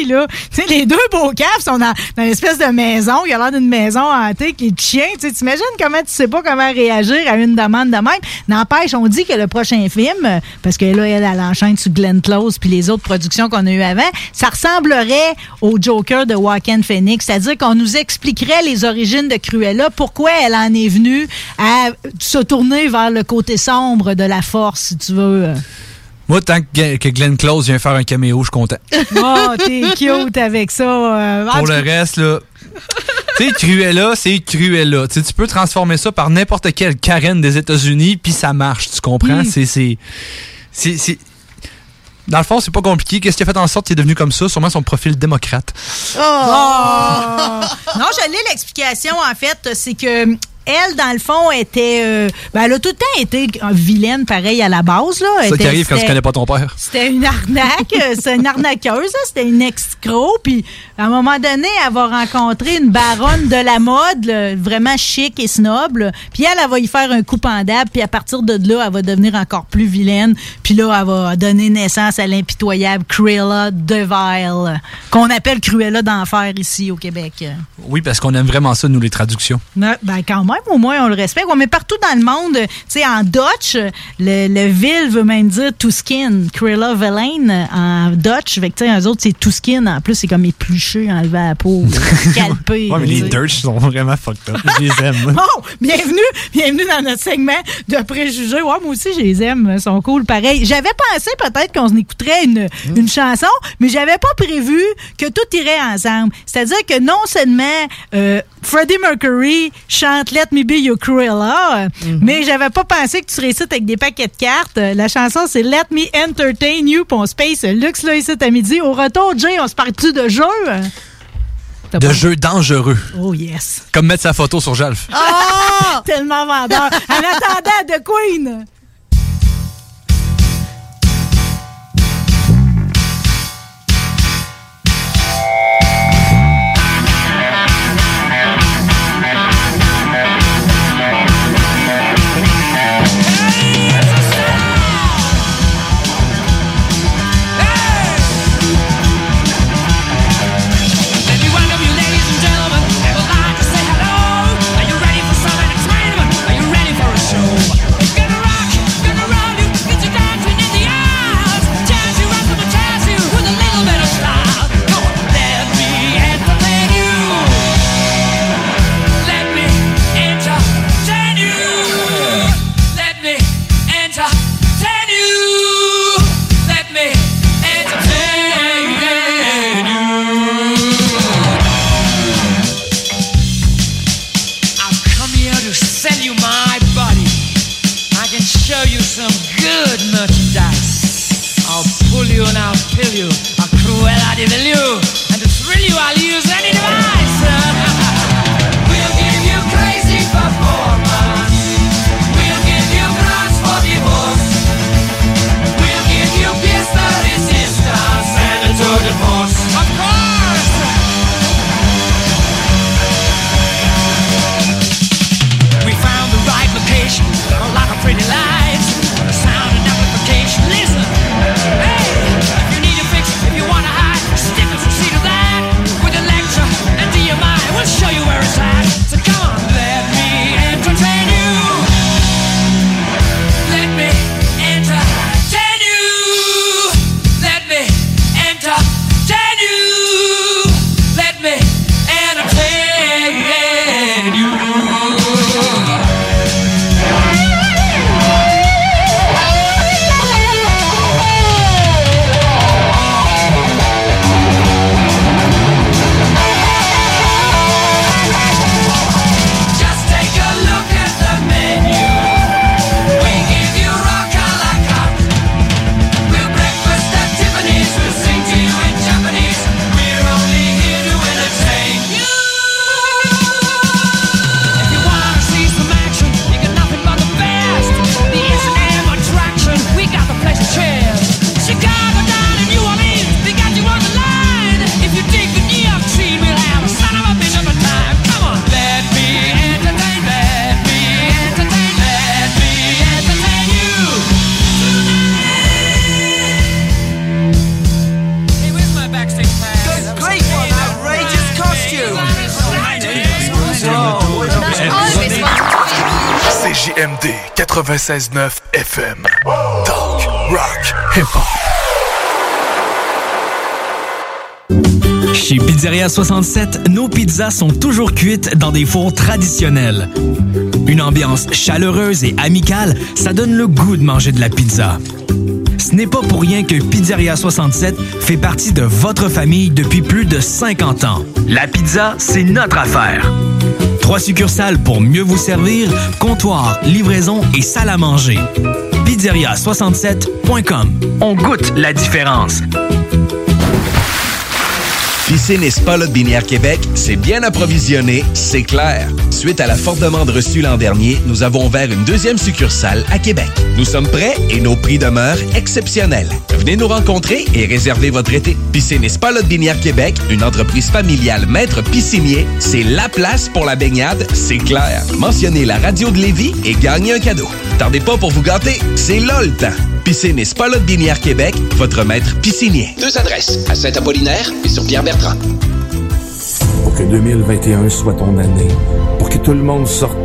là, tu sais, les deux beaux caves sont dans, une espèce de maison. Il y a l'air d'une maison hantée avec les chiens. Tu sais, t'imagines comment tu sais pas comment réagir à une demande de même. N'empêche, on dit que le prochain film, parce que là, elle, elle enchaîne sur Glenn Close puis les autres productions qu'on a eues avant, ça ressemblerait au Joker de Joaquin Phoenix. C'est-à-dire qu'on nous expliquerait les origines de Cruella, pourquoi elle en est venue à se tourner vers le côté sombre de la force, si tu veux. Moi, tant que, que Glenn Close vient faire un caméo, je suis content. Oh, [LAUGHS] t'es cute avec ça. euh, Pour le reste, là. tu sais, Cruella, c'est Cruella. Tu peux transformer ça par n'importe quelle Karen des États-Unis, puis ça marche, tu comprends? Mm. C'est- Dans le fond, c'est pas compliqué. Qu'est-ce qui a fait en sorte qu'il est devenu comme ça? Sûrement son profil démocrate. Oh! [LAUGHS] non, je l'ai l'explication, en fait. C'est que elle, dans le fond, était. euh, ben, elle a tout le temps été vilaine, pareil, à la base. là. C'est ça qui arrive quand tu c'était- connais pas ton père. C'était une arnaque, euh, c'est une arnaqueuse, c'était une escroc. Puis à un moment donné, elle va rencontrer une baronne de la mode, là, vraiment chic et snob. là. Puis elle, elle va y faire un coup pendable. Puis à partir de là, elle va devenir encore plus vilaine. Puis là, elle va donner naissance à l'impitoyable Cruella DeVille, qu'on appelle Cruella d'enfer ici au Québec. Oui, parce qu'on aime vraiment ça, nous, les traductions. Ben quand même, au moins, on le respecte. Mais partout dans le monde, tu sais, en Dutch, le, le ville veut même dire to skin. Cruella Villain en Dutch. Que, tu sais, eux autres, c'est to skin. En plus, c'est comme épluché, enlevé à la peau, [LAUGHS] scalpé. Ouais, mais tu les. Dirts sont vraiment fucked up. Je les aime. [LAUGHS] Bon, bienvenue, bienvenue dans notre segment de préjugés. Ouais, moi aussi, je les aime, ils sont cool, pareil. J'avais pensé peut-être qu'on écouterait une, une chanson, mais j'avais pas prévu que tout irait ensemble. C'est-à-dire que non seulement euh, Freddie Mercury chante Let Me Be Your Cruella, euh, mais j'avais pas pensé que tu ici avec des paquets de cartes. La chanson, c'est Let Me Entertain You, puis on se paye ce luxe là ici à midi. Au retour, Jay, on se parle-tu de jeu? De jeux dangereux. Oh yes. Comme mettre sa photo sur Jalf. Ah! [LAUGHS] Tellement vendeur. En attendant, The Queen. 96.9 FM. Talk, rock, hip-hop. Chez Pizzeria 67, nos pizzas sont toujours cuites dans des fours traditionnels. Une ambiance chaleureuse et amicale, ça donne le goût de manger de la pizza. Ce n'est pas pour rien que Pizzeria 67 fait partie de votre famille depuis plus de 50 ans. La pizza, c'est notre affaire. Trois succursales pour mieux vous servir, comptoir, livraison et salle à manger. Pizzeria67.com. On goûte la différence. Piscine et Spa Lot Binière Québec, c'est bien approvisionné, c'est clair. Suite à la forte demande reçue l'an dernier, nous avons ouvert une deuxième succursale à Québec. Nous sommes prêts et nos prix demeurent exceptionnels. Venez nous rencontrer et réserver votre été. Piscine et Spa Binière Québec, une entreprise familiale maître piscinier, c'est la place pour la baignade, c'est clair. Mentionnez la radio de Lévis et gagnez un cadeau. Tardez pas pour vous gâter, c'est là le temps. Piscine et Spa Binière Québec, votre maître piscinier. Deux adresses, à Saint-Apollinaire et sur Pierre-Bertrand. Pour que 2021 soit ton année. Pour que tout le monde se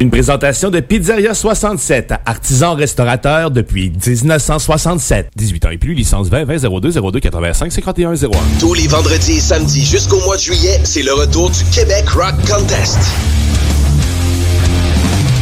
Une présentation de Pizzeria 67, artisan restaurateur depuis 1967. 18 ans et plus, licence 20 20 02 02 85 51 01. Tous les vendredis et samedis jusqu'au mois de juillet, c'est le retour du Québec Rock Contest.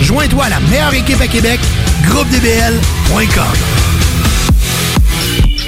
Joins-toi à la meilleure équipe à Québec, groupedbl.com.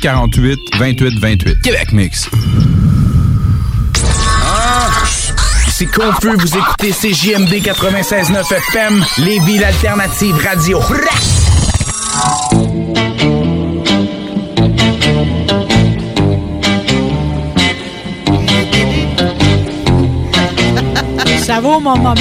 648 28 28. Québec Mix. C'est confus, vous écoutez CJMD 96.9 FM, les villes alternatives radio. Ça vaut mon moment.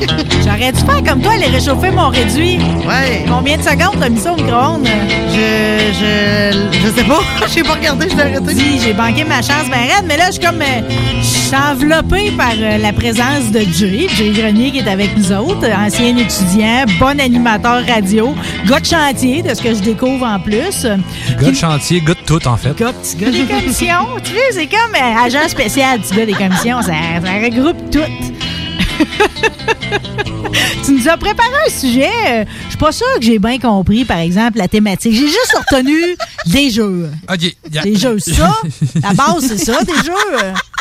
[LAUGHS] J'aurais dû faire comme toi, aller réchauffer mon réduit. Ouais. Combien de secondes t'as mis ça au micro-ondes? Je, je, je sais pas. [LAUGHS] J'ai pas regardé, je l'ai arrêté. Si, j'ai banqué ma chance ben raide, mais là, je suis comme... euh, je suis enveloppée par euh, la présence de Jay, Jay Grenier qui est avec nous autres, ancien étudiant, bon animateur radio, gars de chantier, de ce que je découvre en plus. Gars de chantier, gars de tout, en fait. Gars, petit gars des commissions. [LAUGHS] tu sais, c'est comme euh, agent spécial, petit gars des commissions. Ça, ça regroupe tout. Tu nous as préparé un sujet. Je suis pas sûre que j'ai bien compris, par exemple, la thématique. J'ai juste retenu des jeux. OK. Des jeux, ça. [LAUGHS] La base, c'est ça, des jeux.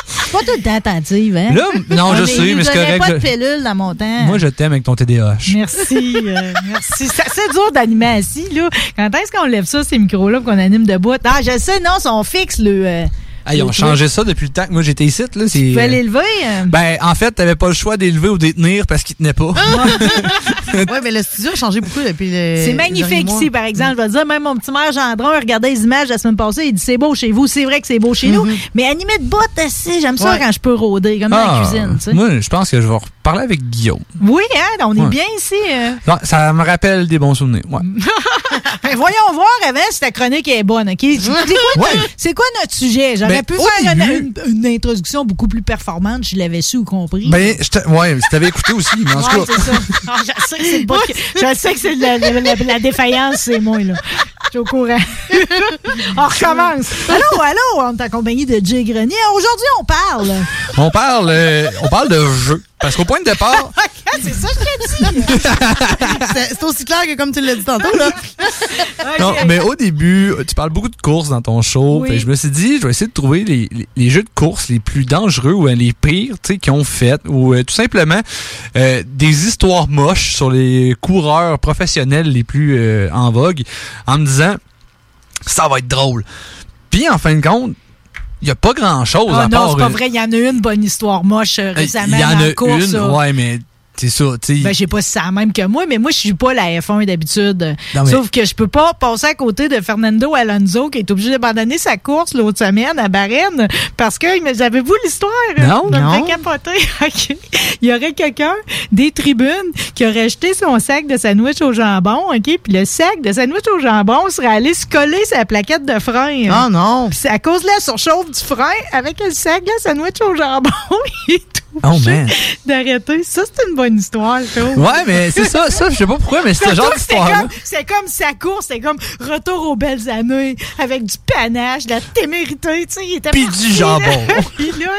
suis pas tout le temps attentive, hein? Là, non, je On est- mais c'est correct, pas de je- pilule dans mon temps. Moi, je t'aime avec ton TDAH. Merci, euh, merci. C'est assez dur d'animer assis, là. Quand est-ce qu'on lève ça, ces micros-là, pour qu'on anime debout? Ah, je sais, non, ils sont fixes, le. euh, Ah, ils ont changé ça depuis le temps que moi j'étais ici. Là, c'est, Tu peux euh, l'élever? euh? Ben, en fait, t'avais pas le choix d'élever ou d'étenir parce qu'il tenait pas. [LAUGHS] ouais, mais le studio a changé beaucoup depuis le. C'est magnifique ici, par exemple. Je vais te dire, même mon petit maire Gendron, il regardait les images la semaine passée, il dit c'est beau chez vous. C'est vrai que c'est beau chez nous. Mais animé de bottes, j'aime ça Ouais. quand je peux rôder, comme dans la Ah, cuisine. tu sais. Moi, je pense que je vais reparler avec Guillaume. Oui, hein, on est Ouais. bien ici. euh. Non, ça me rappelle des bons souvenirs. Ouais. [LAUGHS] Ben, voyons voir avant si ta chronique est bonne, OK? C'est quoi, c'est quoi notre sujet? J'aurais Pu faire une, une- introduction beaucoup plus performante je l'avais su ou compris. Ben, ouais, si t'avais écouté aussi, mais en tout cas. Ah, je sais que c'est la- [LAUGHS] la défaillance, c'est moi, là. Je suis au courant. [LAUGHS] on recommence. Allô, allô, on est en compagnie de Jay Grenier. Aujourd'hui, on parle. On parle, euh, on parle de jeu. Parce qu'au point de départ, [LAUGHS] c'est ça que je dit. [LAUGHS] C'est aussi clair que comme tu l'as dit tantôt, là. Non, mais au début, tu parles beaucoup de courses dans ton show. Oui. Fait que je me suis dit, je vais essayer de trouver les, les- les jeux de course les plus dangereux ou euh, les pires tu sais, qu'ils ont fait. Ou euh, tout simplement euh, des histoires moches sur les coureurs professionnels les plus euh, en vogue en me disant, ça va être drôle. Puis en fin de compte, il n'y a pas grand-chose Ah à non, part... c'est pas euh, vrai. Il y en a une bonne histoire moche euh, Il récemment y en a une, ouais, mais c'est ça, tu sais. Ben, je sais pas si c'est la même que moi, mais moi, je suis pas la F1 d'habitude. Mais- Sauf que je peux pas passer à côté de Fernando Alonso qui est obligé d'abandonner sa course l'autre semaine à Bahreïn parce que, mais avez-vous l'histoire? Non, Ça me non. capoter. [LAUGHS] OK. Il y aurait quelqu'un des tribunes qui aurait jeté son sac de sandwich au jambon, OK? Puis le sac de sandwich au jambon serait allé se coller sa plaquette de frein. Ah non! Puis c'est à cause de la surchauffe du frein avec le sac de sandwich au jambon. [LAUGHS] est Oh man. d'arrêter. Ça, c'est une bonne histoire, je trouve. Ouais, mais c'est ça, ça, je sais pas pourquoi, mais c'est ce genre comme- C'est comme sa course, c'est comme retour aux belles années, avec du panache, de la témérité, tu sais, il était Puis parti, du jambon. [LAUGHS] Puis là,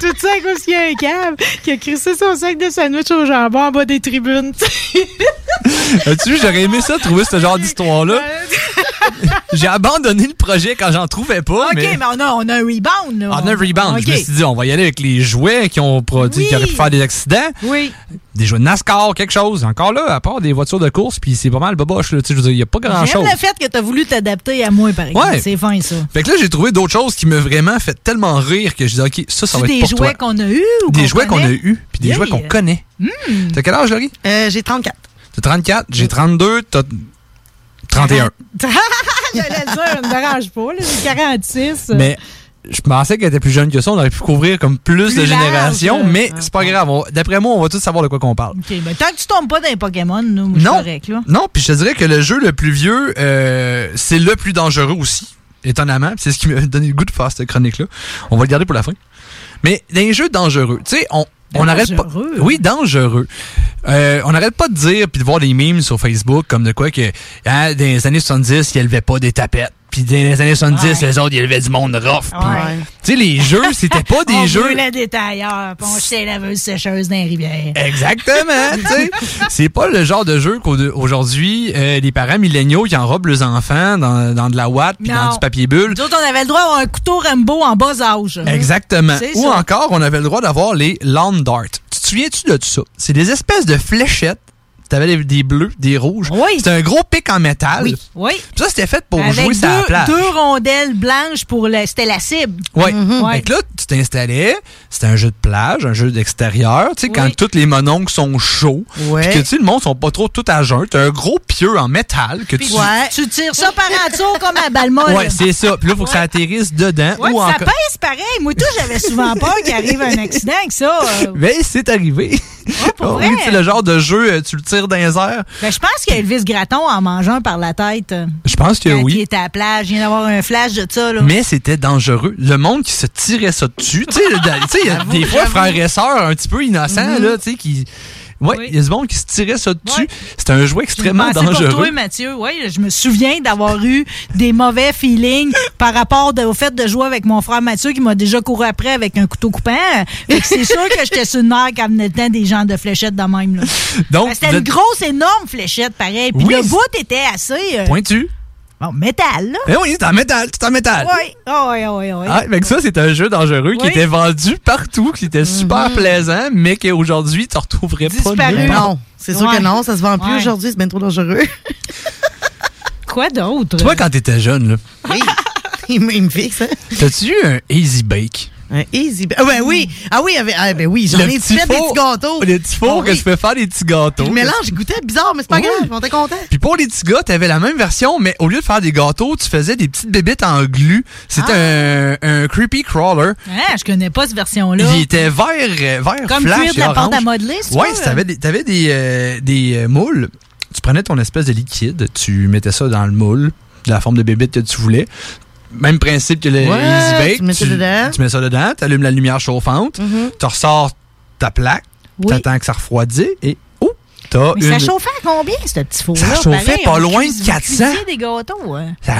tout ça qu'il y a un câble qui a crissé son sac de sandwich au jambon en bas des tribunes. tu sais. As-tu vu, j'aurais aimé ça, trouver ce genre d'histoire-là. J'ai abandonné le projet quand j'en trouvais pas, OK, mais... mais, on, a, on a un rebound, là. On a un rebound. Je me suis dit, on va y aller avec les jouets qui ont produit, qui auraient pu faire des accidents. Oui. Des jouets de NASCAR, quelque chose. Encore là, à part des voitures de course, puis c'est pas mal boboche, là. Tu sais, je veux dire, il y a pas J'aime grand-chose. le fait que tu as voulu t'adapter à moi, par exemple. Ouais. C'est fin, ça. Fait que là, j'ai trouvé d'autres choses qui m'ont vraiment fait tellement rire que je dis, OK, ça, ça va C'est être des pour jouets toi. qu'on a eus ou Des jouets qu'on a eus, puis des Yeah. jouets qu'on connaît. Hmm. T'as quel âge, Laurie? Euh, j'ai 34. T'as 34, j'ai 32, t'as 31. [LAUGHS] J'allais dire, ça me dérange pas. J'ai 46. Mais je pensais qu'elle était plus jeune que ça. On aurait pu couvrir comme plus, Plus de générations, là. mais c'est pas grave. D'après moi, on va tous savoir de quoi qu'on parle. OK, mais tant que tu tombes pas dans les Pokémon, nous, Non. correct, là. Non, puis je te dirais que le jeu le plus vieux, euh, c'est le plus dangereux aussi, étonnamment. C'est ce qui m'a [LAUGHS] donné le goût de faire cette chronique-là. On va le garder pour la fin. Mais dans les jeux dangereux, tu sais, on, on n'arrête pas. Oui, dangereux. Euh, on n'arrête pas de dire puis de voir des memes sur Facebook comme de quoi que hein, dans les années 70, ils élevaient pas des tapettes. Puis dans les années 70, les autres, ils élevaient du monde rough. Ouais. Tu sais, les jeux, c'était pas [LAUGHS] des on jeux. brûlait des tailleurs, puis on jetait la laveuse sécheuse dans les rivières. Exactement, tu sais. [LAUGHS] C'est pas le genre de jeu qu'aujourd'hui, euh, les parents milléniaux qui enrobent leurs enfants dans, dans de la ouate puis dans du papier bulle. Nous autres, on avait le droit d'avoir un couteau Rambo en bas âge. Exactement. Ou ça. encore, on avait le droit d'avoir les lawn darts. Tu te souviens-tu de tout ça? C'est des espèces de fléchettes. T'avais des- des bleus, des rouges. Oui. C'était un gros pic en métal. Oui, oui. Puis ça, c'était fait pour Avec jouer sur la deux, plage. deux rondelles blanches pour le. C'était la cible. Ouais. Ouais. Fait que là, tu t'installais, c'était un jeu de plage, un jeu d'extérieur, tu sais, quand Oui. tous les mononcles sont chauds, Ouais. puis que, tu sais, le monde sont pas trop tout à jeun, t'as un gros pieu en métal que tu... tu tires ça par en dessous [LAUGHS] comme à Balma. Ouais, c'est ça. Puis là, faut que ça atterrisse dedans Ouais, ou ça encore... pèse pareil. Moi, tout, j'avais souvent [LAUGHS] peur qu'il arrive un accident avec ça. euh. Mais c'est arrivé. pour [LAUGHS] Oh vrai? oui, c'est le genre de jeu, euh, tu le tires dans les airs. Ben, je pense qu'Elvis Gratton en mangeant par la tête. Je pense que quand il oui. était à la plage. Il vient d'avoir un flash de ça. Là. Mais c'était dangereux. Le monde qui se tirait ça dessus. tu sais, [LAUGHS] il y a des fois, frères et sœurs un petit peu innocents, Mhm. là, tu sais, qui. Ouais, il y a du monde qui se tirait ça dessus. C'est un jouet extrêmement dangereux. Pour toi, Mathieu, oui, je me souviens d'avoir eu des mauvais feelings par rapport de- au fait de jouer avec mon frère Mathieu qui m'a déjà couru après avec un couteau coupant. C'est sûr que j'étais sur le nerf quand venait le temps des gens de fléchettes de même. là. Donc, C'était une grosse, énorme fléchette, pareil. Puis Oui, le bout était assez. euh, Pointu. En métal, là. Eh oui, c'est en métal, c'est en métal. Oui, oh, oui, oui, oui. Ah, fait que ça, c'est un jeu dangereux qui était vendu partout, qui était super plaisant, mais qu'aujourd'hui, tu retrouverais pas nulle. Non, c'est sûr Ouais. que non, ça se vend plus Ouais. aujourd'hui, c'est bien trop dangereux. [LAUGHS] Quoi d'autre? Toi, quand t'étais jeune, là, Oui, [LAUGHS] il, me- il me fixe, hein? t'as-tu eu un Easy Bake? Un easy. Ah, ben oui. Ah oui, avec- ah, ben oui, j'en Le ai petit fait des petits gâteaux. Les petits fours Ah que oui. tu peux faire des petits gâteaux. Le mélange goûtait bizarre, mais c'est pas Oui. grave, on était content. Puis pour les petits gars, t'avais la même version, mais au lieu de faire des gâteaux, tu faisais des petites bébites en glu. C'était Ah. un, un creepy crawler. Je connais pas cette version-là. Il était vert, euh, vert Comme flash cuire de la pâte à modeler, c'est Ouais, ça? t'avais des, t'avais des, euh, des euh, moules. Tu prenais ton espèce de liquide, tu mettais ça dans le moule, de la forme de bébite que tu voulais. Même principe que le Ouais, Easy Bake. tu mets ça dedans. Tu mets ça dedans, tu allumes la lumière chauffante, Mm-hmm. tu ressors ta plaque, Oui. t'attends que ça refroidisse et t'as Mais une... ça chauffait à combien, ce petit four-là? Ça chauffait Pareil, pas loin de cuis- 400. cuisait des gâteaux. hein. Ça-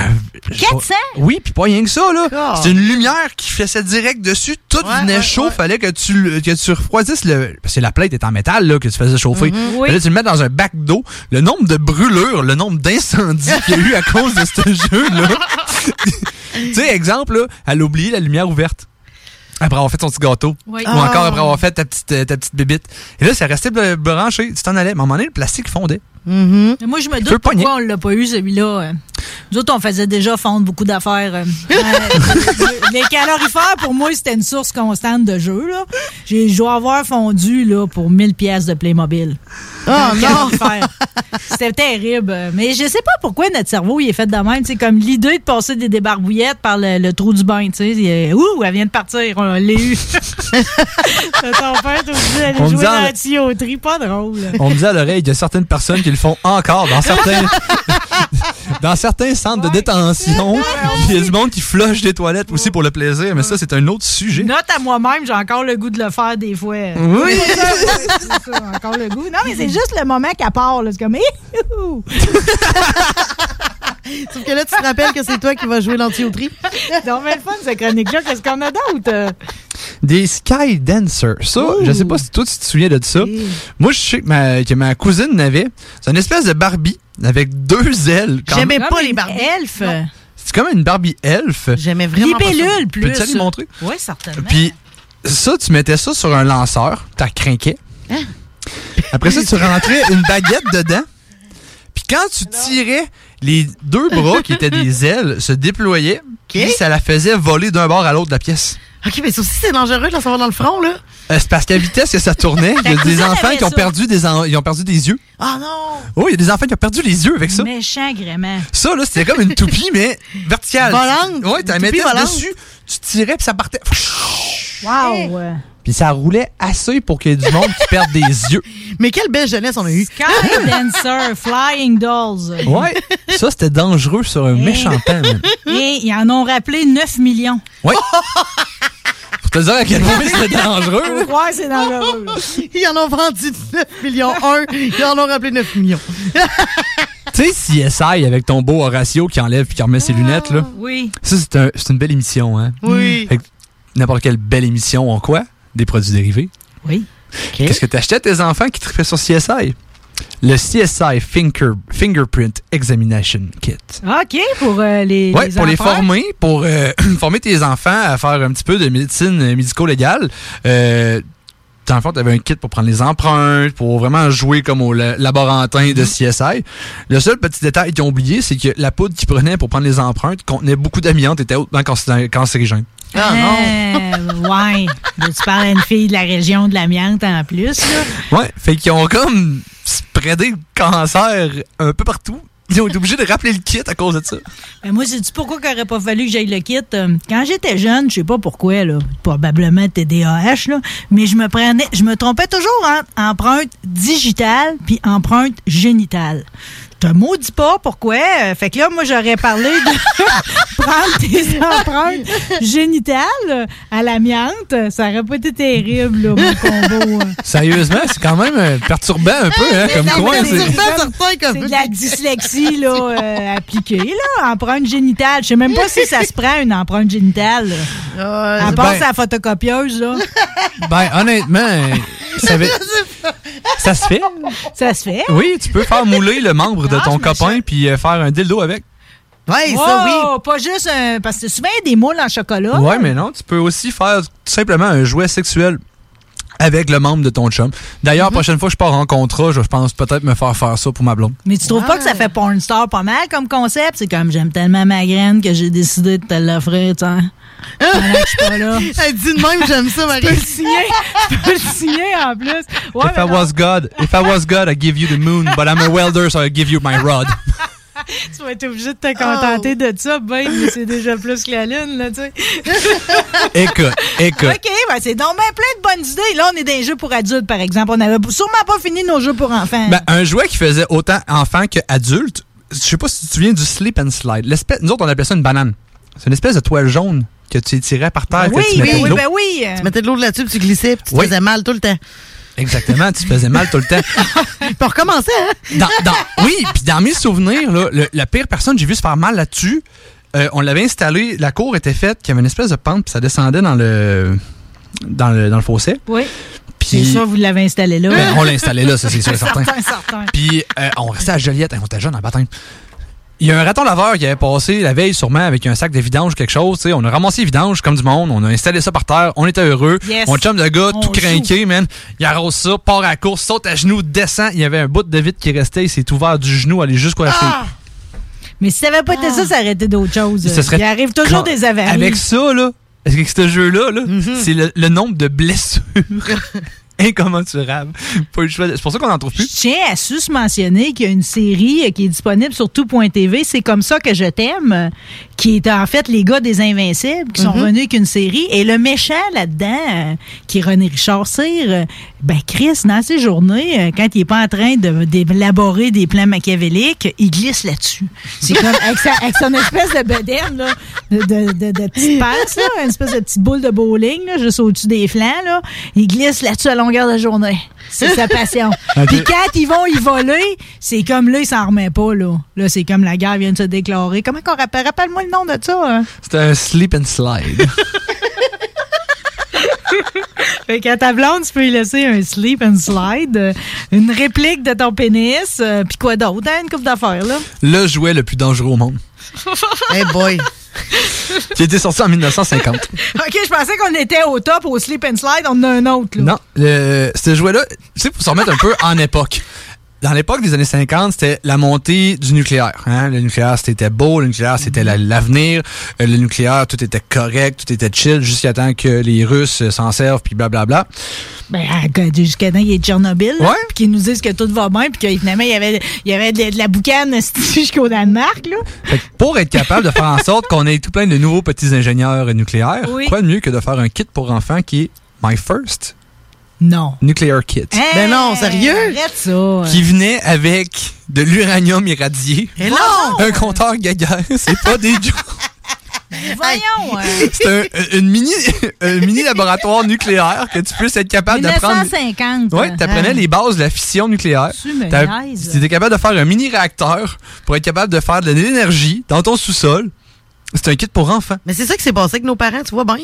400? Oui, puis pas rien que ça, là. C'est une lumière qui faisait direct dessus. Tout venait chaud. Fallait que tu, que tu refroidisses le. Parce que la plaque est en métal, là, que tu faisais chauffer. Oui. Fallait que tu le mettes dans un bac d'eau. Le nombre de brûlures, le nombre d'incendies [LAUGHS] qu'il y a eu à cause de ce jeu-là. [LAUGHS] tu sais, exemple, là, elle a oublié la lumière ouverte. Après avoir fait son petit gâteau. Oui. Ou encore Ah. après avoir fait ta petite, euh, ta petite bébite. Et là, ça restait branché. Tu t'en allais. Mais à un moment donné, le plastique fondait. Mais Moi, je me doute pourquoi on l'a pas eu, celui-là. euh. Nous autres, on faisait déjà fondre beaucoup d'affaires. euh. [LAUGHS] Les calorifères, pour moi, c'était une source constante de jeu. Là. J'ai, je dois avoir fondu là, pour 1000 pièces de Playmobil. Oh, non. C'était terrible. Mais je sais pas pourquoi notre cerveau il est fait de même. C'est comme l'idée de passer des débarbouillettes par le, le trou du bain. tu sais. Il est- Ouh, elle vient de partir. On l'a eu. [LAUGHS] Ton père jouer dans la tuyauterie. Pas drôle. On me dit à l'oreille, il y a certaines personnes qui le font encore dans certains, [LAUGHS] dans certains centres de détention. Il y a du monde qui flush des toilettes aussi pour le plaisir, mais ça, c'est un autre sujet. Note à moi-même, j'ai encore le goût de le faire des fois. Oui. C'est [LAUGHS] ça, c'est ça, encore le goût. Non, mais c'est juste le moment qu'elle part. C'est comme. Sauf que là, tu te rappelles que c'est toi qui vas jouer l'anti-auterie. Donc, mais le fun, cette chronique-là. Qu'est-ce qu'on a d'autre? Des Sky Dancers. Ça, je sais pas si toi, tu te souviens de ça. Moi, je sais que ma, que ma cousine n'avait. C'est une espèce de Barbie avec deux ailes. J'aimais pas les Barbies. Elf. C'est comme une Barbie elfe. J'aimais vraiment pas ça. Plus. Peux-tu aller montrer? Oui, certainement. Puis ça, tu mettais ça sur un lanceur, t'as crinqué. Hein? Après ça, tu rentrais une baguette dedans. Quand tu tirais, les deux bras qui étaient des [LAUGHS] ailes se déployaient. Puis ça la faisait voler d'un bord à l'autre de la pièce. OK, mais ça aussi, c'est dangereux de la savoir dans le front, là. Euh, c'est parce qu'à vitesse que ça tournait, il y a [LAUGHS] des enfants qui ont perdu des, en- ils ont perdu des yeux. Ah non! Oh, il y a des enfants qui ont perdu les yeux avec ça. Méchant gréement. Ça, là, c'était comme une toupie, mais verticale. Volante? Ouais, tu la mettais dessus, tu tirais, puis ça partait. Wow! Puis ça roulait assez pour qu'il y ait du monde qui perde des yeux. [LAUGHS] Mais quelle belle jeunesse on a eue. Sky Dancer, Flying Dolls. Ouais, ça c'était dangereux sur un méchant temps. [LAUGHS] Et ils en ont rappelé 9 millions. Ouais. Pour te dire à quel point c'était dangereux. Ouais, c'est dangereux. [LAUGHS] Ils en ont vendu 9 millions 1. Ils en ont rappelé 9 millions. Tu sais, CSI avec ton beau Horatio qui enlève et qui remet ses lunettes, là. Oui. Ça, c'est un- c'est une belle émission, hein. Oui. Fait que n'importe quelle belle émission en quoi? Des produits dérivés. Oui. Qu'est-ce que t'achetais à tes enfants qui tripaient sur CSI? Le CSI Finger, Fingerprint Examination Kit. OK, pour euh, les, Ouais, les pour les former, pour euh, [CLEARS THROAT] former tes enfants à faire un petit peu de médecine médico-légale. Euh, dans le fond, tu avais un kit pour prendre les empreintes, pour vraiment jouer comme au la- laborantin de CSI. Le seul petit détail qu'ils ont oublié, c'est que la poudre qu'ils prenaient pour prendre les empreintes contenait beaucoup d'amiante et était hautement cancé- cancérigène. Ah Euh, ouais. Tu parles à une fille de la région de l'amiante en plus. Là? Ouais, fait qu'ils ont comme spreadé le cancer un peu partout. Ils ont été obligés de rappeler le kit à cause de ça. Ben, moi, sais-tu pourquoi il n'aurait pas fallu que j'aille le kit? Euh, Quand j'étais jeune, je sais pas pourquoi, là, probablement TDAH, là, mais je me prenais, je me trompais toujours entre empreinte digitale puis empreinte génitale. Je te maudis pas pourquoi? Fait que là, moi, j'aurais parlé de [LAUGHS] prendre tes empreintes génitales à l'amiante. Ça aurait pas été terrible, là, mon combo. hein. Sérieusement, c'est quand même euh, perturbant un peu, hein, comme quoi. c'est- de la dyslexie là, euh, appliquée, là, empreinte génitale. Je sais même pas si ça se prend une empreinte génitale. à part ben- sa photocopieuse, là. Ben, honnêtement, ça, [LAUGHS] ça se fait. Ça se fait. Oui, tu peux faire mouler le membre de Ah, ton copain puis euh, faire un dildo avec. Ouais, Wow, Pas juste un. Parce que souvent, il y a des moules en chocolat. Ouais, mais non, tu peux aussi faire tout simplement un jouet sexuel avec le membre de ton chum. D'ailleurs, Mhm. prochaine fois que je pars en contrat, je pense peut-être me faire faire ça pour ma blonde. Mais tu trouves pas que ça fait porn star pas mal comme concept? C'est comme j'aime tellement ma graine que j'ai décidé de te l'offrir, tu sais. Pendant que je suis pas là. [LAUGHS] Elle dit de même, j'aime ça, Marie. Je peux le signer. Je peux le signer en plus. Ouais, if I was God, if I was God, I give you the moon, but I'm a welder, so I give you my rod. [LAUGHS] tu vas être obligé de te contenter de ça, ben, mais c'est déjà plus que la lune, là, tu sais. [LAUGHS] écoute, écoute. OK, ben c'est donc ben plein de bonnes idées. Là, on est dans les jeux pour adultes, par exemple. On n'avait sûrement pas fini nos jeux pour enfants. Ben, un jouet qui faisait autant enfant qu'adulte, je sais pas si tu te souviens du slip and slide. L'espèce, nous autres, on appelait ça une banane. C'est une espèce de toile jaune que tu étirais par terre, oui, que tu mettais oui, de oui, l'eau. ben oui. Tu mettais de l'eau là-dessus, puis tu glissais, puis tu Oui. faisais mal tout le temps. Exactement, tu te faisais mal tout le temps. [LAUGHS] Puis on recommençait, hein? Dans, dans- oui, puis dans mes souvenirs, là, le- la pire personne que j'ai vu se faire mal là-dessus, euh, on l'avait installé, la cour était faite, qu'il y avait une espèce de pente, puis ça descendait dans le dans le, dans le fossé. Oui. C'est ça, vous l'avez installé là. Ben, on l'a installé là, ça c'est sûr et [LAUGHS] certain. certain, certain. Puis euh, on restait à Joliette, hein, on était jeunes en baptême. Il y a un raton laveur qui avait passé la veille sûrement avec un sac de vidange ou quelque chose. tu sais. On a ramassé les vidanges comme du monde. On a installé ça par terre. On était heureux. Yes. Mon chum de gars, On tout craqué, man. Il arrose ça, part à la course, saute à genoux, descend. Il y avait un bout de vitre qui restait. Il s'est ouvert du genou, aller jusqu'à la fille. Mais si ça n'avait pas été ça, ça aurait été d'autres choses. Il arrive toujours des avaries. Avec ça, là, avec ce jeu-là, là, c'est le, le nombre de blessures [LAUGHS] [LAUGHS] incommensurables. Pas le choix de- C'est pour ça qu'on en trouve plus. Je tiens à sus mentionner qu'il y a une série euh, qui est disponible sur tout.tv. C'est comme ça que je t'aime, euh, qui est en fait les gars des Invincibles qui sont Mhm. revenus avec une série. Et le méchant là-dedans, euh, qui est René Richard Cyr, ben Chris, dans ses journées, quand il est pas en train de- d'élaborer des plans machiavéliques, il glisse là-dessus. C'est comme avec, sa- avec son espèce de bedaine, là, de, de, de, de petite passe, là, une espèce de petite boule de bowling, là, juste au-dessus des flancs. Là. Il glisse là-dessus à longueur de journée. C'est sa passion. [LAUGHS] Puis quand ils vont y voler, c'est comme là, il s'en remet pas. Là, là c'est comme la guerre vient de se déclarer. Comment qu'on rappelle? Rappelle-moi le nom de ça. hein? C'était un slip and slide. [LAUGHS] Fait qu'à ta blonde, tu peux y laisser un sleep and slide, euh, une réplique de ton pénis, euh, puis quoi d'autre, hein, une coupe d'affaires, là. le jouet le plus dangereux au monde. Hey boy. Qui a été sorti en 1950. OK, je pensais qu'on était au top, au sleep and slide, on en a un autre, là. Non, ce jouet-là, tu sais, pour se remettre un peu en époque. Dans l'époque des années 50, c'était la montée du nucléaire. Hein? Le nucléaire, c'était beau, le nucléaire, c'était la- l'avenir. Euh, le nucléaire, tout était correct, tout était chill, jusqu'à temps que les Russes s'en servent, puis blablabla. Ben, euh, jusqu'à temps, il y a Tchernobyl, Ouais. puis qu'ils nous disent que tout va bien, puis que finalement, il y avait, il y avait de, de la boucane [LAUGHS] jusqu'au Danemark, là. Fait que pour être capable de faire en sorte qu'on ait tout plein de nouveaux petits ingénieurs nucléaires, Oui. quoi de mieux que de faire un kit pour enfants qui est My First Non. Nuclear Kit. Ben non, sérieux? Arrête ça. Qui venait avec de l'uranium irradié. Et non! Un compteur Geiger, [LAUGHS] c'est pas des jokes. Voyons. euh, C'est un, une mini, [LAUGHS] un mini laboratoire nucléaire que tu puisses être capable d'apprendre. 1950. Ouais, t'apprenais hein. les bases de la fission nucléaire. Tu. Tu étais capable de faire un mini réacteur pour être capable de faire de l'énergie dans ton sous-sol. C'est un kit pour enfants. Mais c'est ça qui s'est passé avec nos parents, tu vois bien?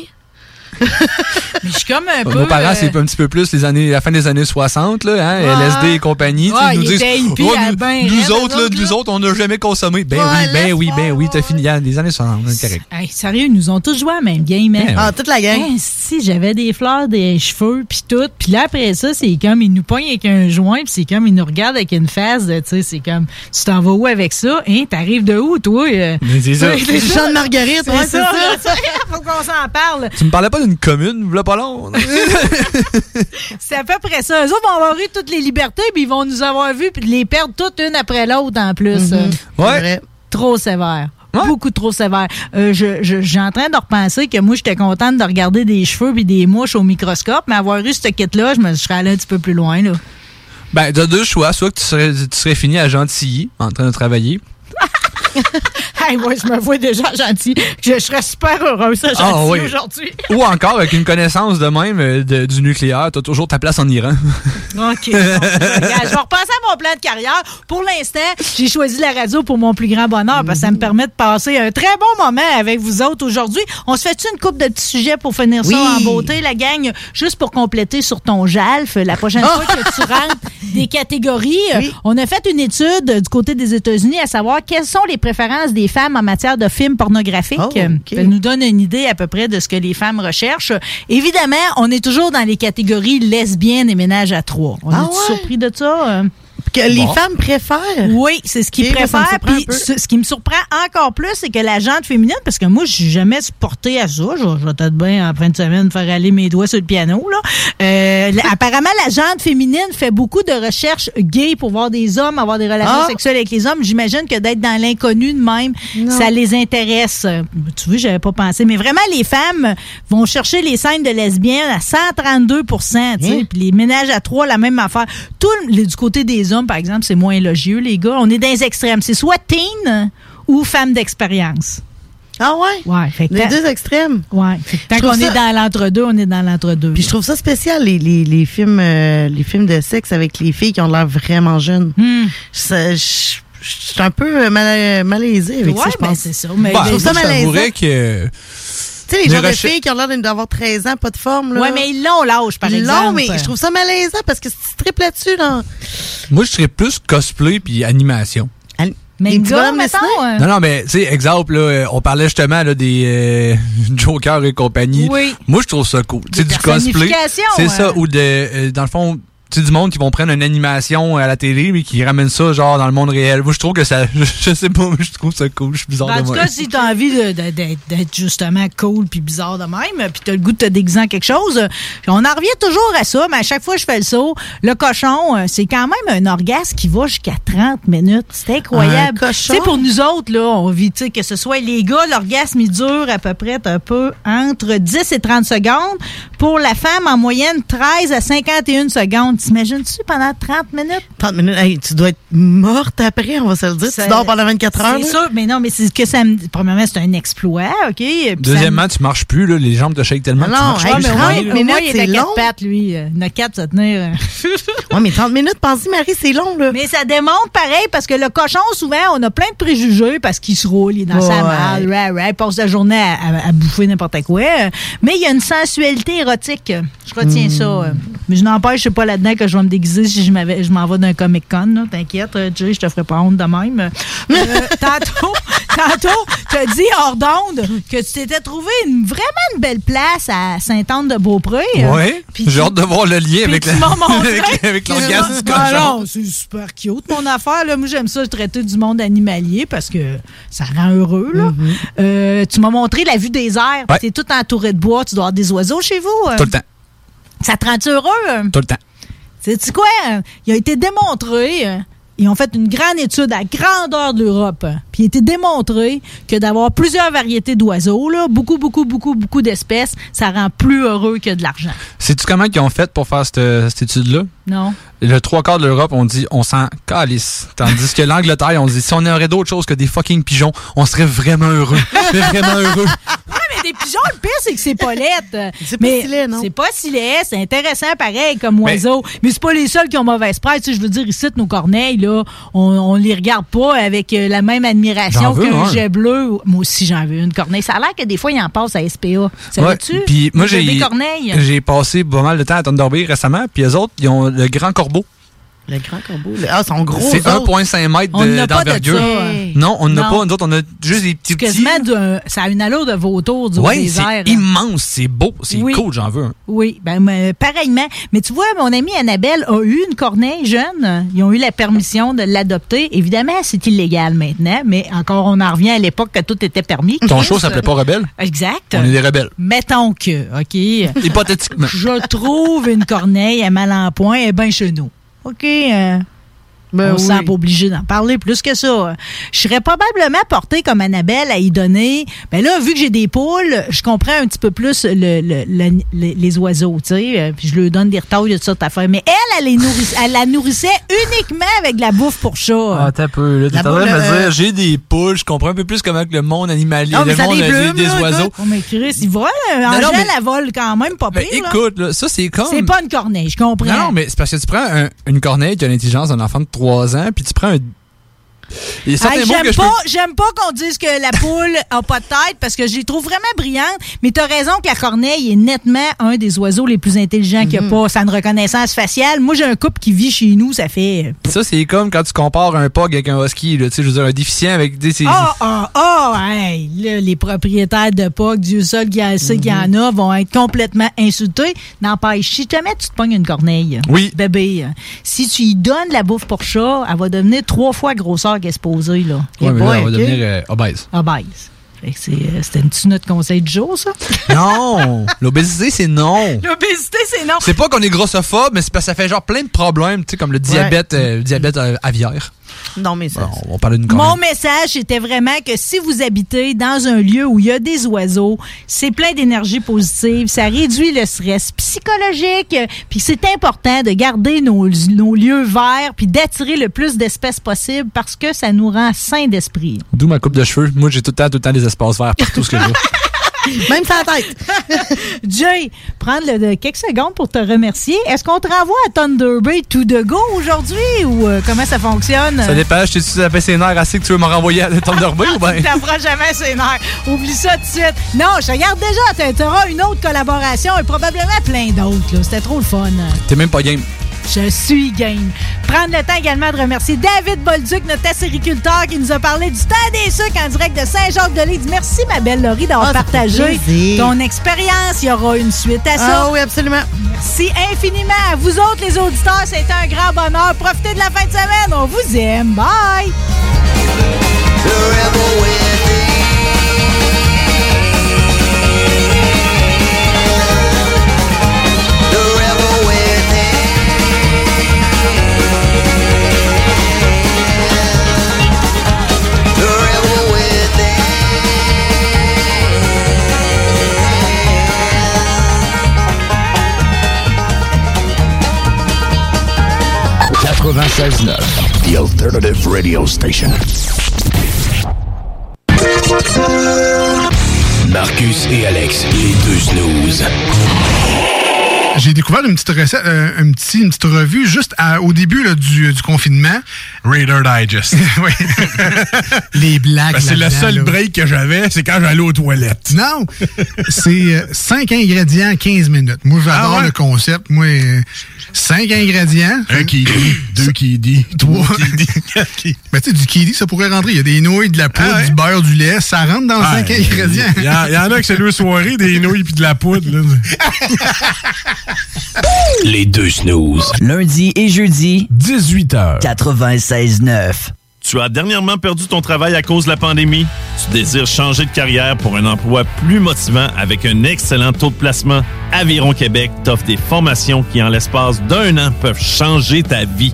Mais je suis comme un peu. Nos parents, euh, c'est un petit peu plus les années, la fin des années 60, là, hein, Ouais. LSD et compagnie. nous disent, Oh, ben autres, là, autres, nous autres, on n'a jamais consommé. Ben Ouais, oui, ben oui, ben oui, t'as fini, hein, les années 60, c'est correct. Hey, sérieux, ils nous ont tous joué à la même game, hein? Ben Ah, toute la gang. Hey, si j'avais des fleurs, des cheveux, puis tout. Puis là, après ça, c'est comme, ils nous pognent avec un joint, puis c'est comme, ils nous regardent avec une face, tu sais, c'est comme, tu t'en vas où avec ça? Hein, t'arrives de où, toi? euh? Mais c'est ça. Chant de Marguerite, ouais, [LAUGHS] c'est ça. ça. [LAUGHS] Faut qu'on s'en parle. Tu me parlais pas d'une commune, voilà pas long. [LAUGHS] C'est à peu près ça. Eux autres vont avoir eu toutes les libertés, puis ils vont nous avoir vus, puis les perdre toutes une après l'autre en plus. C'est ouais. Trop sévère. Ouais. Beaucoup trop sévère. Euh, je, je, j'ai en train de repenser que moi, j'étais contente de regarder des cheveux puis des mouches au microscope, mais avoir eu ce kit-là, je me je serais allée un petit peu plus loin. Là. Ben, t'as deux choix. Soit que tu serais, tu serais fini à Gentilly, en train de travailler. [LAUGHS] [LAUGHS] Hey, moi, je me vois déjà gentil. Je, je serais super heureuse Ah, gentil oui. aujourd'hui. Ou [LAUGHS] encore, avec une connaissance de même euh, de- du nucléaire, t'as toujours ta place en Iran. [LAUGHS] OK. bon, je regarde, je vais repenser à mon plan de carrière. Pour l'instant, j'ai choisi la radio pour mon plus grand bonheur parce que ça me permet de passer un très bon moment avec vous autres aujourd'hui. On se fait-tu une coupe de petits sujets pour finir Oui. ça en beauté, la gang? Juste pour compléter sur ton jalf, la prochaine Oh! fois que tu rentres des catégories. On a fait une étude du côté des États-Unis à savoir quelles sont les préférences des femmes en matière de films pornographiques. Oh, Euh, Ça nous donne une idée à peu près de ce que les femmes recherchent. Évidemment, on est toujours dans les catégories lesbiennes et ménage à trois. On Ah est ouais? surpris de ça? Que les femmes préfèrent? Oui, c'est ce qu'ils préfèrent. Puis ce, ce qui me surprend encore plus, c'est que la jante féminine, parce que moi, je suis jamais supportée à ça. Je, je vais peut-être bien en fin de semaine faire aller mes doigts sur le piano. Là. Euh, [LAUGHS] apparemment, la jante féminine fait beaucoup de recherches gays pour voir des hommes, avoir des relations Ah. sexuelles avec les hommes. J'imagine que d'être dans l'inconnu de même, Non. ça les intéresse. Tu vois, j'avais pas pensé. Mais vraiment, les femmes vont chercher les scènes de lesbiennes à 132 tu sais, Hein? Puis les ménages à trois, la même affaire. Tout le- du côté des hommes, par exemple, c'est moins élogieux, les gars. On est dans les extrêmes. C'est soit teen ou femme d'expérience. Ah ouais? Ouais. Fait que Les deux extrêmes. Ouais. Tant qu'on est dans l'entre-deux, on est dans l'entre-deux. Puis je trouve ça spécial, les, les, les films euh, les films de sexe avec les filles qui ont l'air vraiment jeunes. Hmm. Ça, Je je suis un peu mal, malaisée avec Ouais, ça, je ben, pense. c'est ça. Mais Bah, je trouve ça t'avouerais que. Tu sais, les gens de filles qui ont l'air d'avoir 13 ans, pas de forme, là. Ouais, mais ils l'ont l'âge, par Ils l'ont, exemple. mais je trouve ça malaisant parce que si tu tripes là-dessus, là. Moi, je serais plus cosplay puis animation. Mais gars, euh, Non, non, mais, tu sais, exemple, là, euh, on parlait justement là, des euh, [LAUGHS] Joker et compagnie. Oui. Moi, je trouve ça cool. Tu sais, du cosplay. C'est ça, ou de, euh, dans le fond, tu sais, du monde qui vont prendre une animation à la télé, mais qui ramènent ça, genre, dans le monde réel. Moi, je trouve que ça, je, [LAUGHS] je sais pas, mais je trouve ça cool. Je suis bizarre Ben, en de tout moi. cas, si t'as envie de- de- d'être justement cool puis bizarre de même, puis t'as le goût de te déguiser en quelque chose, on en revient toujours à ça, mais à chaque fois que je fais le saut, le cochon, euh, c'est quand même un orgasme qui va jusqu'à 30 minutes. C'est incroyable. Un Tu sais, pour nous autres, là, on vit, tu sais, que ce soit les gars, l'orgasme, il dure à peu près un peu entre 10 et 30 secondes. Pour la femme, en moyenne, 13 à 51 secondes. T'imagines-tu pendant 30 minutes? 30 minutes, hey, tu dois être morte après, on va se le dire. Tu dors pendant 24 heures. C'est là? sûr, mais non, mais c'est ce que ça me. Premièrement, c'est un exploit, OK? Puis ça me- Deuxièmement, tu marches plus, là, les jambes te shake tellement que tu Non, marches hey, plus. mais sur ouais, rien, là. Mais moi, minutes, il est à c'est quatre long. pattes, lui. Il en a quatre, ça tenir. euh. [LAUGHS] Ouais, mais 30 minutes, pensez, Marie, c'est long, là. Mais ça démontre pareil, parce que le cochon, souvent, on a plein de préjugés parce qu'il se roule, il est dans sa malle, ouais, ouais, il passe la journée à, à- à bouffer n'importe quoi. Mais il y a une sensualité érotique. Je retiens ça. euh. Mais je n'empêche, je sais pas là-dedans que je vais me déguiser si je m'avais- je m'en vais d'un Comic-Con. là. T'inquiète, euh, Jay, je te ferai pas honte de même. Euh, [LAUGHS] tantôt, tantôt, t'as dit hors d'onde que tu t'étais trouvé une, vraiment une belle place à Sainte-Anne-de-Beaupré. euh. Ouais. Puis J'ai tu- hâte de voir le lien avec, tu la- m'as [LAUGHS] montré. avec, avec l'orgasme du Ah non, c'est super cute, mon affaire. Là. Moi, j'aime ça, traiter du monde animalier parce que ça rend heureux. Là. Euh, tu m'as montré la vue des airs. Ouais. Tu es tout entouré de bois. Tu dois avoir des oiseaux chez vous. Tout le temps. Ça te rend heureux? Tout le temps. Sais-tu quoi? Il a été démontré. Ils ont fait une grande étude à grandeur de l'Europe. Puis il a été démontré que d'avoir plusieurs variétés d'oiseaux, là, beaucoup, beaucoup, beaucoup, beaucoup d'espèces, ça rend plus heureux que de l'argent. Sais-tu comment ils ont fait pour faire cette, cette étude-là? Non? Le trois quarts de l'Europe, on dit on s'en calisse. Tandis que l'Angleterre, on dit si on aurait d'autres choses que des fucking pigeons, on serait vraiment heureux. [LAUGHS] Vraiment heureux. Mais des pigeons, le pire, c'est que c'est pas lettre. C'est pas Mais si laid, non? C'est pas si laid, c'est intéressant pareil comme oiseau. Mais c'est pas les seuls qui ont mauvaise presse. Tu sais, je veux dire, ici, nos corneilles, là, on, on les regarde pas avec euh, la même admiration qu'un un. jet bleu. Moi aussi, j'en veux une corneille. Ça a l'air que des fois, il en passe à SPA. Savais-tu? Ouais, Puis moi, j'ai j'ai passé pas mal de temps à Thunder Bay récemment. Puis les autres, ils ont le grand corbeau. Le grand corbeau. le- Ah, sont gros. C'est eux autres. 1,5 mètres de- d'envergure. ça. Non, on n'a pas. Nous autres, on a juste des petits petits. Quasiment, d'un- ça a une allure de vautour du Ouais, c'est airs. immense, c'est beau, c'est Oui. cool, j'en veux un. Oui, ben mais, pareillement. Mais tu vois, mon amie Annabelle a eu une corneille jeune. Ils ont eu la permission de l'adopter. Évidemment, c'est illégal maintenant, mais encore, on en revient à l'époque que tout était permis. Ton show s'appelait pas Rebelle? Exact. On est des rebelles. Mettons que, OK. Hypothétiquement. Je trouve une corneille à mal en point, et bien chez nous. OK. euh, Ben on oui. sent pas obligé d'en parler plus que ça. Je serais probablement portée comme Annabelle à y donner. Ben là, vu que j'ai des poules, je comprends un petit peu plus le, le- le- le- les oiseaux, tu sais. euh, Puis je leur donne des retailles de ça, ta affaire. Mais elle, elle, les nourriss- elle la nourrissait uniquement avec de la bouffe pour chat. Ah, t'as peu, là. T'es en train de me euh, dire, j'ai des poules, je comprends un peu plus comment que le monde animalier, Non, mais le monde des euh, plumes, des, des là, oiseaux. Oh, mais Chris, il vole. non, Angèle, mais- elle vole quand même pas Ben, pire. écoute, là, ça, c'est comme. C'est pas une corneille, je comprends. Non, non, mais c'est parce que tu prends un- une corneille qui a l'intelligence d'un enfant de 3 ans, puis tu prends un Il y a certains Hey, mots j'aime que je pas, peux- j'aime pas qu'on dise que la poule a pas de tête parce que je les trouve vraiment brillantes. Mais t'as raison que la corneille est nettement un des oiseaux les plus intelligents qu'il n'y a pas. Ça a une reconnaissance faciale. Moi, j'ai un couple qui vit chez nous, ça fait. Ça, c'est comme quand tu compares un pug avec un husky. Là, tu sais, je veux dire, un déficient avec des. Ah, ah, ah, hey, là, les propriétaires de POC, Dieu seul qui a- sait qu'il y en a, vont être complètement insultés. N'empêche, si jamais tu te pognes une corneille, Oui. bébé, euh, si tu lui donnes la bouffe pour chat, elle va devenir trois fois grosseur qu'elle supposée, là. Ouais, mais là, boy, on va devenir euh, obèse. Obèse. Euh, C'était un-tu notre conseil du jour, ça? [LAUGHS] Non! L'obésité, c'est non! L'obésité, c'est non. C'est pas qu'on est grossophobe, mais c'est parce que ça fait genre plein de problèmes, tu sais, comme le diabète, euh, le diabète euh, aviaire. Non, mais ça. On va parler d'une Mon message était vraiment que si vous habitez dans un lieu où il y a des oiseaux, c'est plein d'énergie positive, ça réduit le stress psychologique, puis c'est important de garder nos, nos lieux verts puis d'attirer le plus d'espèces possible parce que ça nous rend sains d'esprit. D'où ma coupe de cheveux. Moi, j'ai tout le temps, tout le temps des espaces verts partout ce que je vois. [LAUGHS] Même sans tête. [LAUGHS] Jay, prendre le- de quelques secondes pour te remercier. Est-ce qu'on te renvoie à Thunder Bay to the go aujourd'hui ou euh, comment ça fonctionne? Ça dépend, je t'ai-tu tapé ses nerfs assez que tu veux me renvoyer à [LAUGHS] Thunder Bay ou bien? Tu t'apprends jamais ses nerfs. Oublie ça tout de suite. Non, je regarde déjà. Tu auras une autre collaboration et probablement plein d'autres. là. C'était trop le fun. T'es même pas game. Je suis game. Prendre le temps également de remercier David Bolduc, notre acériculteur, qui nous a parlé du temps des sucres en direct de Saint-Jacques-de-Lys. Merci, ma belle Laurie, d'avoir Ah, partagé ton expérience. Il y aura une suite à ça. Ah oui, absolument. Merci infiniment à vous autres, les auditeurs. C'était un grand bonheur. Profitez de la fin de semaine. On vous aime. Bye! The alternative radio station. Marcus et Alex, les deux snooze. J'ai découvert une petite recette, euh, un petit, une petite revue juste à- au début là, du, du confinement. Raider Digest. [LAUGHS] oui. [LAUGHS] Les blagues. Ben, c'est le seul là. break que j'avais, c'est quand j'allais aux toilettes. Non, c'est 5 ingrédients, 15 minutes. Moi, j'adore Ah ouais? le concept. Moi, 5 ingrédients. Un qui dit, deux qui dit, Trois. Ben, [LAUGHS] tu sais, du kiwi, ça pourrait rentrer. Il y a des nouilles, de la poudre, Ah ouais? du beurre, du lait. Ça rentre dans 5 Ouais, ingrédients. Il y, en- il y en a que c'est deux soirées, des nouilles puis de la poudre. là. [LAUGHS] Les deux snooze. Lundi et jeudi, 18h. 96.9. Tu as dernièrement perdu ton travail à cause de la pandémie? Tu désires changer de carrière pour un emploi plus motivant avec un excellent taux de placement? Aviron Québec t'offre des formations qui, en l'espace d'un an, peuvent changer ta vie.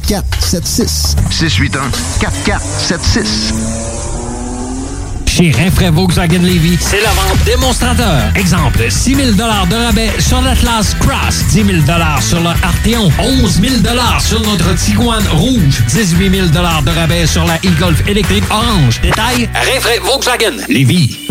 4476. 681 4476. Chez Rinfraie Volkswagen Levy, c'est la vente démonstrateur. Exemple, 6 000 de rabais sur l'Atlas Cross, 10 000 sur le Arteon, 11 000 sur notre Tiguan Rouge, 18 000 de rabais sur la e-Golf électrique orange. Détail, Rinfraie Volkswagen Levy.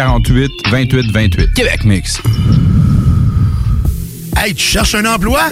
648 28 28. Québec Mix. Hey, tu cherches un emploi?